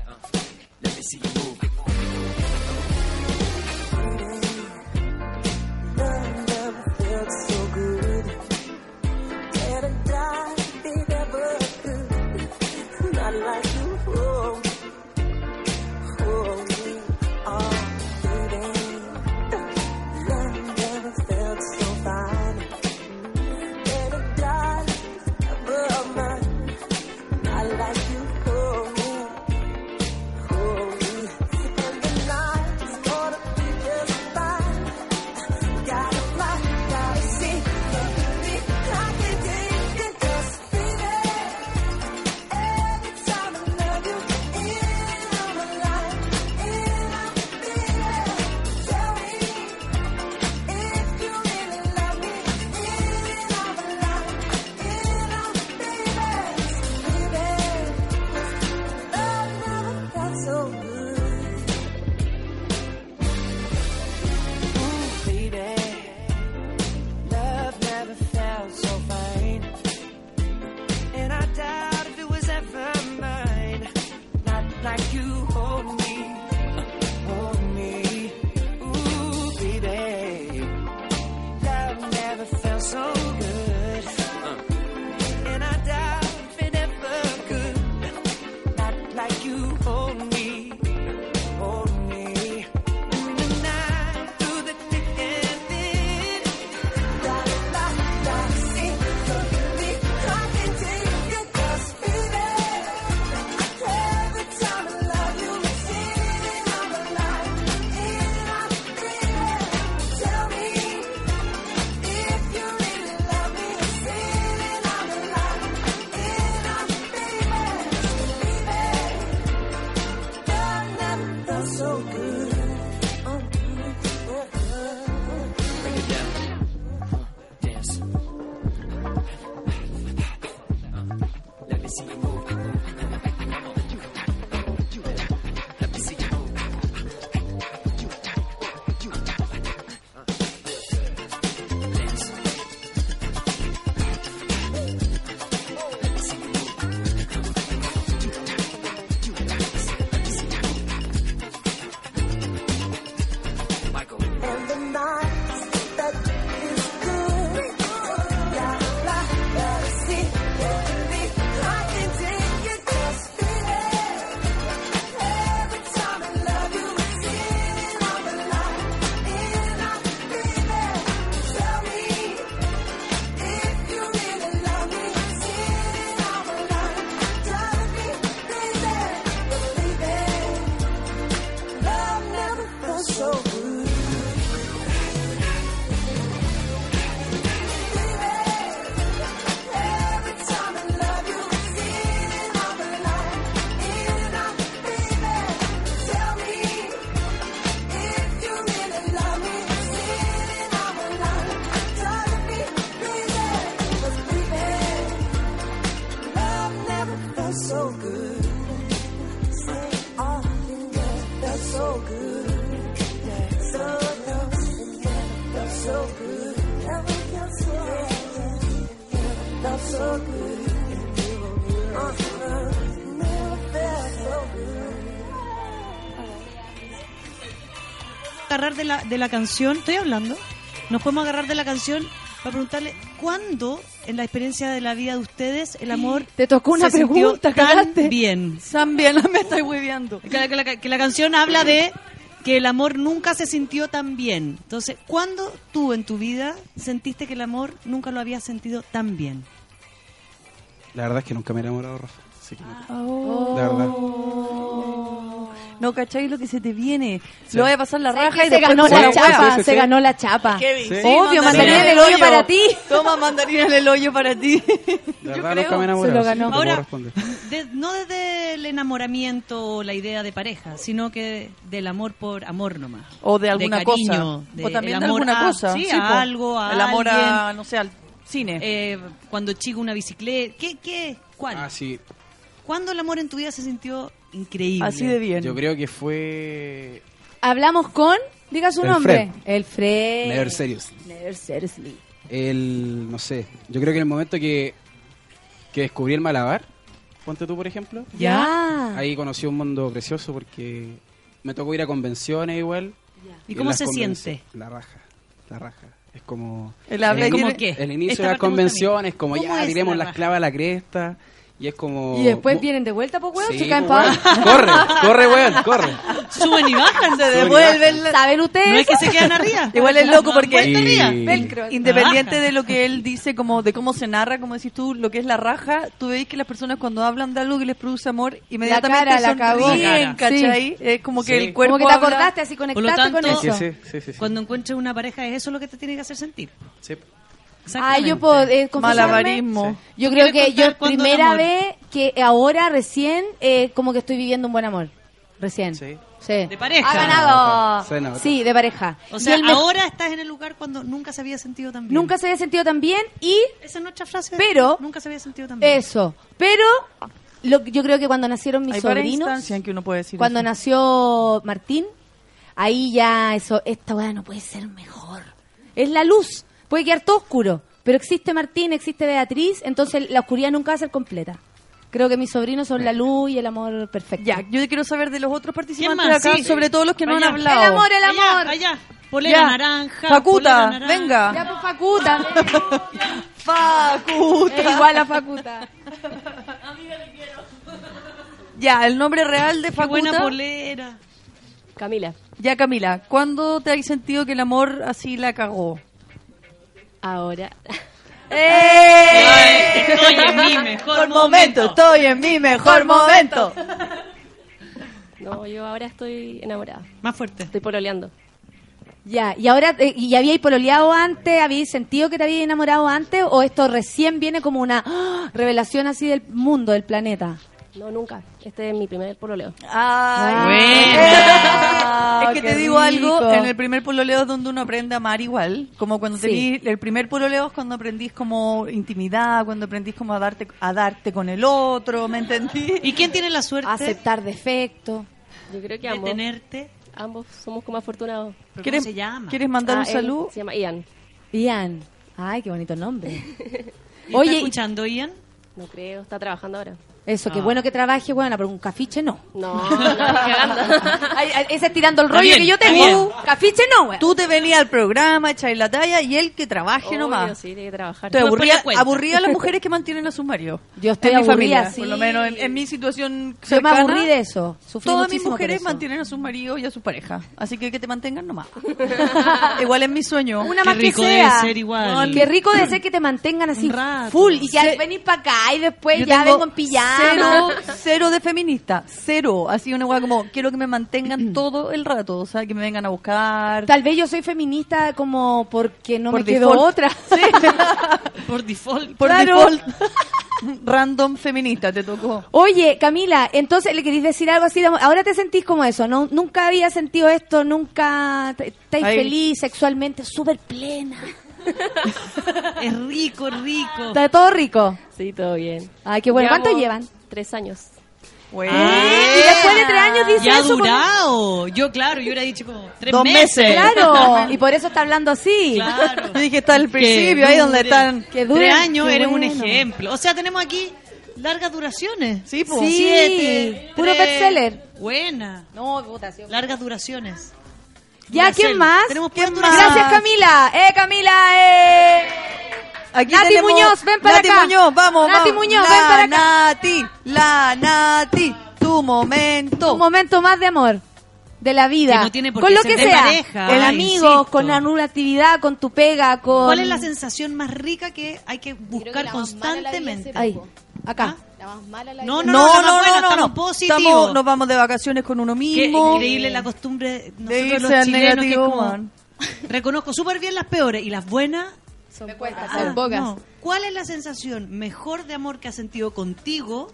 Agarrar de la, de la canción, estoy hablando, nos podemos agarrar de la canción para preguntarle cuándo en la experiencia de la vida de ustedes el amor Te tocó una se pregunta, tan cagaste. bien. También me estoy hueveando. Que la, que la- que la canción habla de que el amor nunca se sintió tan bien. Entonces, ¿cuándo tú en tu vida sentiste que el amor nunca lo habías sentido tan bien? La verdad es que nunca me he enamorado, Rafa. Así que no. Oh. Verdad. No, ¿cachai lo que se te viene? Sí. Lo voy a pasar la ¿Sabes raja y se ganó la la chapa? Sí, se ganó la chapa. Obvio, mandarina en el hoyo para ti. Toma mandarina en el hoyo para ti. He enamorado. Se lo ganó. Ahora, de- no desde el enamoramiento o la idea de pareja, sino que del amor por amor nomás. O de alguna cariño, cosa. de- o también de amor alguna a- cosa. Sí, po. a algo, a El amor a, no sé, al cine. Eh, cuando chico una bicicleta. ¿Qué? ¿Qué? ¿Cuál? Ah, sí. ¿Cuándo el amor en tu vida se sintió increíble? Así de bien. Yo creo que fue Hablamos con, diga su El nombre. Fred. El Fred. Never Serious. Never Seriously. El, no sé, yo creo que en el momento que, que descubrí el malabar, ponte tú por ejemplo, Ya. ahí conocí un mundo precioso porque me tocó ir a convenciones igual. ¿Y en cómo se siente? La raja, la raja. Es como... El habla y ¿Cómo tiene- qué? el inicio Esta de las convenciones, como ¿Cómo ya tiremos la las clavas a la cresta. Y es como... Y después vienen de vuelta, pues, weón. Sí, se caen pues, para weón. Corre, corre, weón, corre. Suben y bajan. Se devuelven. ¿Saben ustedes? No es que se quedan arriba. Igual es loco porque Velcro. independiente de lo que él dice, como de cómo se narra, como decís tú, lo que es la raja, tú veis que las personas cuando hablan de algo que les produce amor, inmediatamente cara la cagó. La cara. ¿cachai? Es como que Sí. el cuerpo Como que te habla- acordaste, así Por lo conectaste con tanto- eso. Sí, sí, sí, sí. Cuando encuentres una pareja, es eso lo que te tiene que hacer sentir. Sí. Ah, yo puedo eh, confesarme. Malabarismo. Yo creo ¿Quieres que yo primera vez que ahora recién eh, como que estoy viviendo un buen amor. Recién. Sí. Sí. De pareja. Ha ganado. Sí, de pareja. O sea, me- ahora estás en el lugar cuando nunca se había sentido tan bien. nunca se había sentido tan bien y Esa es nuestra frase. Pero- Nunca se había sentido tan bien. eso. Pero lo, yo creo que cuando nacieron mis Hay sobrinos, en que uno puede decir cuando eso. nació Martín, ahí ya eso, esta weá no puede ser mejor. Es la luz. Puede quedar todo oscuro. Pero existe Martín, existe Beatriz, entonces la oscuridad nunca va a ser completa. Creo que mis sobrinos son la luz y el amor perfecto. Ya, yo quiero saber de los otros participantes de acá, Sí. sobre todo los que no han hablado. El amor, el amor. allá. Polera Ya. naranja. Facuta, polera naranja. venga. Ya, pues, Facuta. Facuta. Es igual a Facuta. Ya, el nombre real de Qué buena Facuta. polera. Camila, Ya, Camila, ¿cuándo te has sentido que el amor así la cagó? Ahora. Estoy en mi mejor momento. estoy en mi mejor momento. No, yo ahora estoy enamorada. Más fuerte. Estoy pololeando. Ya, y ahora, eh, ¿y habíais pololeado antes? ¿Habíais sentido que te habíais enamorado antes? ¿O esto recién viene como una ¡ah! revelación así del mundo, del planeta? No, nunca. Este es mi primer pololeo. Ah, Buena. Es que te digo rico. algo, en el primer pololeo es donde uno aprende a amar igual, como cuando Sí. tenís- el primer pololeo es cuando aprendís como intimidad, cuando aprendís como a darte a darte con el otro, ¿me entendí? ¿Y quién tiene la suerte Aceptar defectos. Yo creo que de ambos, tenerte? ambos somos como afortunados. ¿Pero ¿Cómo ¿Quieres, se llama? ¿Quieres mandar Ah, un él saludo? Se llama Ian. Ian. Ay, qué bonito nombre. ¿Y Oye, ¿Está escuchando, Ian? No creo, está trabajando ahora. Eso, qué Ah. bueno que trabaje, bueno, pero un cafiche no. No, no, ese es tirando el rollo bien, que yo tengo. Cafiche no, güey. Tú te venías al programa, echáis la talla y él que trabaje Obvio, nomás. sí, tiene que trabajar. Aburría a las mujeres que mantienen a sus maridos. Yo estoy en mi aburrida, familia, sí. por lo menos en, en mi situación Yo me aburrí de eso. Sufrí Todas mis mujeres eso. mantienen a sus maridos y a su pareja. Así que que te mantengan nomás.Igual es mi sueño. Una Qué más rico que debe sea. ser igual. No, Qué rico debe ser que te mantengan así full y que Sí. venís para acá y después Yo ya tengo vengo en pijama. Cero, cero de feminista. Cero. Así una hueá como, quiero que me mantengan todo el rato. O sea, que me vengan a buscar. Tal vez yo soy feminista como porque no Por me quedó default. otra. Por default. Por Claro. default. Random feminista te tocó. Oye, Camila, entonces le querís decir algo así, ahora te sentís como eso, ¿no? Nunca había sentido esto, nunca estáis feliz sexualmente, súper plena. Es rico, rico. ¿Está todo rico? Sí, todo bien. Ay, qué bueno. ¿Cuánto llevan? Tres años. Ah, y después de tres años dice ya eso. durado. Yo, claro, yo hubiera dicho como tres Dos meses. Claro, y por eso está hablando así. Claro. Yo dije, está al Que principio, ahí donde están. Que dure. Tres años Qué eres un bueno. ejemplo. O sea, tenemos aquí largas duraciones. Sí, po. Sí, Siete, puro tres. bestseller. Buena. No, votación. Largas duraciones. Ya. ¿quién más? Tenemos ¿Quién más? Gracias, Camila. ¡Eh, Camila! ¡Eh! Aquí Nati tenemos- Muñoz, ven para Nati acá. Muñoz, vamos, Nati vamos. Muñoz, la ven para acá. Nati, la Nati, tu momento. Un momento más de amor. De la vida. Que no tiene por con qué lo ser que de sea. pareja, amigos, insisto. con alguna actividad, con tu pega, con. ¿Cuál es la sensación más rica que hay que buscar la la constantemente? Ahí, acá. La más mala la No, no, No, no, no, buena, no. Estamos- nos vamos de vacaciones con uno Qué mismo. increíble la costumbre de nosotros irse los al chilenos que negativo, como- man. reconozco súper bien las peores y las buenas Son pocas. Ah, Son pocas. no. ¿Cuál es la sensación mejor de amor que has sentido contigo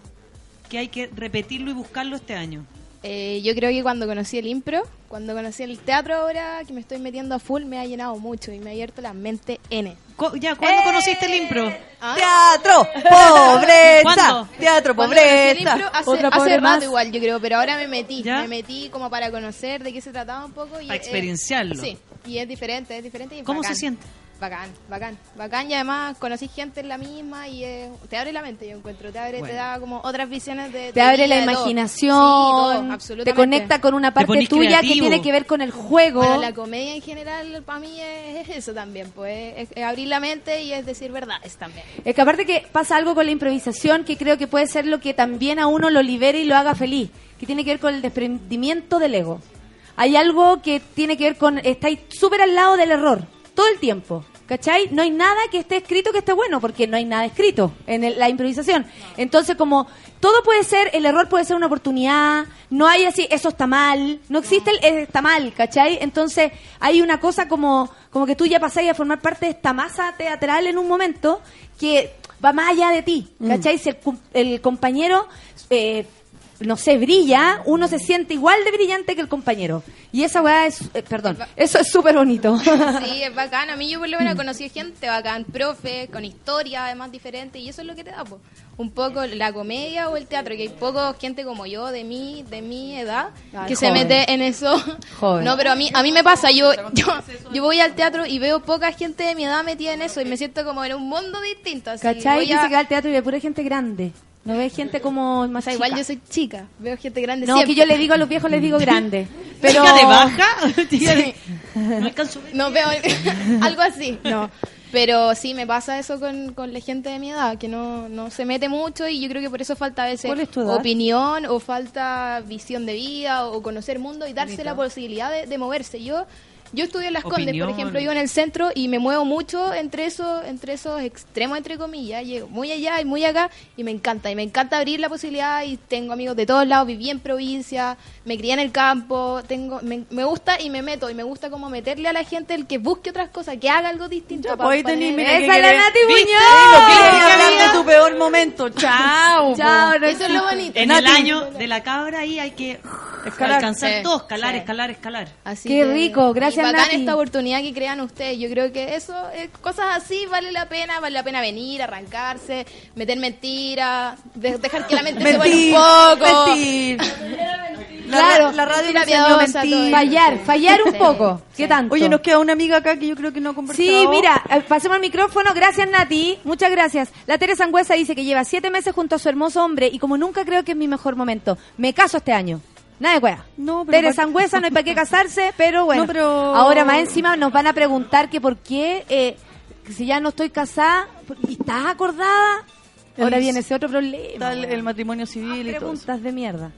que hay que repetirlo y buscarlo este año? Eh, yo creo que cuando conocí el impro, cuando conocí el teatro ahora que me estoy metiendo a full, me ha llenado mucho y me ha abierto la mente N. Cu- Ya, ¿cuándo conociste el impro? ¿Ah? Teatro, pobreza. ¿Cuándo? Teatro, Cuando conocí el pobreza. impro, hace, Otra hace pobre rato más. igual, yo creo, pero ahora me metí. ¿Ya? Me metí como para conocer de qué se trataba un poco. Y Para es- experienciarlo. Sí, y es diferente, es diferente. Y ¿Cómo bacán. se siente? Bacán, bacán, bacán y además conocí gente en la misma y eh, te abre la mente, yo encuentro, te abre, te da como otras visiones de Te de abre vida, la de todo. imaginación, Sí, todo, te conecta con una parte tuya que tiene que ver con el juego. Bueno, la comedia en general para mí es, es eso también, pues es, es abrir la mente y es decir verdades también. Es que aparte que pasa algo con la improvisación que creo que puede ser lo que también a uno lo libere y lo haga feliz, que tiene que ver con el desprendimiento del ego. Hay algo que tiene que ver con, estáis súper al lado del error, todo el tiempo. ¿Cachai? No hay nada que esté escrito que esté bueno, porque no hay nada escrito en el- la improvisación. Entonces, como todo puede ser, el error puede ser una oportunidad, no hay así, eso está mal, no existe el "Eh, está mal, ¿cachai? Entonces, hay una cosa como, como que tú ya pasáis a formar parte de esta masa teatral en un momento que va más allá de ti, ¿cachai? Si el, el compañero, eh, no sé, brilla, uno se siente igual de brillante que el compañero. Y esa weá es, eh, perdón, eso es súper bonito. Sí, es bacán. A mí yo por lo menos conocí gente bacán, profe, con historia además diferente y eso es lo que te da, po. un poco la comedia o el teatro, que hay poco gente como yo de mi, de mi edad Ay, que se mete en eso. Joven. No, pero a mí, a mí me pasa, yo, yo, yo voy al teatro y veo poca gente de mi edad metida en eso y me siento como en un mundo distinto. Así, ¿Cachai? voy a- que al teatro y ve pura gente grande. No ve gente como más o sea, chica. igual yo soy chica, veo gente grande No, siempre. que yo le digo a los viejos, les digo grande. Pero... ¿Chica de baja? Chica de- Sí. No alcanzo. No veo algo así, no. Pero sí, me pasa eso con, con la gente de mi edad, que no, no se mete mucho y yo creo que por eso falta a veces opinión o falta visión de vida o conocer mundo y darse Bonito. la posibilidad de, de moverse. Yo yo estudio en Las Condes, por ejemplo, vivo en el centro y me muevo mucho entre esos, entre esos extremos, entre comillas. Llego muy allá y muy acá y me encanta. Y me encanta abrir la posibilidad y tengo amigos de todos lados, viví en provincia, me crié en el campo, tengo me, me gusta y me meto y me gusta como meterle a la gente el que busque otras cosas, que haga algo distinto. pa- Pues ahí pa tenés, tener- mira, que ¡Esa es la Nati. Muñoz! De tu peor momento. Chao. Chao, Eso es lo bonito. En Nati. el año de la cabra ahí hay que Escalar. alcanzar Sí, todo, escalar, sí. escalar, escalar. Así Qué que- rico, gracias, bacán Nati. esta oportunidad que crean ustedes. Yo creo que eso, eh, cosas así vale la pena, vale la pena venir, arrancarse, meter mentiras, de- dejar que la mente se vaya Mentir, un poco. mentir. La, Claro, la radio me enseñó piadosa, mentir. Fallar, fallar un Sí, poco. ¿Qué tanto? Oye, nos queda una amiga acá que yo creo que no ha conversado. Sí, mira, eh, pasemos al micrófono. Gracias, Nati. Muchas gracias. La Teresa Sangüesa dice que lleva siete meses junto a su hermoso hombre y como nunca creo que es mi mejor momento. Me caso este año. Nada de cueva. No, pero Teresa pa- Sangüesa, no hay para qué casarse, pero bueno. No, pero- Ahora más encima nos van a preguntar que por qué, eh, si ya no estoy casada, ¿y estás acordada? Ahora El- viene ese otro problema. Está el, el matrimonio civil y todo. Preguntas de mierda.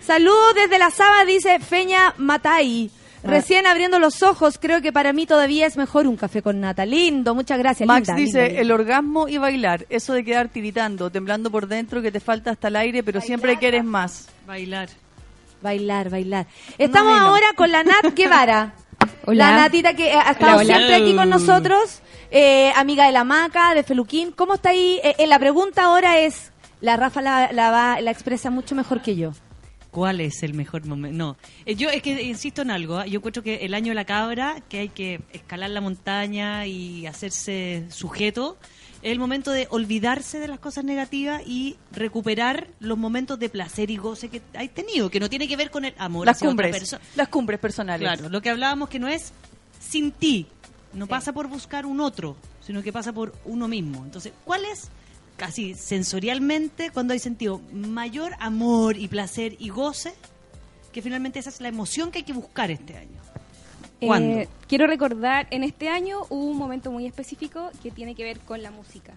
Saludos desde la Saba, dice Feña Matai. Ah. Recién abriendo los ojos, creo que para mí todavía es mejor un café con nata. Lindo, muchas gracias. Max linda, dice, linda, linda. el orgasmo y bailar, eso de quedar tiritando, temblando por dentro, que te falta hasta el aire, pero siempre quieres más. Bailar. Bailar, bailar. Estamos No, no. ahora con la Nat Guevara. Hola. La Natita que eh, ha estado Hola, hola. siempre aquí con nosotros, eh, amiga de la Maca, de Feluquín. ¿Cómo está ahí? Eh, eh, la pregunta ahora es, la Rafa la, la, va- la expresa mucho mejor que yo. ¿Cuál es el mejor momento? No, Eh, yo es que insisto en algo. ¿ah? Yo encuentro que el año de la cabra, que hay que escalar la montaña y hacerse sujeto, es el momento de olvidarse de las cosas negativas y recuperar los momentos de placer y goce que hay tenido, que no tiene que ver con el amor Las hacia cumbres, las cumbres personales. Claro, lo que hablábamos que no es sin ti, no pasa por buscar un otro, sino que pasa por uno mismo. Entonces, ¿cuál es, casi sensorialmente, cuando hay sentido mayor amor y placer y goce? Que finalmente esa es la emoción que hay que buscar este año. Eh, quiero recordar, en este año hubo un momento muy específico que tiene que ver con la música.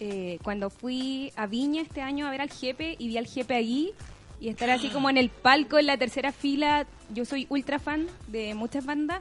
Eh, cuando fui a Viña este año a ver al Jepe y vi al Jepe allí y estar así como en el palco en la tercera fila, yo soy ultra fan de muchas bandas,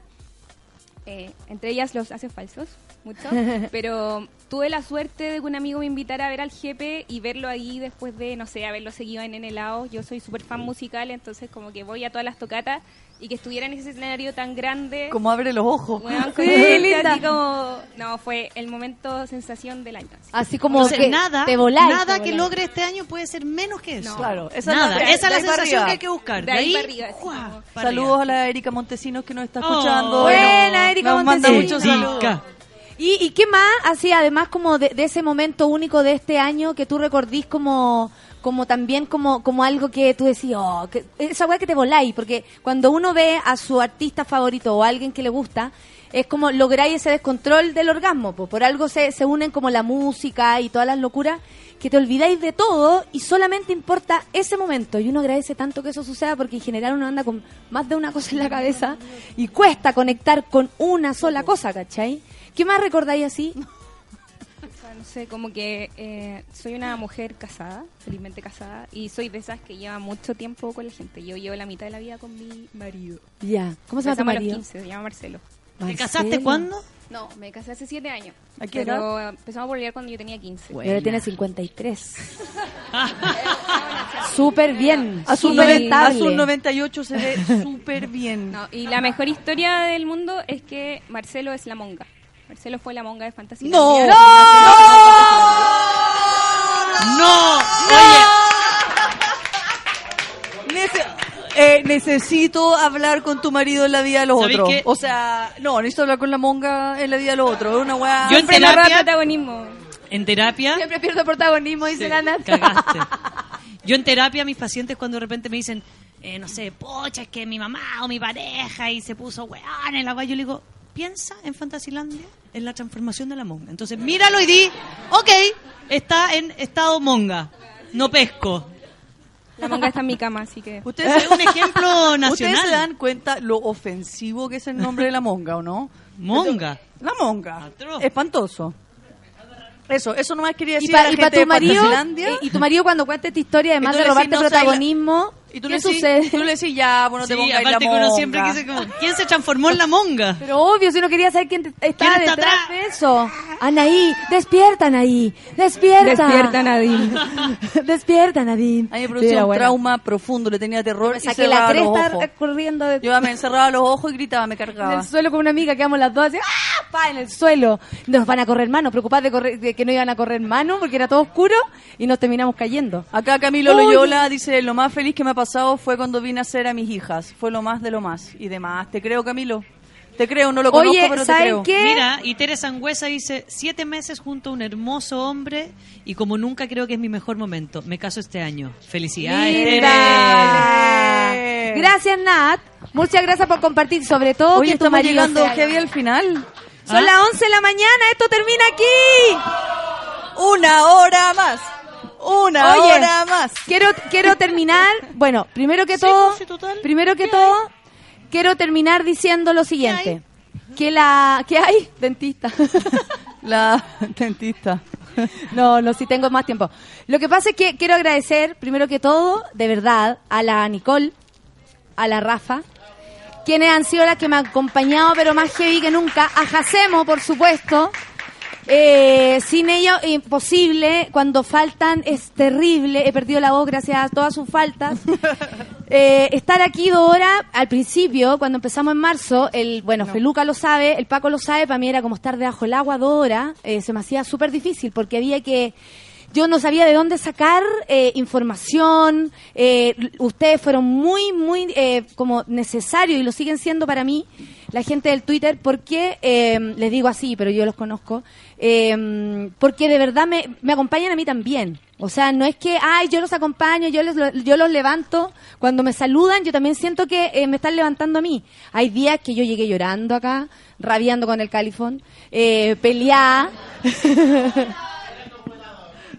eh, entre ellas los Haces Falsos, mucho, pero tuve la suerte de que un amigo me invitara a ver al Jepe y verlo ahí después de, no sé, haberlo seguido en Enelao. Yo soy súper fan musical, entonces como que voy a todas las tocatas y que estuviera en ese escenario tan grande. Como abre los ojos. Weón, Sí, linda. así como, no, fue el momento sensación del año. Así como Entonces, que nada, te voláis, nada te que logre este año puede ser menos que eso. No. Claro, esa es la- esa es sensación arriba. que hay que buscar. De ahí para arriba, así como- Saludos arriba. a la Erika Montesinos que nos está Oh, escuchando. buena, Erika Nos manda Montesinos. muchos saludos. ¿Y, y qué más? Así, además como de, de ese momento único de este año que tú recordís como como también como como algo que tú decís, oh, que, esa weá que te voláis, porque cuando uno ve a su artista favorito o a alguien que le gusta, es como lográis ese descontrol del orgasmo, po. por algo se, se unen como la música y todas las locuras, que te olvidáis de todo y solamente importa ese momento. Y uno agradece tanto que eso suceda porque en general uno anda con más de una cosa en la cabeza y cuesta conectar con una sola cosa, ¿cachai? ¿Qué más recordáis así? O sea, no sé, como que eh, soy una mujer casada, felizmente casada, y soy de esas que lleva mucho tiempo con la gente. Yo llevo la mitad de la vida con mi marido. Ya. ¿Cómo se llama tu Empezamos a los marido? 15, se llama Marcelo. ¿Te casaste cuándo? No, me casé hace 7 años. ¿A qué pero empezamos a volver cuando yo tenía 15. Y ahora tiene 53. Súper bien. A sus noven- a sus 98 se ve súper bien. No, y la mejor historia del mundo es que Marcelo es la monga. Marcelo fue la monga de fantasía. ¡No! ¡No! Nece- eh, necesito hablar con tu marido en la vida de los ¿Sabéis otros. qué? O sea, no, necesito hablar con la monga en la vida de los otros. Es una weá. Yo en terapia, protagonismo. en terapia, Siempre pierdo protagonismo, dice la Nata. cagaste. Yo en terapia, mis pacientes cuando de repente me dicen, eh, no sé, pocha, es que mi mamá o mi pareja y se puso weón en la guay, yo le digo, piensa en Fantasilandia, en la transformación de la monga. Entonces, míralo y di, ok, está en estado monga, no pesco. La monga está en mi cama, así que... Ustedes Es un ejemplo ¿Ustedes nacional. se dan cuenta lo ofensivo que es el nombre de la monga o no? Monga. La monga. Atroz. Espantoso. Eso, eso nomás quería Y decir a para la y tu de marido, Fantasilandia. y, y tu marido cuando cuente esta historia, además Y de robarte no, protagonismo, Y tú ¿qué le decís, sucede? tú le decís, ya, bueno, te Sí, pongas la aparte que uno monga. siempre quise como, ¿quién se transformó en la monga? Pero obvio, si uno quería saber quién estaba ¿Quién está detrás atrás? de eso. Anaí, despierta, Anaí, despierta. Despierta, Nadine. despierta, Nadine. A mí me Sí, producía un buena. trauma profundo, le tenía terror saqué la cresta corriendo de- Yo me encerraba los ojos y gritaba, me en cargaba. el suelo con una amiga, quedamos las dos así, ¡ah! Pa, en el suelo. Nos van a correr mano, preocupadas de, correr- de que no iban a correr mano porque era todo oscuro y nos terminamos cayendo. Acá Camilo Oye. Loyola dice, lo más feliz que me ha pasado fue cuando vine a ser a mis hijas. Fue lo más de lo más y demás. Te creo, Camilo. Te creo, no lo conozco, Oye, pero te ¿saben creo. qué? Mira, y Tere Sangüesa dice, siete meses junto a un hermoso hombre y como nunca creo que es mi mejor momento. Me caso este año. Felicidades, Tere. Gracias, Nat. Muchas gracias por compartir, sobre todo Oye, que tu estamos marido llegando heavy al final. Son ¿Ah? las 11 de la mañana, esto termina aquí. Una hora más. Una Oye, hora más. Quiero, quiero terminar, bueno, primero que Sí, todo, pues, total. primero que todo, quiero terminar diciendo lo siguiente. Que la, que hay? Dentista. La dentista. No, no, si tengo más tiempo. Lo que pasa es que quiero agradecer, primero que todo, de verdad, a la Nicole, a la Rafa, quienes han sido las que me han acompañado, pero más heavy que nunca. A Jacemo, por supuesto. Eh, sin ello, imposible. Cuando faltan es terrible. He perdido la voz gracias a todas sus faltas. Eh, estar aquí dos horas, al principio, cuando empezamos en marzo, el bueno, Feluca lo sabe, el Paco lo sabe, para mí era como estar debajo del agua dos horas. Eh, se me hacía súper difícil porque había que yo no sabía de dónde sacar eh, información. eh, ustedes fueron muy, muy eh, como necesarios y lo siguen siendo para mí, la gente del Twitter, porque, eh, les digo así, pero yo los conozco, eh, porque de verdad me, me acompañan a mí también. O sea, no es que, ay, yo los acompaño, yo, les, yo los levanto. Cuando me saludan, yo también siento que eh, me están levantando a mí. Hay días que yo llegué llorando acá, rabiando con el califón, eh, peleada.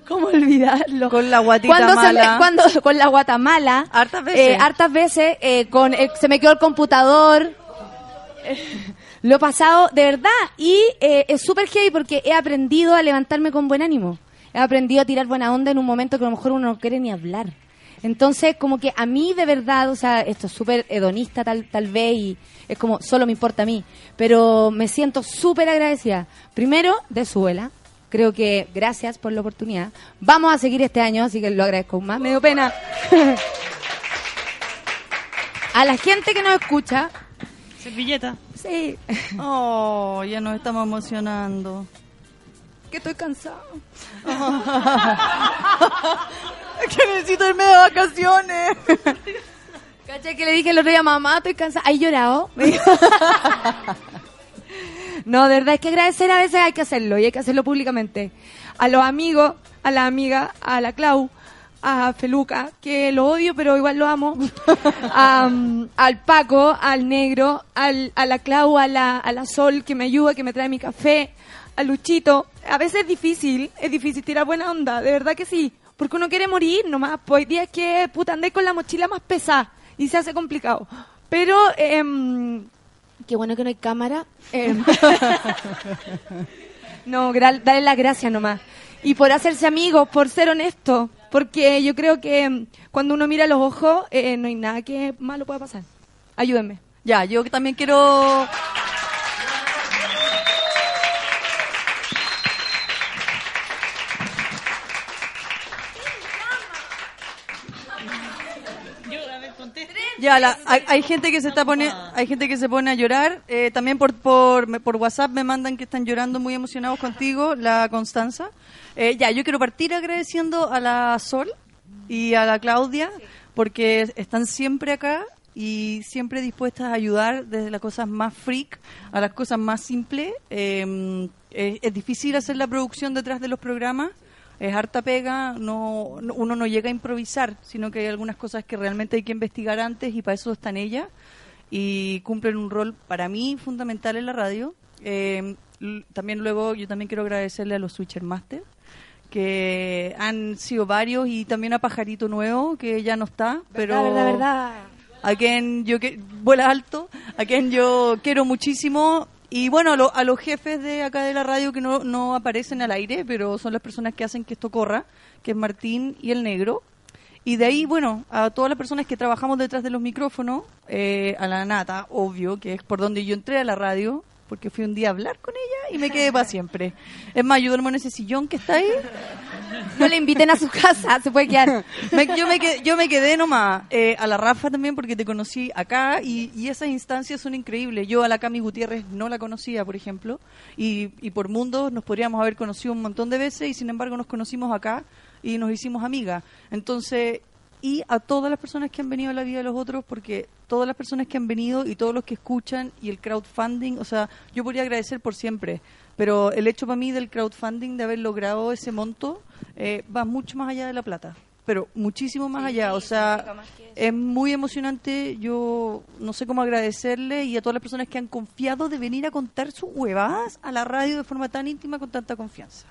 ¿Cómo olvidarlo? Con la guatita Cuando me- mala. cuando, con la guatamala. Hartas veces. Eh, hartas veces. eh, con, se me quedó el computador. Lo he pasado de verdad. Y eh, es súper heavy porque he aprendido a levantarme con buen ánimo. He aprendido a tirar buena onda en un momento que a lo mejor uno no quiere ni hablar. Entonces, como que a mí de verdad, o sea, esto es súper hedonista tal, tal vez y es como solo me importa a mí, pero me siento súper agradecida. Primero, de Suela. Creo que gracias por la oportunidad. Vamos a seguir este año, así que lo agradezco más. Me dio pena. a la gente que nos escucha. Servilleta. Sí. Oh, ya nos estamos emocionando. Que estoy cansado. Es que necesito irme de vacaciones. ¿Cachai que le dije el otro día, mamá, estoy cansada? ¿Hay llorado? no, de verdad, es que agradecer a veces hay que hacerlo y hay que hacerlo públicamente. A los amigos, a la amiga, a la Clau, a Feluca, que lo odio, pero igual lo amo. Am, al Paco, al Negro, al, a la Clau, a la, a la Sol, que me ayuda, que me trae mi café, a Luchito. A veces es difícil, es difícil tirar buena onda, de verdad que sí. Porque uno quiere morir nomás, pues hay días que puta andé con la mochila más pesada y se hace complicado. Pero, em, qué bueno que no hay cámara. Em, no, dale las gracias nomás. Y por hacerse amigos, por ser honesto. Porque yo creo que em, cuando uno mira los ojos, eh, no hay nada que malo pueda pasar. Ayúdenme. Ya, yo también quiero... Ya, la- hay, hay gente que se está pone, hay gente que se pone a llorar. eh, también por, por por WhatsApp me mandan que están llorando muy emocionados contigo, la Constanza. Eh, ya, yo quiero partir agradeciendo a la Sol y a la Claudia porque están siempre acá y siempre dispuestas a ayudar desde las cosas más freak a las cosas más simples. Eh, es, difícil hacer la producción detrás de los programas. Es harta pega, no, no- uno no llega a improvisar, sino que hay algunas cosas que realmente hay que investigar antes y para eso están ellas y cumplen un rol para mí fundamental en la radio. L- también luego yo también quiero agradecerle a los Switcher Master que han sido varios y también a Pajarito Nuevo que ya no está, pero verdad, verdad. a quien yo que vuela alto, a quien yo quiero muchísimo y bueno, a, lo- a los jefes de acá de la radio que no, no aparecen al aire, pero son las personas que hacen que esto corra, que es Martín y el Negro. Y de ahí, bueno, a todas las personas que trabajamos detrás de los micrófonos, eh, a la Nata, obvio, que es por donde yo entré a la radio, porque fui un día a hablar con ella y me quedé para siempre. Es más, yo duermo en ese sillón que está ahí. No le inviten a su casa, se puede quedar. Yo, me quedé, nomás. Eh, a la Rafa también porque te conocí acá y, y esas instancias son increíbles. Yo a la Cami Gutiérrez no la conocía, por ejemplo, y, y por mundo nos podríamos haber conocido un montón de veces y sin embargo nos conocimos acá y nos hicimos amigas. Entonces, y a todas las personas que han venido a la vida de los otros, porque todas las personas que han venido y todos los que escuchan y el crowdfunding, o sea, yo podría agradecer por siempre, pero el hecho para mí del crowdfunding, de haber logrado ese monto, eh, va mucho más allá de la plata, pero muchísimo más allá, o sea, es muy emocionante, yo no sé cómo agradecerle y a todas las personas que han confiado de venir a contar sus huevadas a la radio de forma tan íntima con tanta confianza.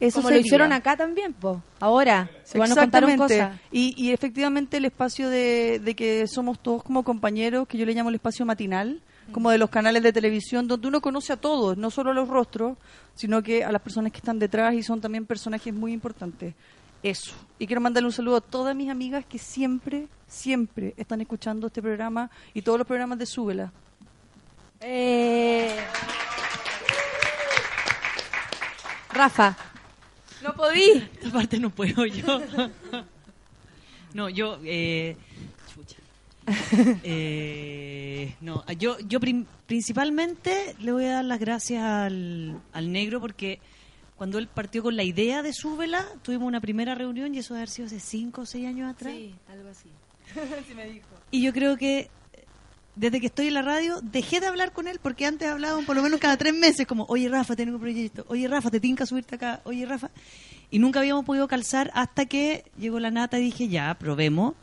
Eso Como lo hicieron acá también, po. Ahora, se van a contar cosas. Y, y efectivamente el espacio de, de que somos todos como compañeros, que yo le llamo el espacio matinal, como de los canales de televisión, donde uno conoce a todos, no solo a los rostros, sino que a las personas que están detrás y son también personajes muy importantes. Eso. Y quiero mandarle un saludo a todas mis amigas que siempre, siempre están escuchando este programa y todos los programas de Súbela. Eh... Rafa. No podí. Esta parte no puedo yo. No, yo, eh, chucha. Eh, no, yo, yo principalmente le voy a dar las gracias al, al negro porque cuando él partió con la idea de Súbela, tuvimos una primera reunión y eso debe haber sido hace cinco o seis años atrás. Sí, algo así. Sí me dijo. Y yo creo que desde que estoy en la radio dejé de hablar con él porque antes hablaban por lo menos cada tres meses como, oye Rafa, tengo un proyecto, oye Rafa, te tinca subirte acá, oye Rafa. Y nunca habíamos podido calzar hasta que llegó la nata y dije, ya, probemos.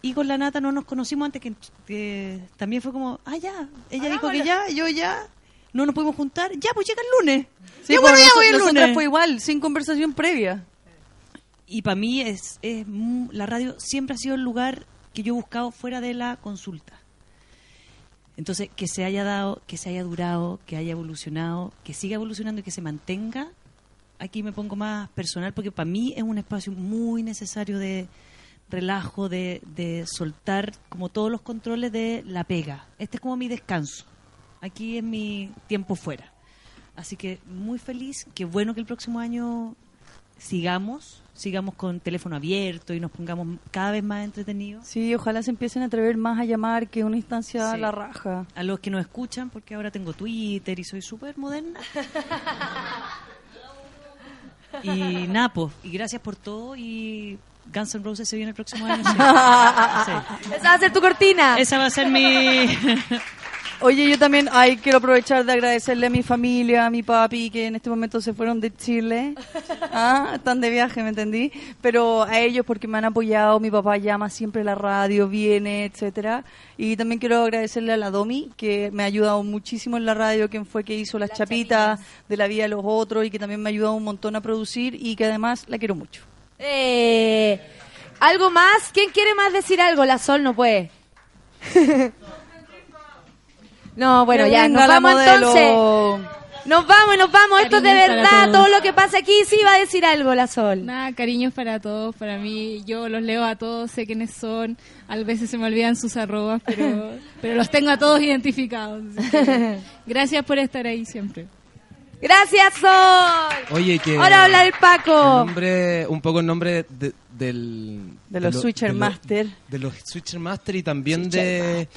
Y con la nata no nos conocimos antes que, que también fue como, ah, ya, ella dijo que ya, yo ya, no nos pudimos juntar, ya, pues llega el lunes. Sí, ya, pues, bueno, ya voy el lunes. fue igual, sin conversación previa. Y para mí es, es la radio siempre ha sido el lugar que yo he buscado fuera de la consulta. Entonces, que se haya dado, que se haya durado, que haya evolucionado, que siga evolucionando y que se mantenga, aquí me pongo más personal porque para mí es un espacio muy necesario de relajo, de, de soltar como todos los controles de la pega. Este es como mi descanso. Aquí es mi tiempo fuera. Así que muy feliz, qué bueno que el próximo año sigamos, sigamos con teléfono abierto y nos pongamos cada vez más entretenidos. Sí, ojalá se empiecen a atrever más a llamar que una instancia a la raja. A los que nos escuchan, porque ahora tengo Twitter y soy súper moderna. y nada, pues, y gracias por todo y Guns N' Roses se viene el próximo año. sí. Sí. Esa va a ser tu cortina. Esa va a ser mi... Oye, yo también ay, quiero aprovechar de agradecerle a mi familia, a mi papi, que en este momento se fueron de Chile. Ah, están de viaje, ¿me entendí? Pero a ellos porque me han apoyado, mi papá llama siempre a la radio, viene, etcétera. Y también quiero agradecerle a la Domi, que me ha ayudado muchísimo en la radio, quien fue que hizo las, chapitas, de la vida de los otros y que también me ha ayudado un montón a producir y que además la quiero mucho. Eh, ¿Algo más? ¿Quién quiere más decir algo? La Sol no puede. no, bueno, Que ya, nos vamos modelo. entonces. Nos vamos, nos vamos. Esto es de Cariños verdad. Todo lo que pasa aquí sí va a decir algo, la Sol. Nada, cariños para todos, para mí. Yo los leo a todos, sé quiénes son. A veces se me olvidan sus arrobas, pero, pero los tengo a todos identificados. gracias por estar ahí siempre. Gracias, Sol. Oye, que. Ahora habla el Paco. el nombre, un poco el nombre de- del. De los lo- Switcher de lo- Master. De los Switcher Master y también de,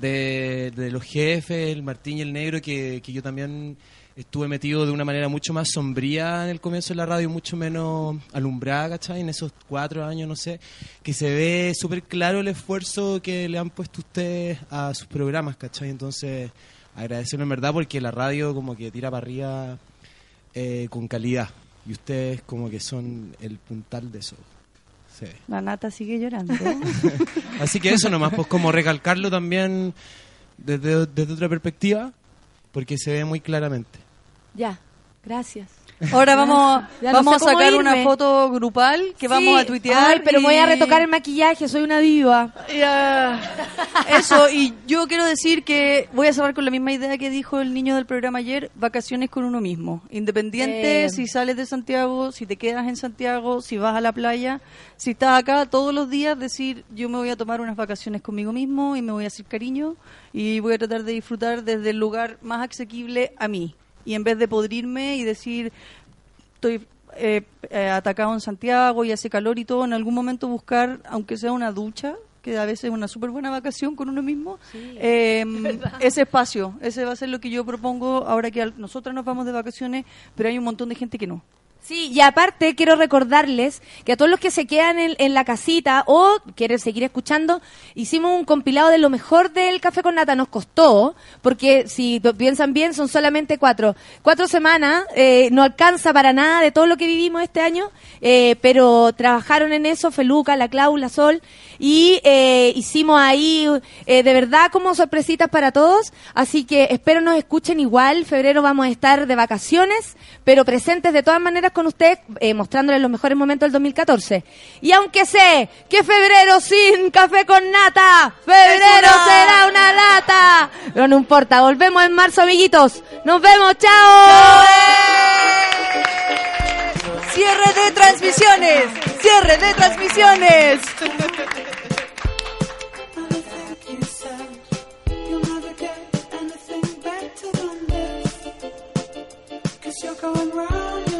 de, de los jefes, el Martín y el Negro, que, que yo también estuve metido de una manera mucho más sombría en el comienzo de la radio, mucho menos alumbrada, ¿cachai? En esos cuatro años, no sé, que se ve súper claro el esfuerzo que le han puesto ustedes a sus programas, ¿cachai? Entonces, agradecerlo en verdad porque la radio como que tira para arriba eh, con calidad y ustedes como que son el puntal de eso. Sí. La nata sigue llorando. Así que eso nomás, pues como recalcarlo también desde, desde otra perspectiva, porque se ve muy claramente. Ya, gracias. Ahora vamos, Ya no vamos sé a sacar irme. una foto grupal que vamos a tuitear. Ay, pero me voy a y- retocar el maquillaje, soy una diva. Eso, y yo quiero decir que voy a cerrar con la misma idea que dijo el niño del programa ayer, vacaciones con uno mismo. Independiente Eh. si sales de Santiago, si te quedas en Santiago, si vas a la playa, si estás acá todos los días, decir yo me voy a tomar unas vacaciones conmigo mismo y me voy a hacer cariño y voy a tratar de disfrutar desde el lugar más asequible a mí. Y en vez de podrirme y decir estoy eh, eh, atacado en Santiago y hace calor y todo, en algún momento buscar, aunque sea una ducha, que a veces es una súper buena vacación con uno mismo, eh, ese espacio, ese va a ser lo que yo propongo ahora que al- nosotras nos vamos de vacaciones, pero hay un montón de gente que no. Sí, y aparte quiero recordarles que a todos los que se quedan en, en la casita o quieren seguir escuchando, hicimos un compilado de lo mejor del Café con Nata. Nos costó, porque si piensan bien, son solamente cuatro. Cuatro semanas, eh, no alcanza para nada de todo lo que vivimos este año, eh, pero trabajaron en eso Feluca, la Clau, la Sol, y eh, hicimos ahí eh, de verdad como sorpresitas para todos. Así que espero nos escuchen igual. Febrero vamos a estar de vacaciones, pero presentes de todas maneras con ustedes, eh, mostrándoles los mejores momentos del 2014. Y aunque sé que febrero sin café con nata, febrero una- será una lata. Pero no importa, volvemos en marzo, amiguitos. Nos vemos, chao. Cierre de transmisiones, cierre de transmisiones. Cause you're going round